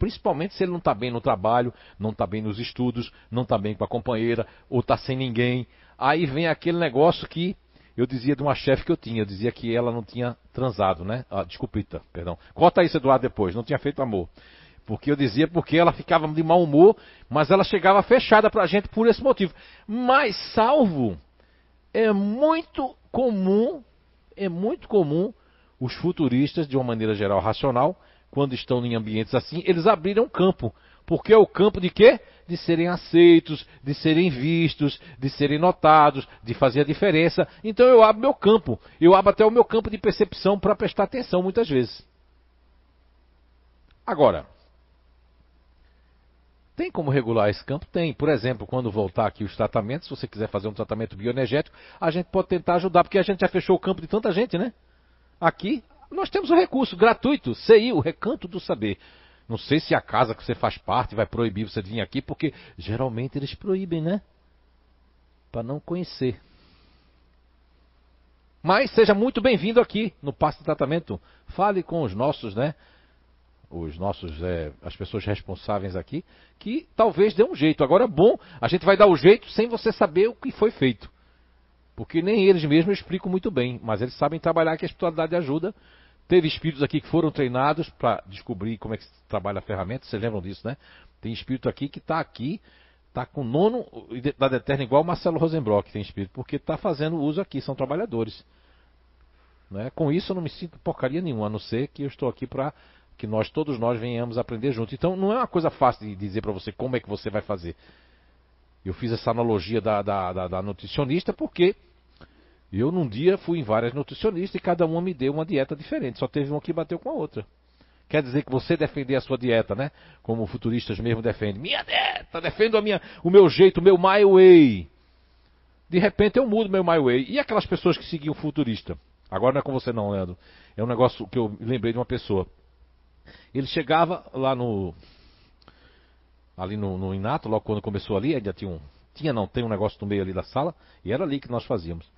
Principalmente se ele não está bem no trabalho, não está bem nos estudos, não está bem com a companheira, ou está sem ninguém. Aí vem aquele negócio que eu dizia de uma chefe que eu tinha, eu dizia que ela não tinha transado, né? Ah, desculpita, perdão. Corta isso, Eduardo, depois, não tinha feito amor. Porque eu dizia porque ela ficava de mau humor, mas ela chegava fechada para a gente por esse motivo. Mas salvo é muito comum, é muito comum os futuristas, de uma maneira geral racional, quando estão em ambientes assim, eles abriram campo. Porque é o campo de quê? De serem aceitos, de serem vistos, de serem notados, de fazer a diferença. Então eu abro meu campo. Eu abro até o meu campo de percepção para prestar atenção muitas vezes. Agora, tem como regular esse campo? Tem. Por exemplo, quando voltar aqui os tratamentos, se você quiser fazer um tratamento bioenergético, a gente pode tentar ajudar, porque a gente já fechou o campo de tanta gente, né? Aqui, nós temos um recurso gratuito, CI, o Recanto do Saber. Não sei se a casa que você faz parte vai proibir você de vir aqui, porque geralmente eles proíbem, né? Para não conhecer. Mas seja muito bem-vindo aqui no Passo de Tratamento. Fale com os nossos, né? Os nossos, é, as pessoas responsáveis aqui, que talvez dê um jeito. Agora é bom, a gente vai dar o jeito sem você saber o que foi feito. Porque nem eles mesmos explicam muito bem, mas eles sabem trabalhar que a espiritualidade ajuda. Teve espíritos aqui que foram treinados para descobrir como é que se trabalha a ferramenta, vocês lembram disso, né? Tem espírito aqui que está aqui, está com nono da Eterna igual o Marcelo Rosenbrock tem espírito, porque está fazendo uso aqui, são trabalhadores. Né? Com isso eu não me sinto porcaria nenhuma, a não ser que eu estou aqui para que nós, todos nós, venhamos aprender junto. Então não é uma coisa fácil de dizer para você como é que você vai fazer. Eu fiz essa analogia da, da, da, da nutricionista porque eu num dia fui em várias nutricionistas e cada uma me deu uma dieta diferente. Só teve uma que bateu com a outra. Quer dizer que você defender a sua dieta, né? Como futuristas mesmo defendem. Minha dieta, defendo a minha, o meu jeito, o meu my way. De repente eu mudo meu my way. E aquelas pessoas que seguiam futurista? Agora não é com você não, Leandro. É um negócio que eu lembrei de uma pessoa. Ele chegava lá no. Ali no, no Inato, logo quando começou ali, ainda tinha um. Tinha não, tem um negócio no meio ali da sala, e era ali que nós fazíamos.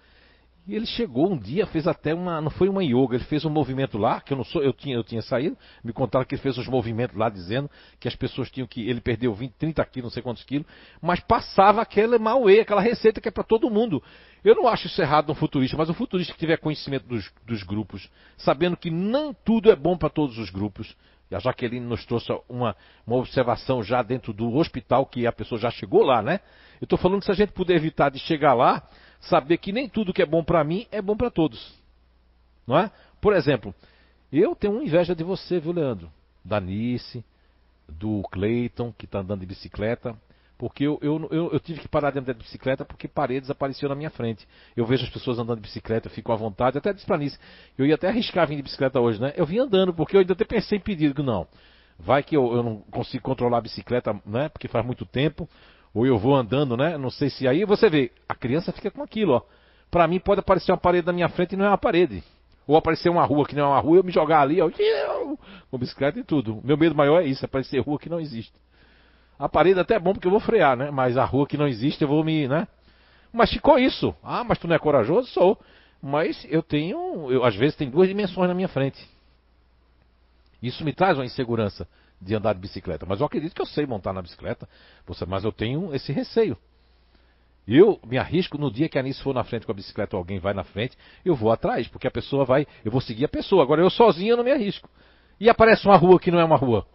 E ele chegou um dia, fez até uma, não foi uma yoga, ele fez um movimento lá, que eu não sou, eu tinha, eu tinha saído, me contaram que ele fez uns movimentos lá dizendo que as pessoas tinham que, ele perdeu 20, 30 quilos, não sei quantos quilos, mas passava aquele mauê, aquela receita que é para todo mundo. Eu não acho isso errado no futurista, mas o futurista que tiver conhecimento dos, dos grupos, sabendo que não tudo é bom para todos os grupos, e a Jaqueline nos trouxe uma, uma observação já dentro do hospital, que a pessoa já chegou lá, né? Eu estou falando que se a gente puder evitar de chegar lá, saber que nem tudo que é bom para mim é bom para todos. Não é? Por exemplo, eu tenho inveja de você, viu, Leandro? Da Nice, do Clayton, que está andando de bicicleta. Porque eu, eu, eu, eu, tive que parar de andar de bicicleta porque paredes apareceram na minha frente. Eu vejo as pessoas andando de bicicleta, eu fico à vontade, até disse pra Nice, eu ia até arriscar vir de bicicleta hoje, né? Eu vim andando, porque eu ainda até pensei em pedir, não. Vai que eu, eu não consigo controlar a bicicleta, né? Porque faz muito tempo ou eu vou andando, né? Não sei se aí você vê, a criança fica com aquilo, ó. Para mim pode aparecer uma parede na minha frente e não é uma parede. Ou aparecer uma rua que não é uma rua, eu me jogar ali, ó, com bicicleta e tudo. Meu medo maior é isso, é aparecer rua que não existe. A parede até é bom porque eu vou frear, né? Mas a rua que não existe eu vou me, né? Mas ficou isso. Ah, mas tu não é corajoso? Sou. Mas eu tenho, eu, às vezes tem duas dimensões na minha frente. Isso me traz uma insegurança de andar de bicicleta. Mas eu acredito que eu sei montar na bicicleta, mas eu tenho esse receio. Eu me arrisco no dia que a Anice for na frente com a bicicleta ou alguém vai na frente, eu vou atrás, porque a pessoa vai, eu vou seguir a pessoa. Agora eu sozinho eu não me arrisco. E aparece uma rua que não é uma rua.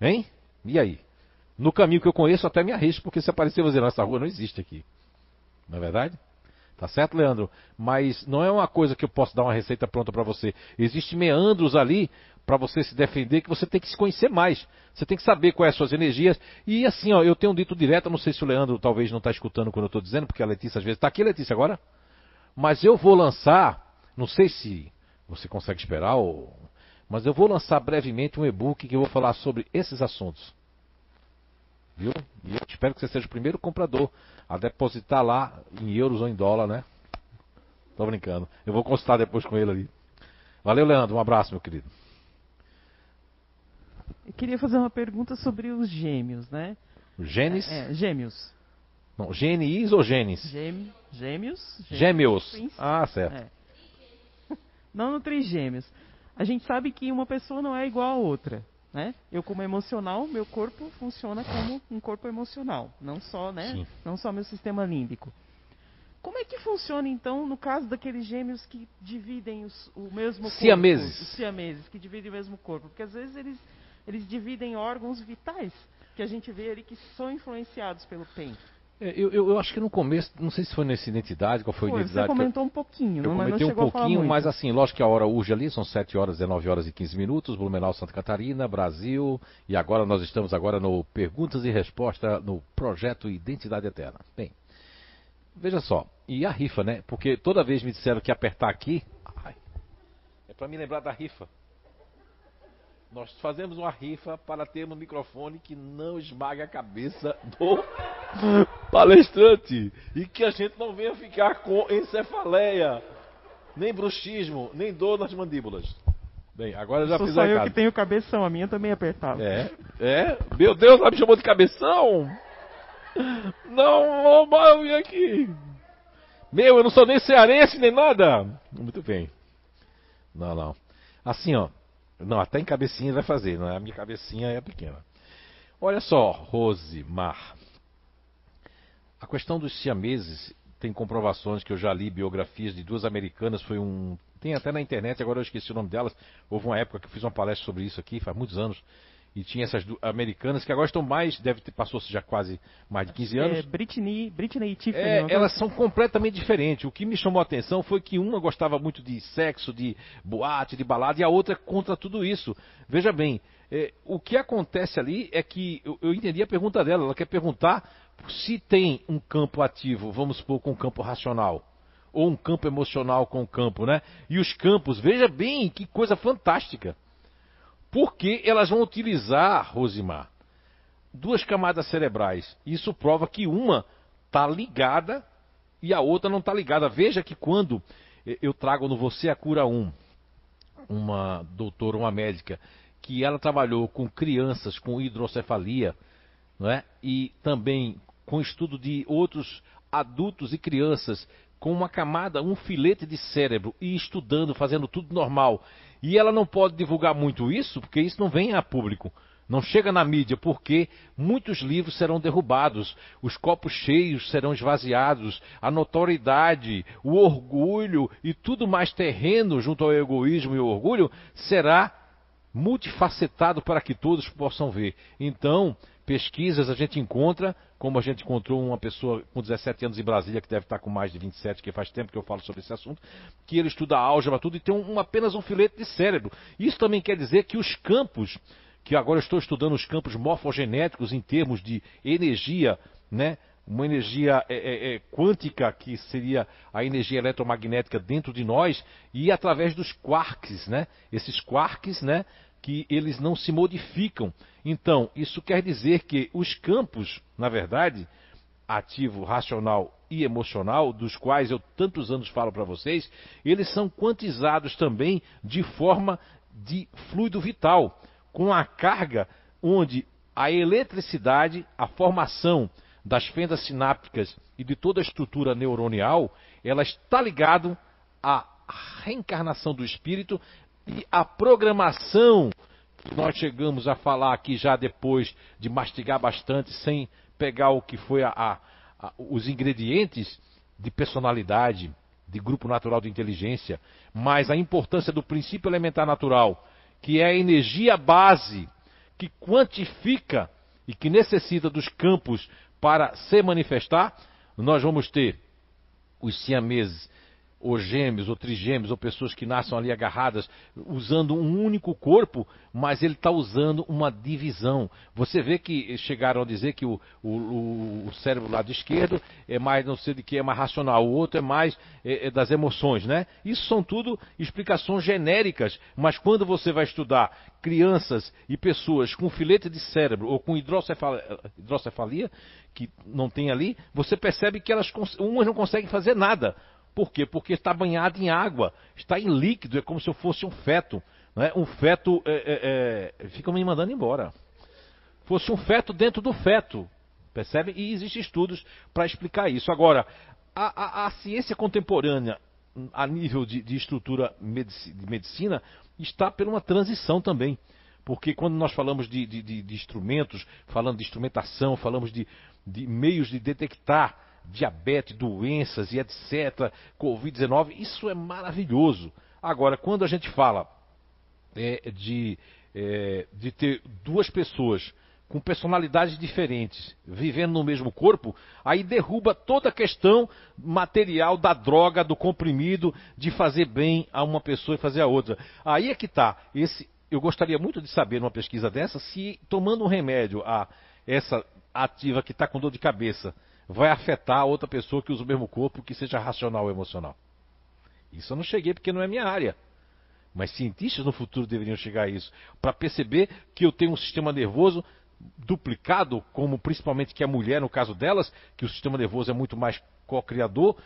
Hein? E aí? No caminho que eu conheço até me arrisco, porque se aparecer eu vou dizer, essa rua não existe aqui. Não é verdade? Tá certo, Leandro? Mas não é uma coisa que eu posso dar uma receita pronta para você. Existem meandros ali para você se defender que você tem que se conhecer mais. Você tem que saber quais são as suas energias. E assim, ó, eu tenho um dito direto, não sei se o Leandro talvez não está escutando quando eu estou dizendo, porque a Letícia às vezes está aqui, Letícia, agora? Mas eu vou lançar, não sei se você consegue esperar, ou... mas eu vou lançar brevemente um e-book que eu vou falar sobre esses assuntos. Viu? E eu espero que você seja o primeiro comprador a depositar lá em euros ou em dólar, né? Tô brincando. Eu vou consultar depois com ele ali. Valeu, Leandro. Um abraço, meu querido. Eu queria fazer uma pergunta sobre os gêmeos, né? Gênesis? É, é, gêmeos. Não, GNIs ou genes? Gêmeos. Gêmeos. Gêmeos. Ah, certo. É. Não no trigêmeos. A gente sabe que uma pessoa não é igual a outra. Né? Eu como emocional, meu corpo funciona como um corpo emocional, não só, né? Sim. Não só meu sistema límbico. Como é que funciona então no caso daqueles gêmeos que dividem os, o mesmo corpo? Siameses. Os siameses que dividem o mesmo corpo, porque às vezes eles eles dividem órgãos vitais que a gente vê ali que são influenciados pelo PEN. É, eu, eu, eu, acho que no começo, não sei se foi nessa identidade, qual foi, a identidade. Você comentou um pouquinho, eu mas comentei não um pouquinho, mas assim, lógico que a hora urge ali, são 7 horas, 19 horas e 15 minutos, Blumenau, Santa Catarina, Brasil, e agora nós estamos agora no Perguntas e Respostas no projeto Identidade Eterna. Bem, veja só, e a rifa, né? Porque toda vez me disseram que apertar aqui, ai, é para me lembrar da rifa. Nós fazemos uma rifa para ter um microfone que não esmague a cabeça do palestrante e que a gente não venha ficar com encefaleia, nem bruxismo, nem dor nas mandíbulas. Bem, agora já Sou fiz só a eu casa. que tenho cabeção, a minha também é apertada. É, é. Meu Deus, ela me chamou de cabeção? Não, não, eu vim aqui. Meu, eu não sou nem cearense nem nada. Muito bem. Não, não. Assim, ó. Não, até em cabecinha vai fazer, não é? A minha cabecinha é pequena. Olha só, Rosemar. A questão dos siameses tem comprovações que eu já li biografias de duas americanas, foi um. Tem até na internet, agora eu esqueci o nome delas. Houve uma época que eu fiz uma palestra sobre isso aqui, faz muitos anos. E tinha essas americanas que agora estão mais, deve ter passou-se já quase mais de 15 anos. É Britney, Britney e Tiffany. É, uma elas são completamente diferentes. O que me chamou a atenção foi que uma gostava muito de sexo, de boate, de balada, e a outra é contra tudo isso. Veja bem, é, o que acontece ali é que eu, eu entendi a pergunta dela. Ela quer perguntar se tem um campo ativo, vamos supor, com um campo racional. Ou um campo emocional com o campo, né? E os campos, veja bem que coisa fantástica. Porque elas vão utilizar, Rosimar, duas camadas cerebrais. Isso prova que uma está ligada e a outra não está ligada. Veja que quando eu trago no Você a Cura 1 uma doutora, uma médica, que ela trabalhou com crianças com hidrocefalia, não é? E também com estudo de outros adultos e crianças com uma camada, um filete de cérebro e estudando, fazendo tudo normal. E ela não pode divulgar muito isso, porque isso não vem a público. Não chega na mídia, porque muitos livros serão derrubados, os copos cheios serão esvaziados, a notoriedade, o orgulho e tudo mais terreno junto ao egoísmo e ao orgulho será multifacetado para que todos possam ver. Então, pesquisas a gente encontra, como a gente encontrou uma pessoa com 17 anos em Brasília, que deve estar com mais de 27, que faz tempo que eu falo sobre esse assunto, que ele estuda álgebra, tudo, e tem um, apenas um filete de cérebro. Isso também quer dizer que os campos, que agora estou estudando os campos morfogenéticos em termos de energia, né? Uma energia é, é, é, quântica, que seria a energia eletromagnética dentro de nós, e através dos quarks, né? Esses quarks, né? Que eles não se modificam. Então, isso quer dizer que os campos, na verdade, ativo, racional e emocional, dos quais eu tantos anos falo para vocês, eles são quantizados também de forma de fluido vital, com a carga onde a eletricidade, a formação das fendas sinápticas e de toda a estrutura neuronial, ela está ligado à reencarnação do espírito e a programação nós chegamos a falar aqui já depois de mastigar bastante, sem pegar o que foi a, a, a, os ingredientes de personalidade, de grupo natural de inteligência, mas a importância do princípio elementar natural, que é a energia base que quantifica e que necessita dos campos para se manifestar, nós vamos ter os siameses ou gêmeos, ou trigêmeos, ou pessoas que nascem ali agarradas, usando um único corpo, mas ele está usando uma divisão. Você vê que chegaram a dizer que o, o, o cérebro lado esquerdo é mais, não sei de que, é mais racional, o outro é mais é, é das emoções, né? Isso são tudo explicações genéricas, mas quando você vai estudar crianças e pessoas com filete de cérebro ou com hidrocefalia, hidrocefalia que não tem ali, você percebe que elas umas não conseguem fazer nada. Por quê? Porque está banhado em água, está em líquido, é como se eu fosse um feto. Né? Um feto. É, é, é, fica me mandando embora. Fosse um feto dentro do feto. Percebe? E existem estudos para explicar isso. Agora, a, a, a, ciência contemporânea, a nível de, de estrutura de medicina, está por uma transição também. Porque quando nós falamos de, de, de instrumentos, falando de instrumentação, falamos de meios de detectar diabetes, doenças e etc., Covid-19, isso é maravilhoso. Agora, quando a gente fala é, de, é, de ter duas pessoas com personalidades diferentes, vivendo no mesmo corpo, aí derruba toda a questão material da droga, do comprimido, de fazer bem a uma pessoa e fazer a outra. Aí é que está. Eu gostaria muito de saber numa pesquisa dessa se tomando um remédio a essa ativa que está com dor de cabeça vai afetar a outra pessoa que usa o mesmo corpo, que seja racional ou emocional. Isso eu não cheguei porque não é minha área. Mas cientistas no futuro deveriam chegar a isso, para perceber que eu tenho um sistema nervoso duplicado, como principalmente que a mulher, no caso delas, que o sistema nervoso é muito mais co-criador,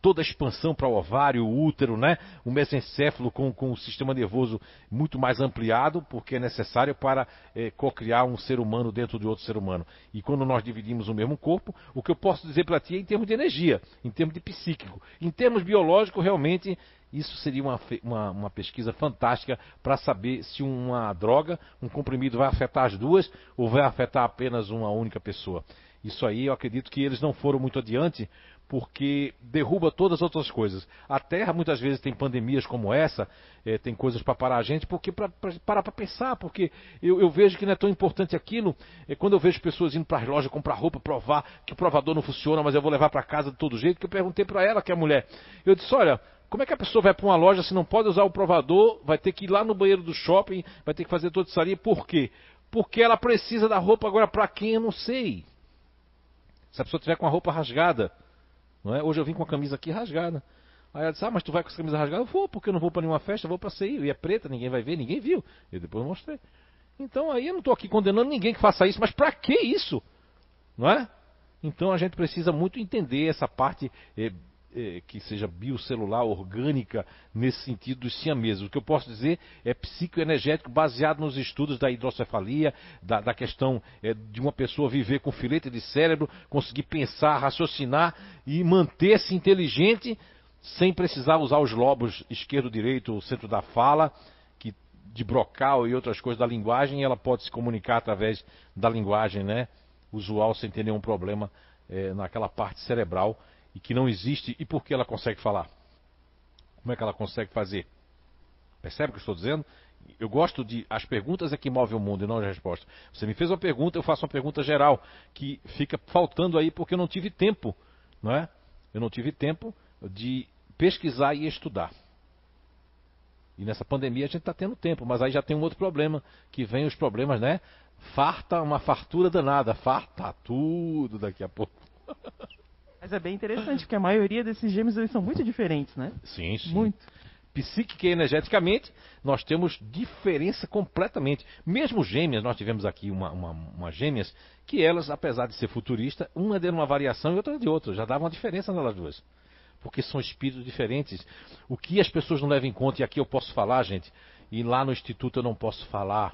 toda a expansão para o ovário, o útero, né? o mesencéfalo com, com o sistema nervoso muito mais ampliado, porque é necessário para é, co-criar um ser humano dentro de outro ser humano. E quando nós dividimos o mesmo corpo, o que eu posso dizer para ti é em termos de energia, em termos de psíquico. Em termos biológicos, realmente, isso seria uma, uma, uma pesquisa fantástica para saber se uma droga, um comprimido vai afetar as duas ou vai afetar apenas uma única pessoa. Isso aí eu acredito que eles não foram muito adiante, porque derruba todas as outras coisas. A Terra muitas vezes tem pandemias como essa, é, tem coisas para parar a gente, porque para parar para pensar, porque eu, eu, vejo que não é tão importante aquilo. É, quando eu vejo pessoas indo para as lojas comprar roupa, provar que o provador não funciona, mas eu vou levar para casa de todo jeito, que eu perguntei para ela, que é mulher. Eu disse, olha, como é que a pessoa vai para uma loja se não pode usar o provador, vai ter que ir lá no banheiro do shopping, vai ter que fazer toda isso ali, por quê? Porque ela precisa da roupa agora para quem eu não sei. Se a pessoa tiver com a roupa rasgada, não é? Hoje eu vim com a camisa aqui rasgada. Aí ela disse, ah, mas tu vai com essa camisa rasgada? Eu vou, porque eu não vou para nenhuma festa, eu vou para sair. E é preta, ninguém vai ver, ninguém viu. E depois mostrei. Então aí eu não estou aqui condenando ninguém que faça isso, mas para que isso? Não é? Então a gente precisa muito entender essa parte eh, eh, que seja biocelular, orgânica, nesse sentido dos siameses. O que eu posso dizer é psicoenergético baseado nos estudos da hidrocefalia, da, da questão eh, de uma pessoa viver com filete de cérebro, conseguir pensar, raciocinar e manter-se inteligente sem precisar usar os lobos esquerdo, direito, o centro da fala, que de brocal e outras coisas da linguagem, ela pode se comunicar através da linguagem, né? Usual sem ter nenhum problema eh, naquela parte cerebral e que não existe, e por que ela consegue falar? Como é que ela consegue fazer? Percebe o que eu estou dizendo? Eu gosto de. As perguntas é que movem o mundo e não as respostas. Você me fez uma pergunta, eu faço uma pergunta geral, que fica faltando aí porque eu não tive tempo, não é? Eu não tive tempo de pesquisar e estudar. E nessa pandemia a gente está tendo tempo, mas aí já tem um outro problema, que vem os problemas, né? Farta, uma fartura danada, farta tudo daqui a pouco. Mas é bem interessante, porque a maioria desses gêmeos eles são muito diferentes, né? Sim, sim. Muito. Psíquica e energeticamente, nós temos diferença completamente. Mesmo gêmeas, nós tivemos aqui uma, uma, uma gêmeas, que elas, apesar de ser futurista, uma deu uma variação e outra de outra. Já dava uma diferença nelas duas. Porque são espíritos diferentes. O que as pessoas não levam em conta, e aqui eu posso falar, gente, e lá no Instituto eu não posso falar,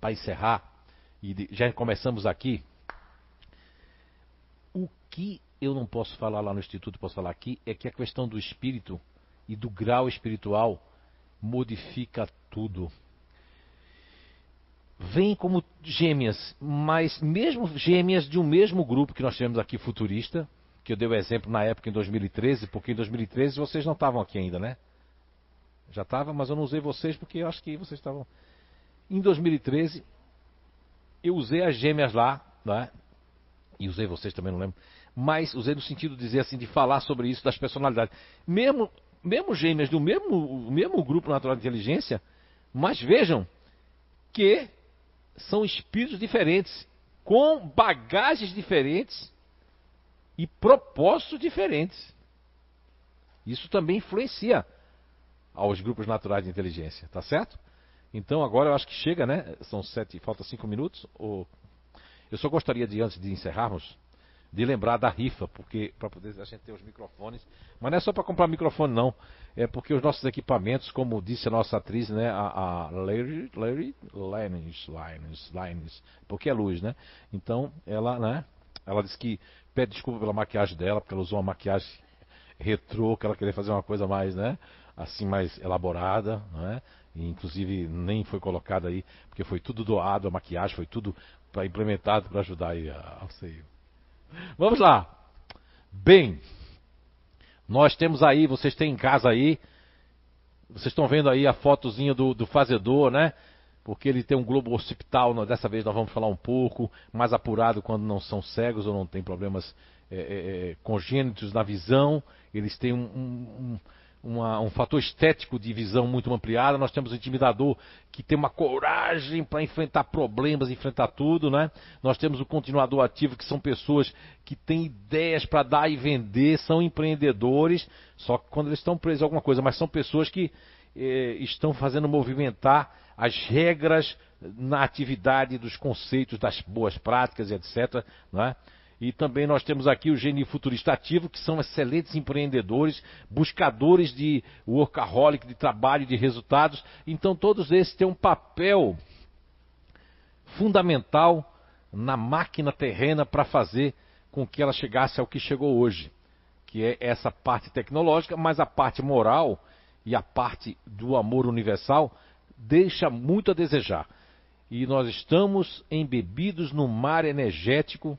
para encerrar, e já começamos aqui, que eu não posso falar lá no Instituto, posso falar aqui, é que a questão do espírito e do grau espiritual modifica tudo. Vem como gêmeas, mas mesmo gêmeas de um mesmo grupo que nós tivemos aqui futurista, que eu dei o exemplo na época em 2013, porque em 2013 vocês não estavam aqui ainda, né? Já estava, mas eu não usei vocês porque eu acho que vocês estavam. Em 2013, eu usei as gêmeas lá, né? e usei vocês também, não lembro, mas usei no sentido de dizer assim, de falar sobre isso das personalidades. Mesmo, mesmo gêmeas do mesmo, mesmo grupo natural de inteligência, mas vejam que são espíritos diferentes, com bagagens diferentes e propósitos diferentes. Isso também influencia aos grupos naturais de inteligência, tá certo? Então agora eu acho que chega, né? São sete, falta cinco minutos. Ou eu só gostaria de, antes de encerrarmos, de lembrar da rifa, porque para poder a gente ter os microfones, mas não é só para comprar microfone não, é porque os nossos equipamentos, como disse a nossa atriz, né, a, a Larry, Larry Lines, Lines, Lines, porque é luz, né? Então ela, né, ela disse que pede desculpa pela maquiagem dela, porque ela usou uma maquiagem retrô, que ela queria fazer uma coisa mais, né, assim mais elaborada, né? E, inclusive nem foi colocada aí, porque foi tudo doado, a maquiagem foi tudo para implementado para ajudar aí a você. Vamos lá. Bem, nós temos aí, vocês têm em casa aí, vocês estão vendo aí a fotozinha do, do fazedor, né? porque ele tem um globo occipital, dessa vez nós vamos falar um pouco, mais apurado quando não são cegos ou não têm problemas é, é, congênitos na visão, eles têm um, um, uma, um fator estético de visão muito ampliada. Nós temos o intimidador que tem uma coragem para enfrentar problemas, enfrentar tudo, né? Nós temos o continuador ativo que são pessoas que têm ideias para dar e vender, são empreendedores, só que quando eles estão presos a alguma coisa, mas são pessoas que eh, estão fazendo movimentar as regras na atividade dos conceitos das boas práticas etc. Né? E também nós temos aqui o gênio futurista ativo, que são excelentes empreendedores, buscadores de workaholic, de trabalho, de resultados. Então todos esses têm um papel fundamental na máquina terrena para fazer com que ela chegasse ao que chegou hoje, que é essa parte tecnológica, mas a parte moral e a parte do amor universal deixa muito a desejar. E nós estamos embebidos no mar energético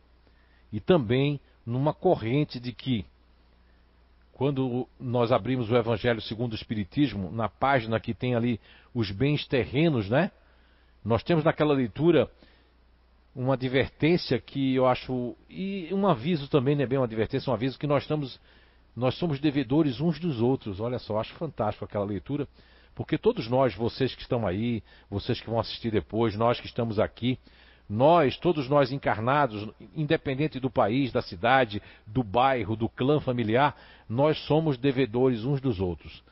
e também numa corrente de que, quando nós abrimos o Evangelho segundo o Espiritismo, na página que tem ali os bens terrenos, né? Nós temos naquela leitura uma advertência que eu acho e um aviso também, não é bem uma advertência, um aviso que nós estamos nós somos devedores uns dos outros. Olha só, acho fantástico aquela leitura, porque todos nós, vocês que estão aí, vocês que vão assistir depois, nós que estamos aqui, nós, todos nós encarnados, independente do país, da cidade, do bairro, do clã familiar, nós somos devedores uns dos outros.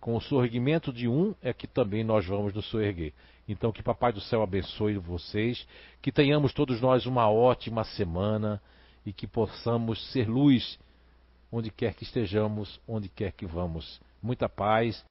Com o sorgimento de um é que também nós vamos nos soerguer. Então que Papai do Céu abençoe vocês, que tenhamos todos nós uma ótima semana e que possamos ser luz onde quer que estejamos, onde quer que vamos. Muita paz.